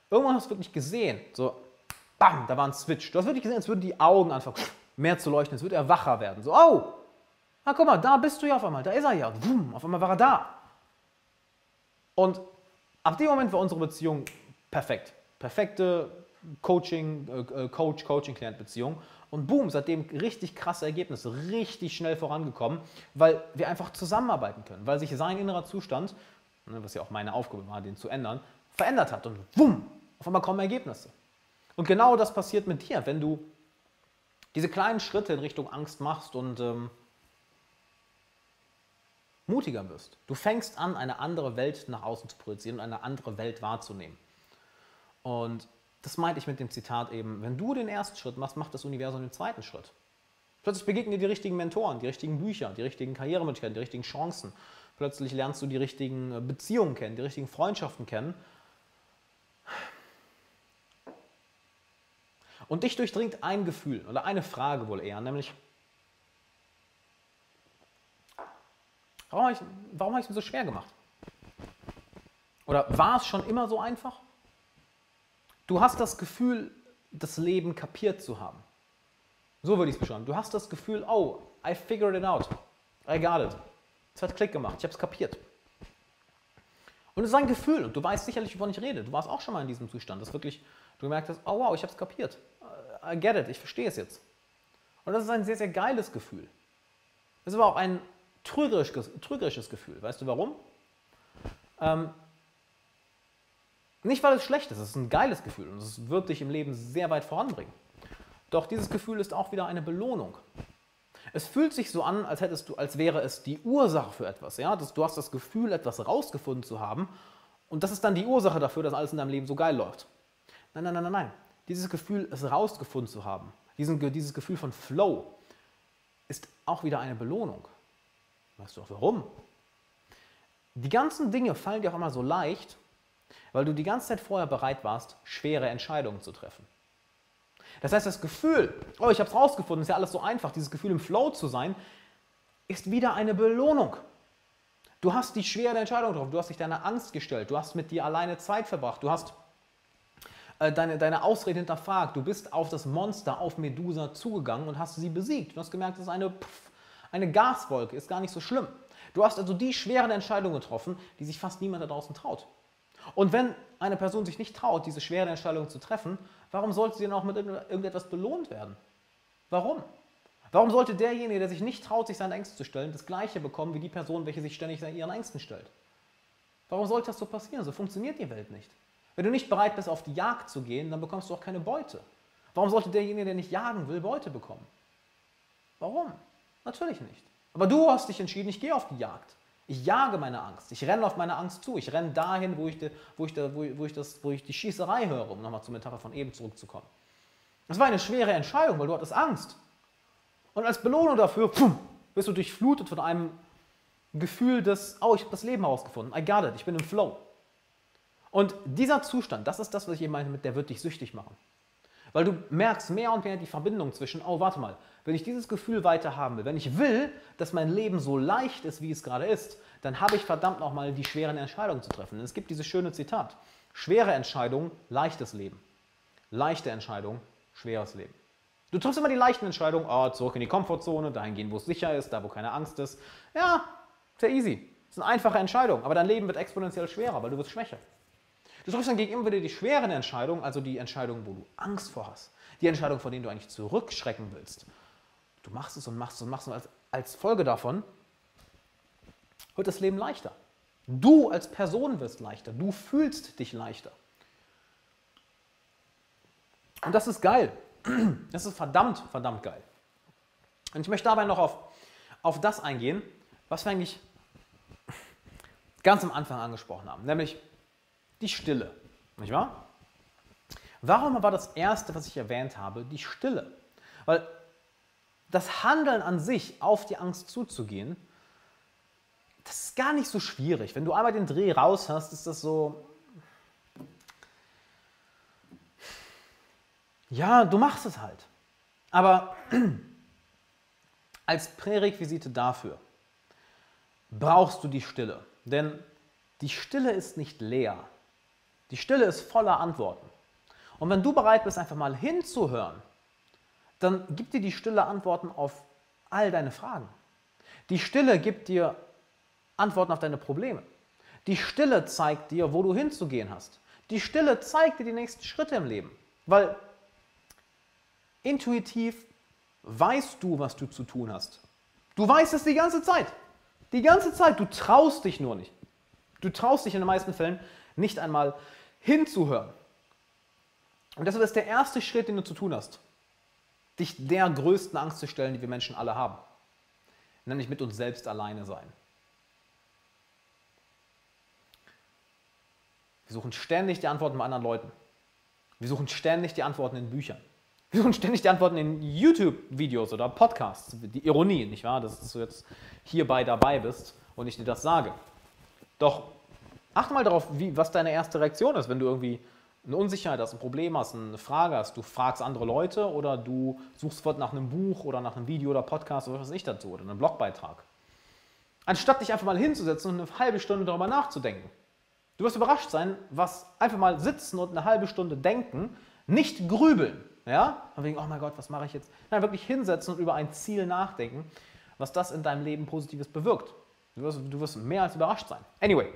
irgendwann hast du wirklich gesehen, so, bam, da war ein Switch. Du hast wirklich gesehen, als würden die Augen anfangen mehr zu leuchten, es wird er wacher werden. So, oh, na guck mal, da bist du ja auf einmal, da ist er ja. Wumm, auf einmal war er da. Und ab dem Moment war unsere Beziehung perfekt. Perfekte Coaching, äh, äh Coach, Coaching-Client-Beziehung. Und boom, seitdem richtig krasse Ergebnisse, richtig schnell vorangekommen, weil wir einfach zusammenarbeiten können, weil sich sein innerer Zustand, ne, was ja auch meine Aufgabe war, den zu ändern, verändert hat. Und boom, auf einmal kommen Ergebnisse. Und genau das passiert mit dir, wenn du diese kleinen Schritte in Richtung Angst machst und ähm, mutiger wirst. Du fängst an, eine andere Welt nach außen zu projizieren und eine andere Welt wahrzunehmen. Und das meinte ich mit dem Zitat eben, wenn du den ersten Schritt machst, macht das Universum den zweiten Schritt. Plötzlich begegnen dir die richtigen Mentoren, die richtigen Bücher, die richtigen Karrieremöglichkeiten, die richtigen Chancen. Plötzlich lernst du die richtigen äh, Beziehungen kennen, die richtigen Freundschaften kennen. Und dich durchdringt ein Gefühl oder eine Frage wohl eher, nämlich, warum habe ich, warum habe ich es mir so schwer gemacht? Oder war es schon immer so einfach? Du hast das Gefühl, das Leben kapiert zu haben. So würde ich es beschreiben. Du hast das Gefühl, oh, I figured it out. I got it. Es hat Klick gemacht, ich habe es kapiert. Und es ist ein Gefühl und du weißt sicherlich, wovon ich rede. Du warst auch schon mal in diesem Zustand, dass wirklich du gemerkt hast, oh wow, ich habe es kapiert. I get it, ich verstehe es jetzt. Und das ist ein sehr, sehr geiles Gefühl. Es ist aber auch ein trügerisches, trügerisches Gefühl. Weißt du warum? Ähm, nicht, weil es schlecht ist, es ist ein geiles Gefühl und es wird dich im Leben sehr weit voranbringen. Doch dieses Gefühl ist auch wieder eine Belohnung. Es fühlt sich so an, als hättest du, als wäre es die Ursache für etwas. Ja? du hast das Gefühl, etwas rausgefunden zu haben und das ist dann die Ursache dafür, dass alles in deinem Leben so geil läuft. Nein, nein, nein, nein, nein. Dieses Gefühl, es rausgefunden zu haben, diesen, dieses Gefühl von Flow, ist auch wieder eine Belohnung. Weißt du auch warum? Die ganzen Dinge fallen dir auch immer so leicht, weil du die ganze Zeit vorher bereit warst, schwere Entscheidungen zu treffen. Das heißt, das Gefühl, oh, ich habe es rausgefunden, ist ja alles so einfach, dieses Gefühl im Flow zu sein, ist wieder eine Belohnung. Du hast die schwere Entscheidung getroffen, du hast dich deiner Angst gestellt, du hast mit dir alleine Zeit verbracht, du hast äh, deine, deine Ausrede hinterfragt, du bist auf das Monster, auf Medusa zugegangen und hast sie besiegt. Du hast gemerkt, das ist eine, eine Gaswolke, ist gar nicht so schlimm. Du hast also die schweren Entscheidungen getroffen, die sich fast niemand da draußen traut. Und wenn eine Person sich nicht traut, diese schwere Entscheidung zu treffen, warum sollte sie dann auch mit irgendetwas belohnt werden? Warum? Warum sollte derjenige, der sich nicht traut, sich seinen Ängsten zu stellen, das Gleiche bekommen wie die Person, welche sich ständig ihren Ängsten stellt? Warum sollte das so passieren? So funktioniert die Welt nicht. Wenn du nicht bereit bist, auf die Jagd zu gehen, dann bekommst du auch keine Beute. Warum sollte derjenige, der nicht jagen will, Beute bekommen? Warum? Natürlich nicht. Aber du hast dich entschieden, ich gehe auf die Jagd. Ich jage meine Angst. Ich renne auf meine Angst zu. Ich renne dahin, wo ich, de, wo, ich de, wo, wo, ich das, wo ich die Schießerei höre, um nochmal zur Metapher von eben zurückzukommen. Das war eine schwere Entscheidung, weil du hattest Angst. Und als Belohnung dafür pfuh, bist du durchflutet von einem Gefühl des, oh, ich habe das Leben herausgefunden. I got it, ich bin im Flow. Und dieser Zustand, das ist das, was ich eben meinte mit, der wird dich süchtig machen. Weil du merkst mehr und mehr die Verbindung zwischen, oh, warte mal, wenn ich dieses Gefühl weiter haben will, wenn ich will, dass mein Leben so leicht ist, wie es gerade ist, dann habe ich verdammt nochmal die schweren Entscheidungen zu treffen. Und es gibt dieses schöne Zitat. Schwere Entscheidung, leichtes Leben. Leichte Entscheidung, schweres Leben. Du triffst immer die leichten Entscheidungen, oh, zurück in die Komfortzone, dahin gehen, wo es sicher ist, da, wo keine Angst ist. Ja, sehr easy. Das ist eine einfache Entscheidung, aber dein Leben wird exponentiell schwerer, weil du wirst schwächer. Du triffst dann gegenüber wieder die schweren Entscheidungen, also die Entscheidungen, wo du Angst vor hast. Die Entscheidungen, vor denen du eigentlich zurückschrecken willst. Du machst es und machst es und machst es und als, als Folge davon wird das Leben leichter. Du als Person wirst leichter. Du fühlst dich leichter. Und das ist geil. Das ist verdammt, verdammt geil. Und ich möchte dabei noch auf, auf das eingehen, was wir eigentlich ganz am Anfang angesprochen haben, nämlich die Stille. Nicht wahr? Warum war das Erste, was ich erwähnt habe, die Stille? Weil das Handeln an sich, auf die Angst zuzugehen, das ist gar nicht so schwierig. Wenn du einmal den Dreh raus hast, ist das so. Ja, du machst es halt. Aber als Prärequisite dafür brauchst du die Stille. Denn die Stille ist nicht leer. Die Stille ist voller Antworten. Und wenn du bereit bist, einfach mal hinzuhören, dann gibt dir die Stille Antworten auf all deine Fragen. Die Stille gibt dir Antworten auf deine Probleme. Die Stille zeigt dir, wo du hinzugehen hast. Die Stille zeigt dir die nächsten Schritte im Leben. Weil intuitiv weißt du, was du zu tun hast. Du weißt es die ganze Zeit. Die ganze Zeit. Du traust dich nur nicht. Du traust dich in den meisten Fällen nicht einmal hinzuhören. Und deshalb ist der erste Schritt, den du zu tun hast, dich der größten Angst zu stellen, die wir Menschen alle haben. Nämlich mit uns selbst alleine sein. Wir suchen ständig die Antworten bei anderen Leuten. Wir suchen ständig die Antworten in Büchern. Wir suchen ständig die Antworten in YouTube-Videos oder Podcasts. Die Ironie, nicht wahr? Dass du jetzt hierbei dabei bist und ich dir das sage. Doch achte mal darauf, wie, was deine erste Reaktion ist, wenn du irgendwie eine Unsicherheit hast, ein Problem hast, eine Frage hast. Du fragst andere Leute oder du suchst nach einem Buch oder nach einem Video oder Podcast oder was weiß ich dazu oder einem Blogbeitrag. Anstatt dich einfach mal hinzusetzen und eine halbe Stunde darüber nachzudenken. Du wirst überrascht sein, was einfach mal sitzen und eine halbe Stunde denken, nicht grübeln. Ja? Von wegen, oh mein Gott, was mache ich jetzt? Nein, wirklich hinsetzen und über ein Ziel nachdenken, was das in deinem Leben Positives bewirkt. Du wirst, du wirst mehr als überrascht sein. Anyway,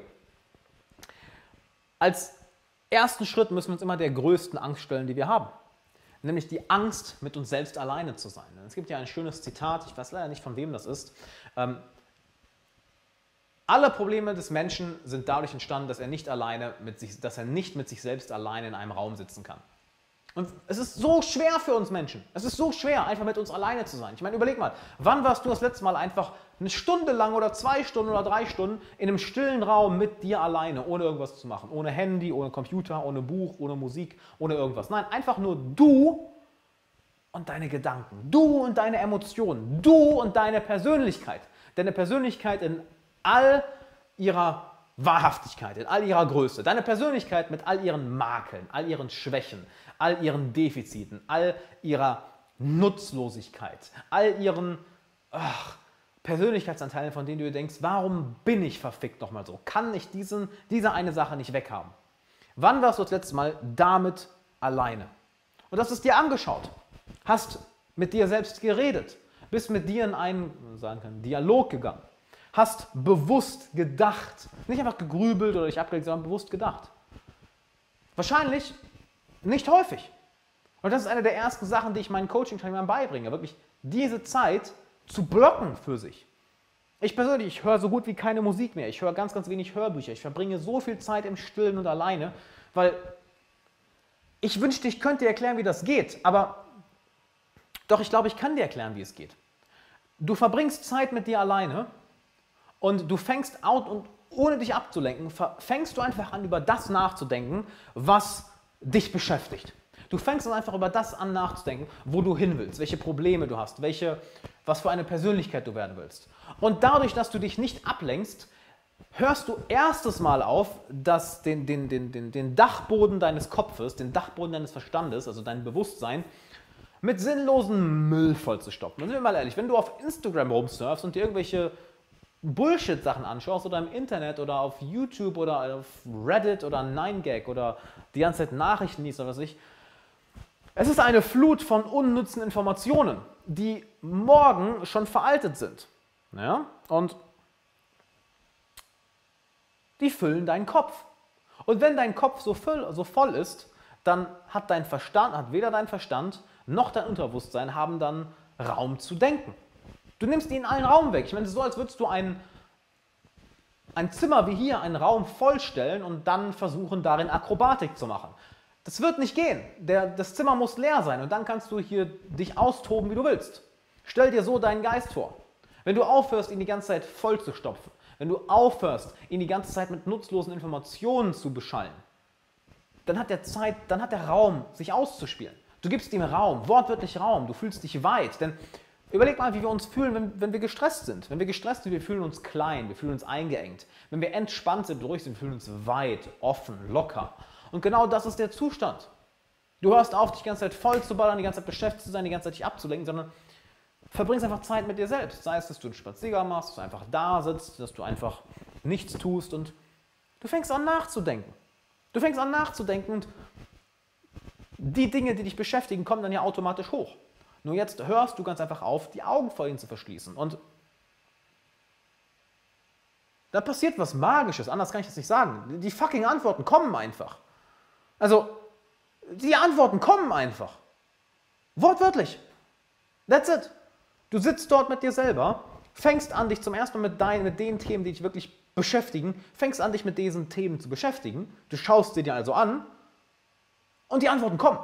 als ersten Schritt müssen wir uns immer der größten Angst stellen, die wir haben. Nämlich die Angst, mit uns selbst alleine zu sein. Es gibt ja ein schönes Zitat, ich weiß leider nicht, von wem das ist. Ähm, alle Probleme des Menschen sind dadurch entstanden, dass er nicht alleine mit sich, dass er nicht mit sich selbst alleine in einem Raum sitzen kann. Und es ist so schwer für uns Menschen. Es ist so schwer, einfach mit uns alleine zu sein. Ich meine, überleg mal, wann warst du das letzte Mal einfach eine Stunde lang oder zwei Stunden oder drei Stunden in einem stillen Raum mit dir alleine, ohne irgendwas zu machen? Ohne Handy, ohne Computer, ohne Buch, ohne Musik, ohne irgendwas. Nein, einfach nur du und deine Gedanken. Du und deine Emotionen. Du und deine Persönlichkeit. Deine Persönlichkeit in all ihrer Wahrhaftigkeit, in all ihrer Größe. Deine Persönlichkeit mit all ihren Makeln, all ihren Schwächen, all ihren Defiziten, all ihrer Nutzlosigkeit, all ihren ach, Persönlichkeitsanteilen, von denen du dir denkst, warum bin ich verfickt nochmal so? Kann ich diesen, diese eine Sache nicht weghaben? Wann warst du das letzte Mal damit alleine? Und hast es dir angeschaut, hast mit dir selbst geredet, bist mit dir in einen sagen kann, Dialog gegangen, hast bewusst gedacht, nicht einfach gegrübelt oder dich abgelegt, sondern bewusst gedacht. Wahrscheinlich nicht häufig. Und das ist eine der ersten Sachen, die ich meinen Coaching-Teilnehmern beibringe, wirklich diese Zeit zu blocken für sich. Ich persönlich, ich höre so gut wie keine Musik mehr. Ich höre ganz, ganz wenig Hörbücher. Ich verbringe so viel Zeit im Stillen und alleine, weil ich wünschte, ich könnte dir erklären, wie das geht. Aber doch, ich glaube, ich kann dir erklären, wie es geht. Du verbringst Zeit mit dir alleine und du fängst out und ohne dich abzulenken, fängst du einfach an, über das nachzudenken, was dich beschäftigt. Du fängst einfach über das an nachzudenken, wo du hin willst, welche Probleme du hast, welche, was für eine Persönlichkeit du werden willst. Und dadurch, dass du dich nicht ablenkst, hörst du erstes Mal auf, dass den, den, den, den, den Dachboden deines Kopfes, den Dachboden deines Verstandes, also dein Bewusstsein, mit sinnlosen Müll vollzustopfen. Und sind wir mal ehrlich, wenn du auf Instagram rumsurfst und dir irgendwelche Bullshit-Sachen anschaust oder im Internet oder auf YouTube oder auf Reddit oder 9gag oder die ganze Zeit Nachrichten liest oder was ich. Es ist eine Flut von unnützen Informationen, die morgen schon veraltet sind. Ja? Und die füllen deinen Kopf. Und wenn dein Kopf so voll, so voll ist, dann hat dein Verstand, hat weder dein Verstand noch dein Unterbewusstsein haben dann Raum zu denken. Du nimmst ihnen allen Raum weg. Ich meine, es ist so, als würdest du ein, ein Zimmer wie hier, einen Raum vollstellen und dann versuchen, darin Akrobatik zu machen. Das wird nicht gehen. Der, das Zimmer muss leer sein und dann kannst du hier dich austoben, wie du willst. Stell dir so deinen Geist vor. Wenn du aufhörst, ihn die ganze Zeit voll zu stopfen, wenn du aufhörst, ihn die ganze Zeit mit nutzlosen Informationen zu beschallen, dann hat der Zeit, dann hat der Raum, sich auszuspielen. Du gibst ihm Raum, wortwörtlich Raum, du fühlst dich weit. Denn überleg mal, wie wir uns fühlen, wenn, wenn wir gestresst sind. Wenn wir gestresst sind, wir fühlen uns klein, wir fühlen uns eingeengt. Wenn wir entspannt sind, ruhig sind, wir fühlen uns weit, offen, locker. Und genau das ist der Zustand. Du hörst auf, dich die ganze Zeit voll zu ballern, die ganze Zeit beschäftigt zu sein, die ganze Zeit dich abzulenken, sondern verbringst einfach Zeit mit dir selbst. Sei es, dass du einen Spaziergang machst, dass du einfach da sitzt, dass du einfach nichts tust und du fängst an nachzudenken. Du fängst an nachzudenken und die Dinge, die dich beschäftigen, kommen dann ja automatisch hoch. Nur jetzt hörst du ganz einfach auf, die Augen vor ihnen zu verschließen. Und da passiert was Magisches, anders kann ich das nicht sagen. Die fucking Antworten kommen einfach. Also, die Antworten kommen einfach. Wortwörtlich. That's it. Du sitzt dort mit dir selber, fängst an, dich zum ersten Mal mit, dein, mit den Themen, die dich wirklich beschäftigen, fängst an, dich mit diesen Themen zu beschäftigen. Du schaust sie dir also an und die Antworten kommen.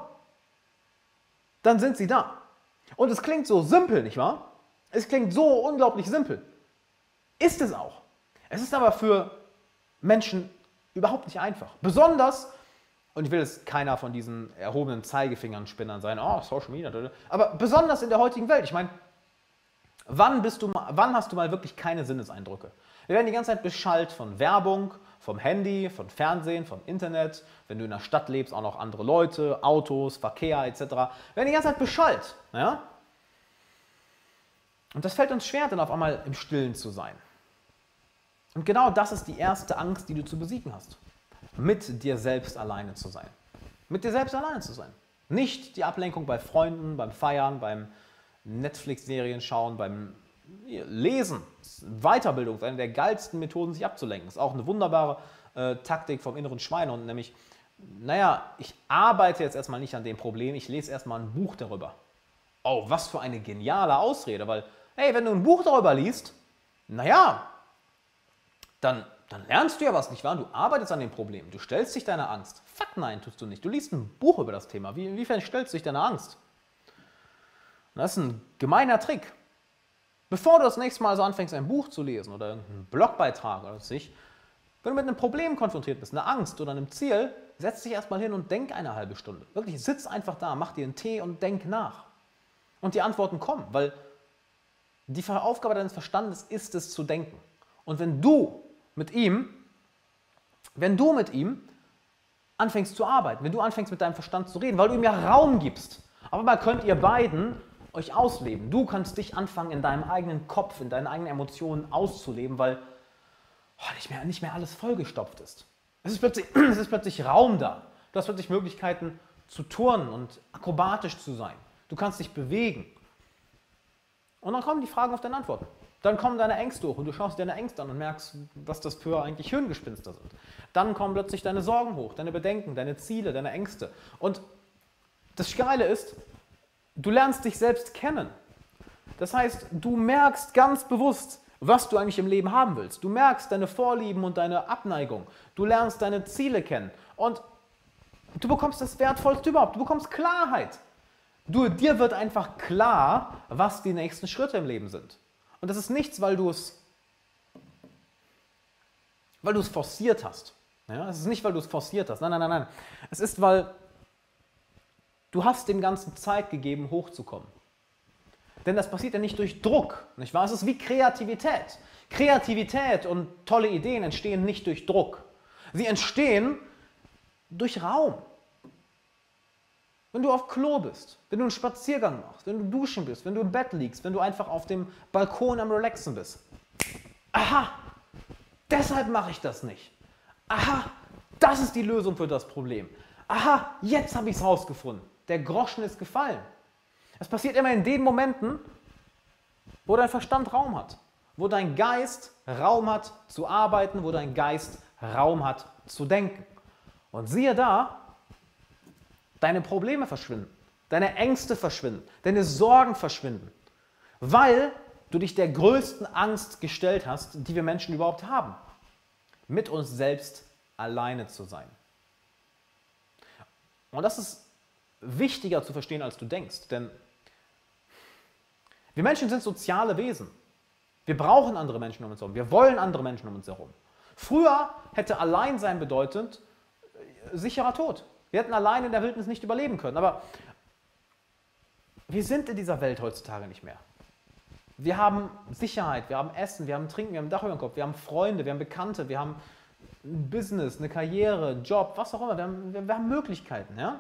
Dann sind sie da. Und es klingt so simpel, nicht wahr? Es klingt so unglaublich simpel. Ist es auch. Es ist aber für Menschen überhaupt nicht einfach. Besonders, und ich will jetzt keiner von diesen erhobenen Zeigefingern Spinnern sein, oh, Social Media, aber besonders in der heutigen Welt. Ich meine, wann, wann hast du mal wirklich keine Sinneseindrücke? Wir werden die ganze Zeit beschallt von Werbung, vom Handy, von Fernsehen, vom Internet. Wenn du in der Stadt lebst, auch noch andere Leute, Autos, Verkehr etc. Wir werden die ganze Zeit beschallt. Ja? Und das fällt uns schwer, dann auf einmal im Stillen zu sein. Und genau das ist die erste Angst, die du zu besiegen hast. Mit dir selbst alleine zu sein. Mit dir selbst alleine zu sein. Nicht die Ablenkung bei Freunden, beim Feiern, beim Netflix-Serien schauen, beim Lesen, Weiterbildung ist eine der geilsten Methoden, sich abzulenken. Ist auch eine wunderbare äh, Taktik vom inneren Schweinehund, nämlich, naja, ich arbeite jetzt erstmal nicht an dem Problem, ich lese erstmal ein Buch darüber. Oh, was für eine geniale Ausrede, weil, hey, wenn du ein Buch darüber liest, naja, dann, dann lernst du ja was, nicht wahr? Du arbeitest an dem Problem, du stellst dich deiner Angst. Fuck nein, tust du nicht. Du liest ein Buch über das Thema. Wie, inwiefern stellst du dich deiner Angst? Das ist ein gemeiner Trick. Bevor du das nächste Mal so anfängst, ein Buch zu lesen oder einen Blogbeitrag oder sich, wenn du mit einem Problem konfrontiert bist, einer Angst oder einem Ziel, setz dich erstmal hin und denk eine halbe Stunde. Wirklich, sitz einfach da, mach dir einen Tee und denk nach. Und die Antworten kommen, weil die Aufgabe deines Verstandes ist es zu denken. Und wenn du mit ihm, wenn du mit ihm anfängst zu arbeiten, wenn du anfängst mit deinem Verstand zu reden, weil du ihm ja Raum gibst, aber mal könnt ihr beiden euch ausleben. Du kannst dich anfangen, in deinem eigenen Kopf, in deinen eigenen Emotionen auszuleben, weil oh, nicht, mehr, nicht mehr alles vollgestopft ist. Es ist, plötzlich, es ist plötzlich Raum da. Du hast plötzlich Möglichkeiten zu turnen und akrobatisch zu sein. Du kannst dich bewegen. Und dann kommen die Fragen auf deine Antworten. Dann kommen deine Ängste hoch und du schaust deine Ängste an und merkst, was das für eigentlich Hirngespinster sind. Dann kommen plötzlich deine Sorgen hoch, deine Bedenken, deine Ziele, deine Ängste. Und das Geile ist, Du lernst dich selbst kennen. Das heißt, du merkst ganz bewusst, was du eigentlich im Leben haben willst. Du merkst deine Vorlieben und deine Abneigung. Du lernst deine Ziele kennen. Und du bekommst das Wertvollste überhaupt. Du bekommst Klarheit. Du, dir wird einfach klar, was die nächsten Schritte im Leben sind. Und das ist nichts, weil du es weil du es forciert hast. Ja, es ist nicht, weil du es forciert hast. Nein, nein, nein, nein. Es ist, weil Du hast dem Ganzen Zeit gegeben, hochzukommen. Denn das passiert ja nicht durch Druck, nicht wahr? Es ist wie Kreativität. Kreativität und tolle Ideen entstehen nicht durch Druck. Sie entstehen durch Raum. Wenn du auf Klo bist, wenn du einen Spaziergang machst, wenn du duschen bist, wenn du im Bett liegst, wenn du einfach auf dem Balkon am Relaxen bist. Aha, deshalb mache ich das nicht. Aha, das ist die Lösung für das Problem. Aha, jetzt habe ich es rausgefunden der Groschen ist gefallen. Es passiert immer in den Momenten, wo dein Verstand Raum hat, wo dein Geist Raum hat zu arbeiten, wo dein Geist Raum hat zu denken. Und siehe da, deine Probleme verschwinden, deine Ängste verschwinden, deine Sorgen verschwinden, weil du dich der größten Angst gestellt hast, die wir Menschen überhaupt haben, mit uns selbst alleine zu sein. Und das ist wichtiger zu verstehen, als du denkst. Denn wir Menschen sind soziale Wesen. Wir brauchen andere Menschen um uns herum. Wir wollen andere Menschen um uns herum. Früher hätte Alleinsein bedeutet äh, sicherer Tod. Wir hätten allein in der Wildnis nicht überleben können. Aber wir sind in dieser Welt heutzutage nicht mehr. Wir haben Sicherheit, wir haben Essen, wir haben Trinken, wir haben ein Dach über dem Kopf, wir haben Freunde, wir haben Bekannte, wir haben ein Business, eine Karriere, einen Job, was auch immer. Wir haben, wir, wir haben Möglichkeiten. Ja?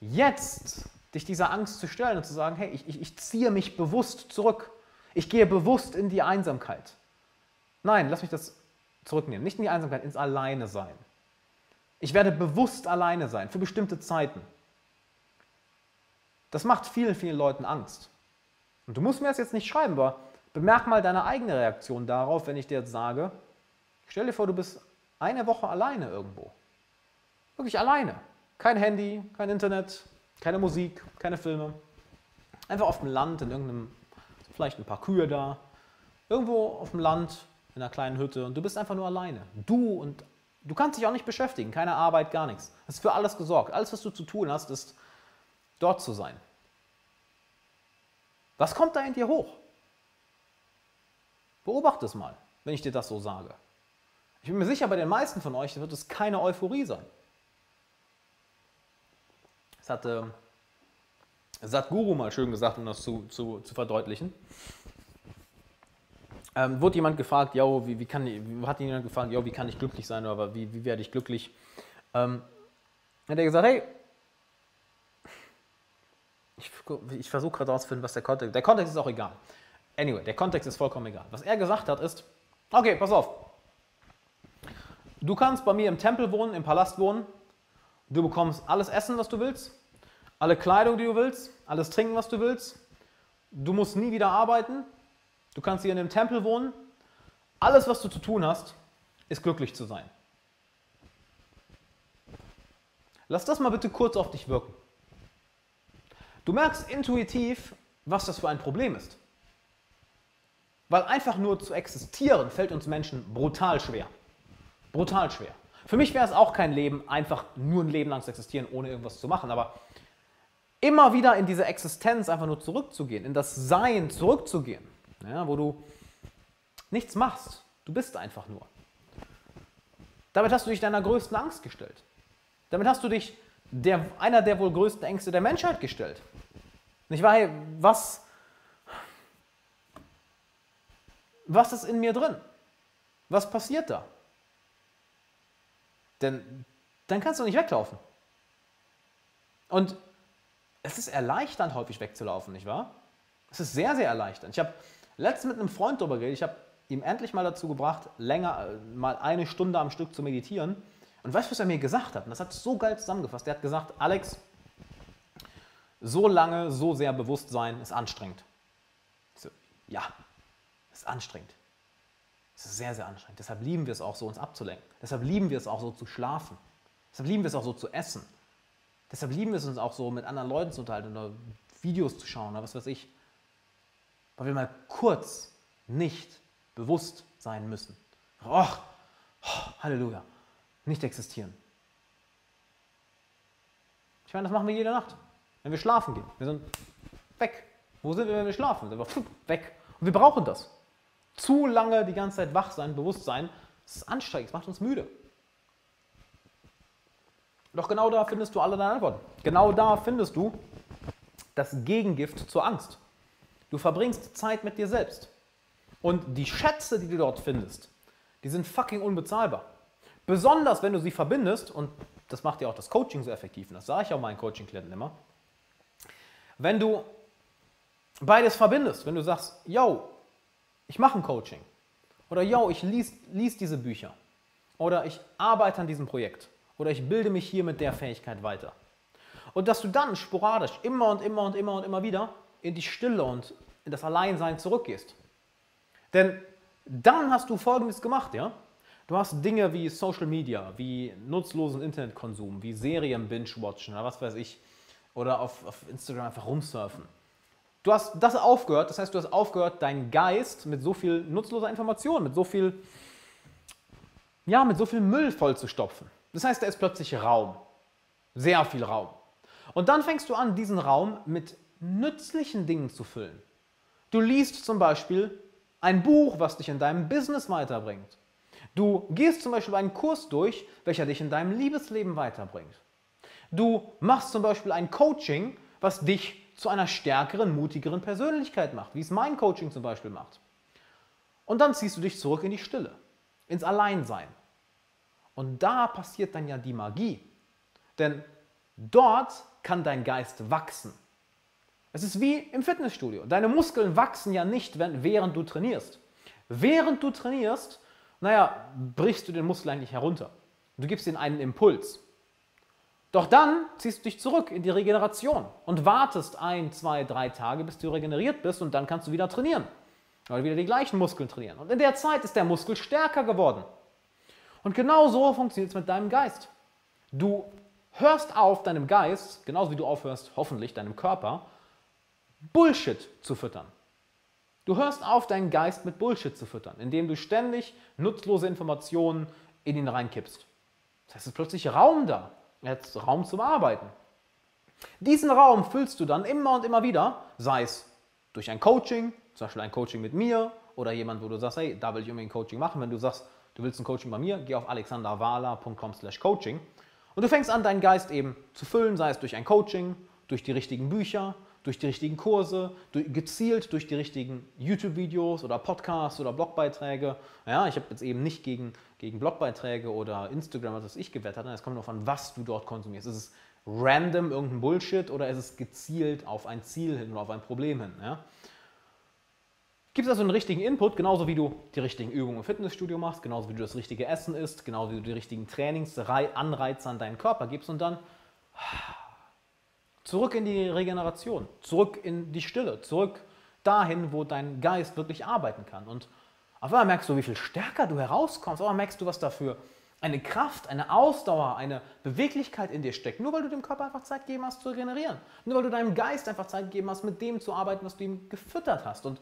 Jetzt dich dieser Angst zu stellen und zu sagen, hey, ich, ich, ich ziehe mich bewusst zurück. Ich gehe bewusst in die Einsamkeit. Nein, lass mich das zurücknehmen. Nicht in die Einsamkeit, ins Alleine sein. Ich werde bewusst alleine sein für bestimmte Zeiten. Das macht vielen, vielen Leuten Angst. Und du musst mir das jetzt nicht schreiben, aber bemerk mal deine eigene Reaktion darauf, wenn ich dir jetzt sage, stell dir vor, du bist eine Woche alleine irgendwo. Wirklich alleine. Kein Handy, kein Internet, keine Musik, keine Filme. Einfach auf dem Land, in irgendeinem, vielleicht ein paar Kühe da. Irgendwo auf dem Land, in einer kleinen Hütte und du bist einfach nur alleine. Du und du kannst dich auch nicht beschäftigen, keine Arbeit, gar nichts. Es ist für alles gesorgt. Alles, was du zu tun hast, ist dort zu sein. Was kommt da in dir hoch? Beobachte es mal, wenn ich dir das so sage. Ich bin mir sicher, bei den meisten von euch wird es keine Euphorie sein. Das hatte Satguru mal schön gesagt, um das zu, zu, zu verdeutlichen. Ähm, wurde jemand gefragt, ja, wie, wie kann, hat jemand gefragt, ja, wie kann ich glücklich sein oder wie, wie werde ich glücklich? Ähm, hat er gesagt, hey, ich, ich versuche gerade herauszufinden, was der Kontext. Der Kontext ist auch egal. Anyway, der Kontext ist vollkommen egal. Was er gesagt hat, ist, okay, pass auf. Du kannst bei mir im Tempel wohnen, im Palast wohnen. Du bekommst alles Essen, was du willst, alle Kleidung, die du willst, alles Trinken, was du willst. Du musst nie wieder arbeiten. Du kannst hier in dem Tempel wohnen. Alles, was du zu tun hast, ist glücklich zu sein. Lass das mal bitte kurz auf dich wirken. Du merkst intuitiv, was das für ein Problem ist. Weil einfach nur zu existieren fällt uns Menschen brutal schwer. Brutal schwer. Für mich wäre es auch kein Leben, einfach nur ein Leben lang zu existieren, ohne irgendwas zu machen. Aber immer wieder in diese Existenz einfach nur zurückzugehen, in das Sein zurückzugehen, ja, wo du nichts machst, du bist einfach nur. Damit hast du dich deiner größten Angst gestellt. Damit hast du dich der, einer der wohl größten Ängste der Menschheit gestellt. Nicht wahr? Hey, was, was ist in mir drin? Was passiert da? Denn dann kannst du nicht weglaufen. Und es ist erleichternd, häufig wegzulaufen, nicht wahr? Es ist sehr, sehr erleichternd. Ich habe letztens mit einem Freund darüber geredet. Ich habe ihm endlich mal dazu gebracht, länger, äh, mal eine Stunde am Stück zu meditieren. Und weißt du, was er mir gesagt hat? Und das hat so geil zusammengefasst. Er hat gesagt, Alex, so lange, so sehr bewusst sein ist anstrengend. So, ja, ist anstrengend. Es ist sehr, sehr anstrengend. Deshalb lieben wir es auch so, uns abzulenken. Deshalb lieben wir es auch so zu schlafen. Deshalb lieben wir es auch so zu essen. Deshalb lieben wir es uns auch so, mit anderen Leuten zu unterhalten oder Videos zu schauen oder was weiß ich. Weil wir mal kurz nicht bewusst sein müssen. Och, oh, Halleluja. Nicht existieren. Ich meine, das machen wir jede Nacht, wenn wir schlafen gehen. Wir sind weg. Wo sind wir, wenn wir schlafen? Sind wir weg. Und wir brauchen das. Zu lange die ganze Zeit wach sein, bewusst sein, das ist anstrengend, es macht uns müde. Doch genau da findest du alle deine Antworten. Genau da findest du das Gegengift zur Angst. Du verbringst Zeit mit dir selbst. Und die Schätze, die du dort findest, die sind fucking unbezahlbar. Besonders wenn du sie verbindest, und das macht ja auch das Coaching so effektiv, und das sage ich auch meinen Coaching-Klienten immer, wenn du beides verbindest, wenn du sagst, yo, ich mache ein Coaching. Oder yo, ich lese lies diese Bücher. Oder ich arbeite an diesem Projekt. Oder ich bilde mich hier mit der Fähigkeit weiter. Und dass du dann sporadisch immer und immer und immer und immer wieder in die Stille und in das Alleinsein zurückgehst. Denn dann hast du Folgendes gemacht, ja? Du hast Dinge wie Social Media, wie nutzlosen Internetkonsum, wie Serien binge-watchen oder was weiß ich. Oder auf, auf Instagram einfach rumsurfen. Du hast das aufgehört, das heißt, du hast aufgehört, deinen Geist mit so viel nutzloser Information, mit so viel, ja, mit so viel Müll vollzustopfen. Das heißt, da ist plötzlich Raum. Sehr viel Raum. Und dann fängst du an, diesen Raum mit nützlichen Dingen zu füllen. Du liest zum Beispiel ein Buch, was dich in deinem Business weiterbringt. Du gehst zum Beispiel einen Kurs durch, welcher dich in deinem Liebesleben weiterbringt. Du machst zum Beispiel ein Coaching, was dich zu einer stärkeren, mutigeren Persönlichkeit macht, wie es mein Coaching zum Beispiel macht. Und dann ziehst du dich zurück in die Stille, ins Alleinsein. Und da passiert dann ja die Magie. Denn dort kann dein Geist wachsen. Es ist wie im Fitnessstudio. Deine Muskeln wachsen ja nicht, während du trainierst. Während du trainierst, naja, brichst du den Muskel eigentlich herunter. Du gibst ihm einen Impuls. Doch dann ziehst du dich zurück in die Regeneration und wartest ein, zwei, drei Tage, bis du regeneriert bist und dann kannst du wieder trainieren. Oder wieder die gleichen Muskeln trainieren. Und in der Zeit ist der Muskel stärker geworden. Und genau so funktioniert es mit deinem Geist. Du hörst auf, deinem Geist, genauso wie du aufhörst, hoffentlich deinem Körper, Bullshit zu füttern. Du hörst auf, deinen Geist mit Bullshit zu füttern, indem du ständig nutzlose Informationen in ihn reinkippst. Das heißt, es ist plötzlich Raum da jetzt Raum zum Arbeiten. Diesen Raum füllst du dann immer und immer wieder, sei es durch ein Coaching, zum Beispiel ein Coaching mit mir oder jemand, wo du sagst, hey, da will ich ein Coaching machen. Wenn du sagst, du willst ein Coaching bei mir, geh auf alexanderwala.com slash coaching und du fängst an, deinen Geist eben zu füllen, sei es durch ein Coaching, durch die richtigen Bücher, durch die richtigen Kurse, durch, gezielt durch die richtigen YouTube-Videos oder Podcasts oder Blogbeiträge. Ja, ich habe jetzt eben nicht gegen, gegen Blogbeiträge oder Instagram, was ich gewettert, es kommt darauf an, was du dort konsumierst. Ist es random irgendein Bullshit oder ist es gezielt auf ein Ziel hin oder auf ein Problem hin? Ja? Gibt es also einen richtigen Input, genauso wie du die richtigen Übungen im Fitnessstudio machst, genauso wie du das richtige Essen isst, genauso wie du die richtigen Trainingsanreize an deinen Körper gibst und dann Zurück in die Regeneration, zurück in die Stille, zurück dahin, wo dein Geist wirklich arbeiten kann. Und auf einmal merkst du, wie viel stärker du herauskommst. Auf einmal merkst du, was dafür eine Kraft, eine Ausdauer, eine Beweglichkeit in dir steckt. Nur weil du dem Körper einfach Zeit gegeben hast zu regenerieren. Nur weil du deinem Geist einfach Zeit gegeben hast, mit dem zu arbeiten, was du ihm gefüttert hast. Und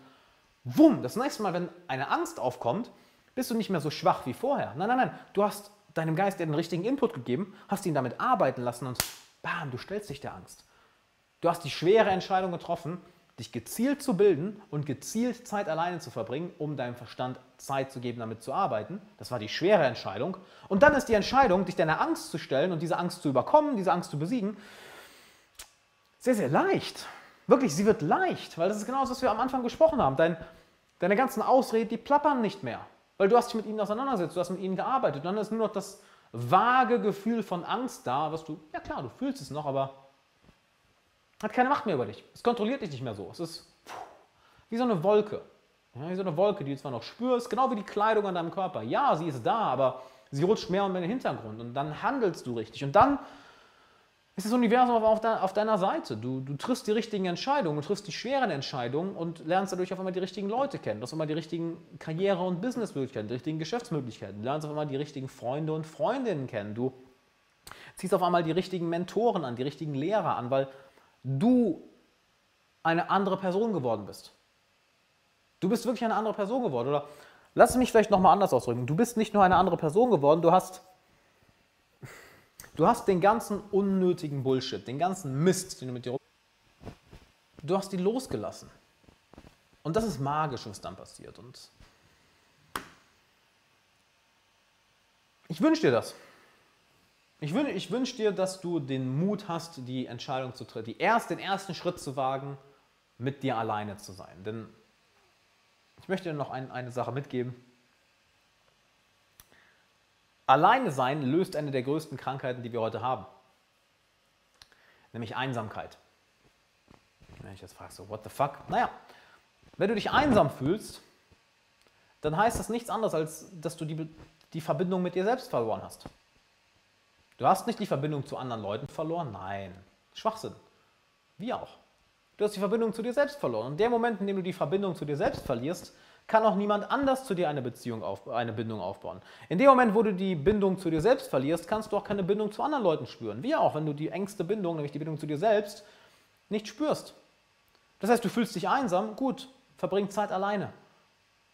wumm, das nächste Mal, wenn eine Angst aufkommt, bist du nicht mehr so schwach wie vorher. Nein, nein, nein. Du hast deinem Geist den richtigen Input gegeben, hast ihn damit arbeiten lassen und bam, du stellst dich der Angst. Du hast die schwere Entscheidung getroffen, dich gezielt zu bilden und gezielt Zeit alleine zu verbringen, um deinem Verstand Zeit zu geben, damit zu arbeiten. Das war die schwere Entscheidung. Und dann ist die Entscheidung, dich deiner Angst zu stellen und diese Angst zu überkommen, diese Angst zu besiegen, sehr, sehr leicht. Wirklich, sie wird leicht, weil das ist genau das, was wir am Anfang gesprochen haben. Dein, deine ganzen Ausreden, die plappern nicht mehr, weil du hast dich mit ihnen auseinandergesetzt, du hast mit ihnen gearbeitet. Und dann ist nur noch das vage Gefühl von Angst da, was du, ja klar, du fühlst es noch, aber hat keine Macht mehr über dich. Es kontrolliert dich nicht mehr so. Es ist wie so eine Wolke. Ja, wie so eine Wolke, die du zwar noch spürst, genau wie die Kleidung an deinem Körper. Ja, sie ist da, aber sie rutscht mehr und mehr in den Hintergrund. Und dann handelst du richtig. Und dann ist das Universum auf, de auf deiner Seite. Du, du triffst die richtigen Entscheidungen, du triffst die schweren Entscheidungen und lernst dadurch auf einmal die richtigen Leute kennen. Du hast auf einmal die richtigen Karriere- und Businessmöglichkeiten, die richtigen Geschäftsmöglichkeiten. Du lernst auf einmal die richtigen Freunde und Freundinnen kennen. Du ziehst auf einmal die richtigen Mentoren an, die richtigen Lehrer an, weil du eine andere Person geworden bist. Du bist wirklich eine andere Person geworden. Oder lass mich vielleicht nochmal anders ausdrücken. Du bist nicht nur eine andere Person geworden, du hast, du hast den ganzen unnötigen Bullshit, den ganzen Mist, den du mit dir Du hast die losgelassen. Und das ist magisch, was dann passiert. Und ich wünsche dir das. Ich, wün, ich wünsche dir, dass du den Mut hast, die Entscheidung zu treffen, erst, den ersten Schritt zu wagen, mit dir alleine zu sein. Denn ich möchte dir noch ein, eine Sache mitgeben. Alleine sein löst eine der größten Krankheiten, die wir heute haben. Nämlich Einsamkeit. Wenn ich jetzt frage, so, what the fuck? Naja, wenn du dich einsam fühlst, dann heißt das nichts anderes, als dass du die, die Verbindung mit dir selbst verloren hast. Du hast nicht die Verbindung zu anderen Leuten verloren? Nein. Schwachsinn. Wie auch. Du hast die Verbindung zu dir selbst verloren. Und dem Moment, in dem du die Verbindung zu dir selbst verlierst, kann auch niemand anders zu dir eine Beziehung auf, eine Bindung aufbauen. In dem Moment, wo du die Bindung zu dir selbst verlierst, kannst du auch keine Bindung zu anderen Leuten spüren. Wie auch, wenn du die engste Bindung, nämlich die Bindung zu dir selbst, nicht spürst. Das heißt, du fühlst dich einsam, gut, verbring Zeit alleine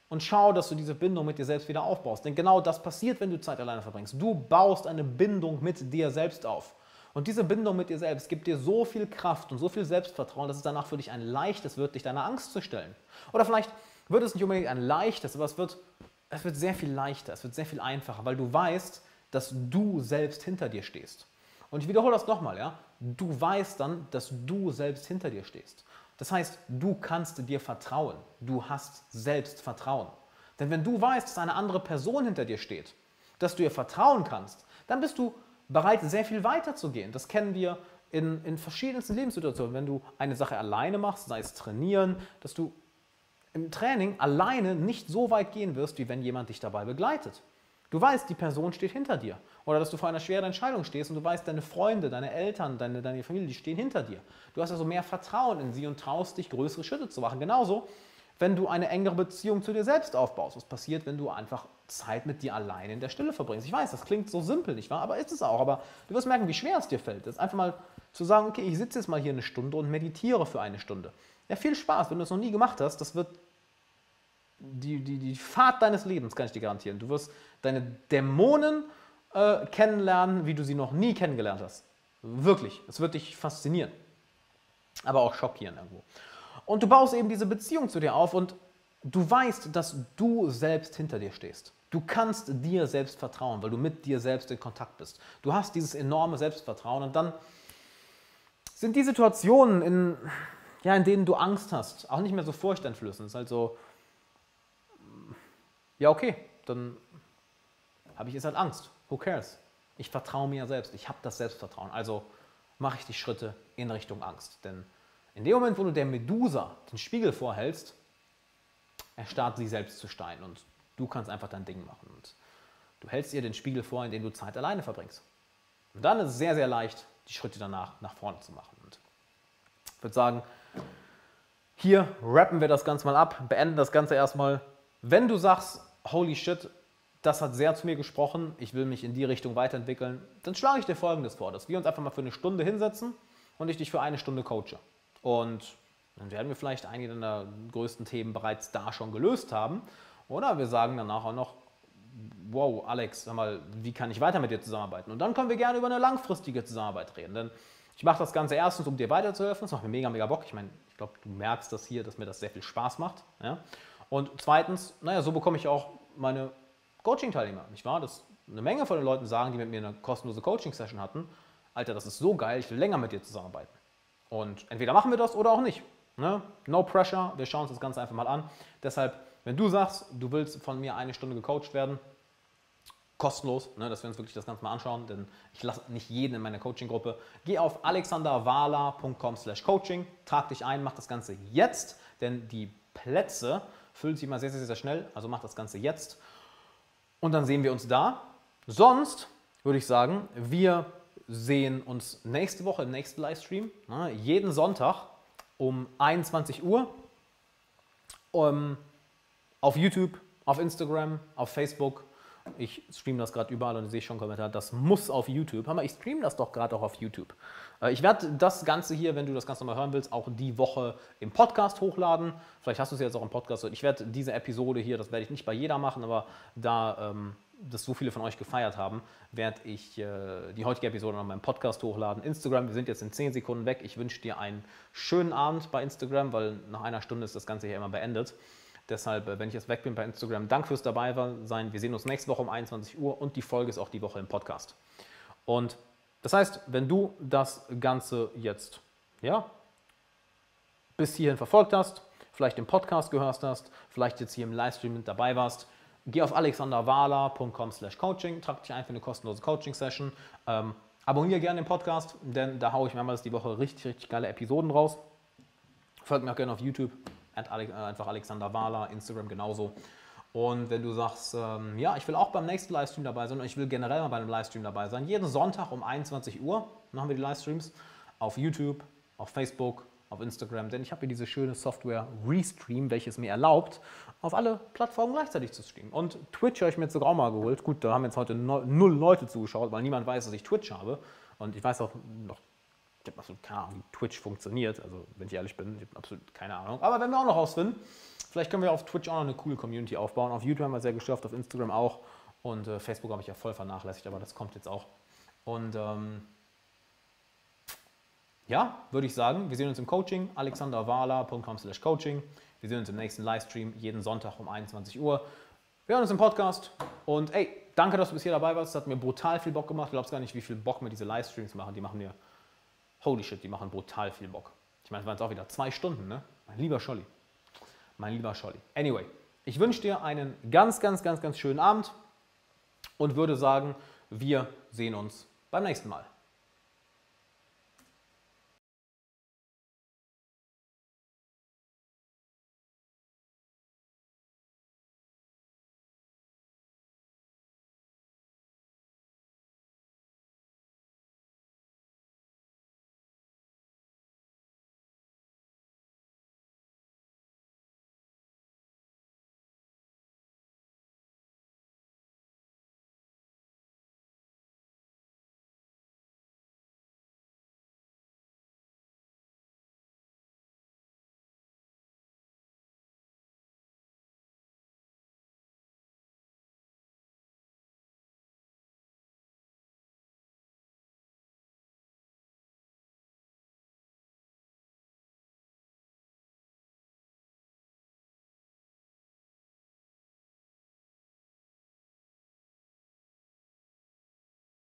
und schau, dass du diese Bindung mit dir selbst wieder aufbaust. Denn genau das passiert, wenn du Zeit alleine verbringst. Du baust eine Bindung mit dir selbst auf. Und diese Bindung mit dir selbst gibt dir so viel Kraft und so viel Selbstvertrauen, dass es danach für dich ein leichtes wird, dich deiner Angst zu stellen. Oder vielleicht wird es nicht unbedingt ein leichtes, aber es wird, es wird sehr viel leichter, es wird sehr viel einfacher, weil du weißt, dass du selbst hinter dir stehst. Und ich wiederhole das nochmal, ja. Du weißt dann, dass du selbst hinter dir stehst. Das heißt, du kannst dir vertrauen. Du hast Selbstvertrauen. Denn wenn du weißt, dass eine andere Person hinter dir steht, dass du ihr vertrauen kannst, dann bist du bereit, sehr viel weiter zu gehen. Das kennen wir in, in verschiedensten Lebenssituationen. Wenn du eine Sache alleine machst, sei es trainieren, dass du im Training alleine nicht so weit gehen wirst, wie wenn jemand dich dabei begleitet. Du weißt, die Person steht hinter dir. Oder dass du vor einer schweren Entscheidung stehst und du weißt, deine Freunde, deine Eltern, deine, deine Familie, die stehen hinter dir. Du hast also mehr Vertrauen in sie und traust dich, größere Schritte zu machen. Genauso, wenn du eine engere Beziehung zu dir selbst aufbaust. Was passiert, wenn du einfach Zeit mit dir alleine in der Stille verbringst? Ich weiß, das klingt so simpel, nicht wahr? Aber ist es auch. Aber du wirst merken, wie schwer es dir fällt. Das ist einfach mal zu sagen, okay, ich sitze jetzt mal hier eine Stunde und meditiere für eine Stunde. Ja, viel Spaß. Wenn du es noch nie gemacht hast, das wird die, die, die Fahrt deines Lebens, kann ich dir garantieren. Du wirst deine Dämonen äh, kennenlernen, wie du sie noch nie kennengelernt hast. Wirklich. Es wird dich faszinieren. Aber auch schockieren irgendwo. Und du baust eben diese Beziehung zu dir auf und du weißt, dass du selbst hinter dir stehst. Du kannst dir selbst vertrauen, weil du mit dir selbst in Kontakt bist. Du hast dieses enorme Selbstvertrauen und dann sind die Situationen, in, ja, in denen du Angst hast, auch nicht mehr so furchteinflößend. Es ist halt so, ja, okay, dann habe ich jetzt halt Angst. Who cares? Ich vertraue mir selbst. Ich habe das Selbstvertrauen. Also mache ich die Schritte in Richtung Angst. Denn in dem Moment, wo du der Medusa den Spiegel vorhältst, erstarrt sie selbst zu Stein und du kannst einfach dein Ding machen. Und du hältst ihr den Spiegel vor, indem du Zeit alleine verbringst. Und dann ist es sehr, sehr leicht, die Schritte danach nach vorne zu machen. Und ich würde sagen, hier rappen wir das Ganze mal ab, beenden das Ganze erstmal. Wenn du sagst, holy shit, das hat sehr zu mir gesprochen, ich will mich in die Richtung weiterentwickeln, dann schlage ich dir Folgendes vor, dass wir uns einfach mal für eine Stunde hinsetzen und ich dich für eine Stunde coache. Und dann werden wir vielleicht einige der größten Themen bereits da schon gelöst haben. Oder wir sagen danach auch noch, wow, Alex, sag mal, wie kann ich weiter mit dir zusammenarbeiten? Und dann können wir gerne über eine langfristige Zusammenarbeit reden. Denn ich mache das Ganze erstens, um dir weiterzuhelfen. Das macht mir mega, mega Bock. Ich meine, ich glaube, du merkst das hier, dass mir das sehr viel Spaß macht. Ja? Und zweitens, naja, so bekomme ich auch meine Coaching-Teilnehmer, nicht wahr? Das eine Menge von den Leuten sagen, die mit mir eine kostenlose Coaching-Session hatten, Alter, das ist so geil, ich will länger mit dir zusammenarbeiten. Und entweder machen wir das oder auch nicht. Ne? No pressure, wir schauen uns das Ganze einfach mal an. Deshalb, wenn du sagst, du willst von mir eine Stunde gecoacht werden, kostenlos, ne, dass wir uns wirklich das Ganze mal anschauen, denn ich lasse nicht jeden in meine Coaching-Gruppe. Geh auf alexanderwala.com slash coaching, trag dich ein, mach das Ganze jetzt, denn die Plätze füllen sich immer sehr, sehr, sehr schnell, also mach das Ganze jetzt und dann sehen wir uns da. Sonst würde ich sagen, wir sehen uns nächste Woche im nächsten Livestream, ne, jeden Sonntag um 21 Uhr um, auf YouTube, auf Instagram, auf Facebook. Ich streame das gerade überall und sehe schon Kommentar, das muss auf YouTube. Hammer, ich streame das doch gerade auch auf YouTube. Äh, ich werde das Ganze hier, wenn du das Ganze nochmal hören willst, auch die Woche im Podcast hochladen. Vielleicht hast du es jetzt auch im Podcast. Ich werde diese Episode hier, das werde ich nicht bei jeder machen, aber da ähm, das so viele von euch gefeiert haben, werde ich äh, die heutige Episode noch in meinem Podcast hochladen. Instagram, wir sind jetzt in 10 Sekunden weg. Ich wünsche dir einen schönen Abend bei Instagram, weil nach einer Stunde ist das Ganze hier immer beendet. Deshalb, äh, wenn ich jetzt weg bin bei Instagram, danke fürs dabei sein. Wir sehen uns nächste Woche um 21 Uhr und die Folge ist auch die Woche im Podcast. Und das heißt, wenn du das Ganze jetzt ja, bis hierhin verfolgt hast, vielleicht im Podcast gehört hast, vielleicht jetzt hier im Livestream mit dabei warst, geh auf alexanderwala.com slash coaching, trag dich ein für eine kostenlose Coaching-Session. Ähm, abonniere gerne den Podcast, denn da haue ich mehrmals die Woche richtig, richtig geile Episoden raus. Folgt mir auch gerne auf YouTube, einfach Alexander Wala, Instagram genauso. Und wenn du sagst, ähm, ja, ich will auch beim nächsten Livestream dabei sein und ich will generell mal bei einem Livestream dabei sein, jeden Sonntag um 21 Uhr machen wir die Livestreams auf YouTube, auf Facebook, auf Instagram, denn ich habe hier diese schöne Software Restream, welches mir erlaubt, auf alle Plattformen gleichzeitig zu streamen. Und Twitch habe ich mir jetzt sogar auch mal geholt. Gut, da haben jetzt heute null Leute zugeschaut, weil niemand weiß, dass ich Twitch habe. Und ich weiß auch noch, ich habe absolut keine Ahnung, wie Twitch funktioniert. Also, wenn ich ehrlich bin, ich habe absolut keine Ahnung. Aber wenn wir auch noch rausfinden, vielleicht können wir auf Twitch auch noch eine coole Community aufbauen. Auf YouTube haben wir sehr geschafft, auf Instagram auch. Und äh, Facebook habe ich ja voll vernachlässigt, aber das kommt jetzt auch. Und ähm, ja, würde ich sagen, wir sehen uns im Coaching, alexanderwala.com/coaching. Wir sehen uns im nächsten Livestream jeden Sonntag um 21 Uhr. Wir hören uns im Podcast und ey, danke, dass du bis hier dabei warst. Das hat mir brutal viel Bock gemacht. Du glaubst gar nicht, wie viel Bock mir diese Livestreams machen. Die machen mir, holy shit, die machen brutal viel Bock. Ich meine, es waren jetzt auch wieder zwei Stunden, ne? Mein lieber Scholli. Mein lieber Scholli. Anyway, ich wünsche dir einen ganz, ganz, ganz, ganz schönen Abend und würde sagen, wir sehen uns beim nächsten Mal.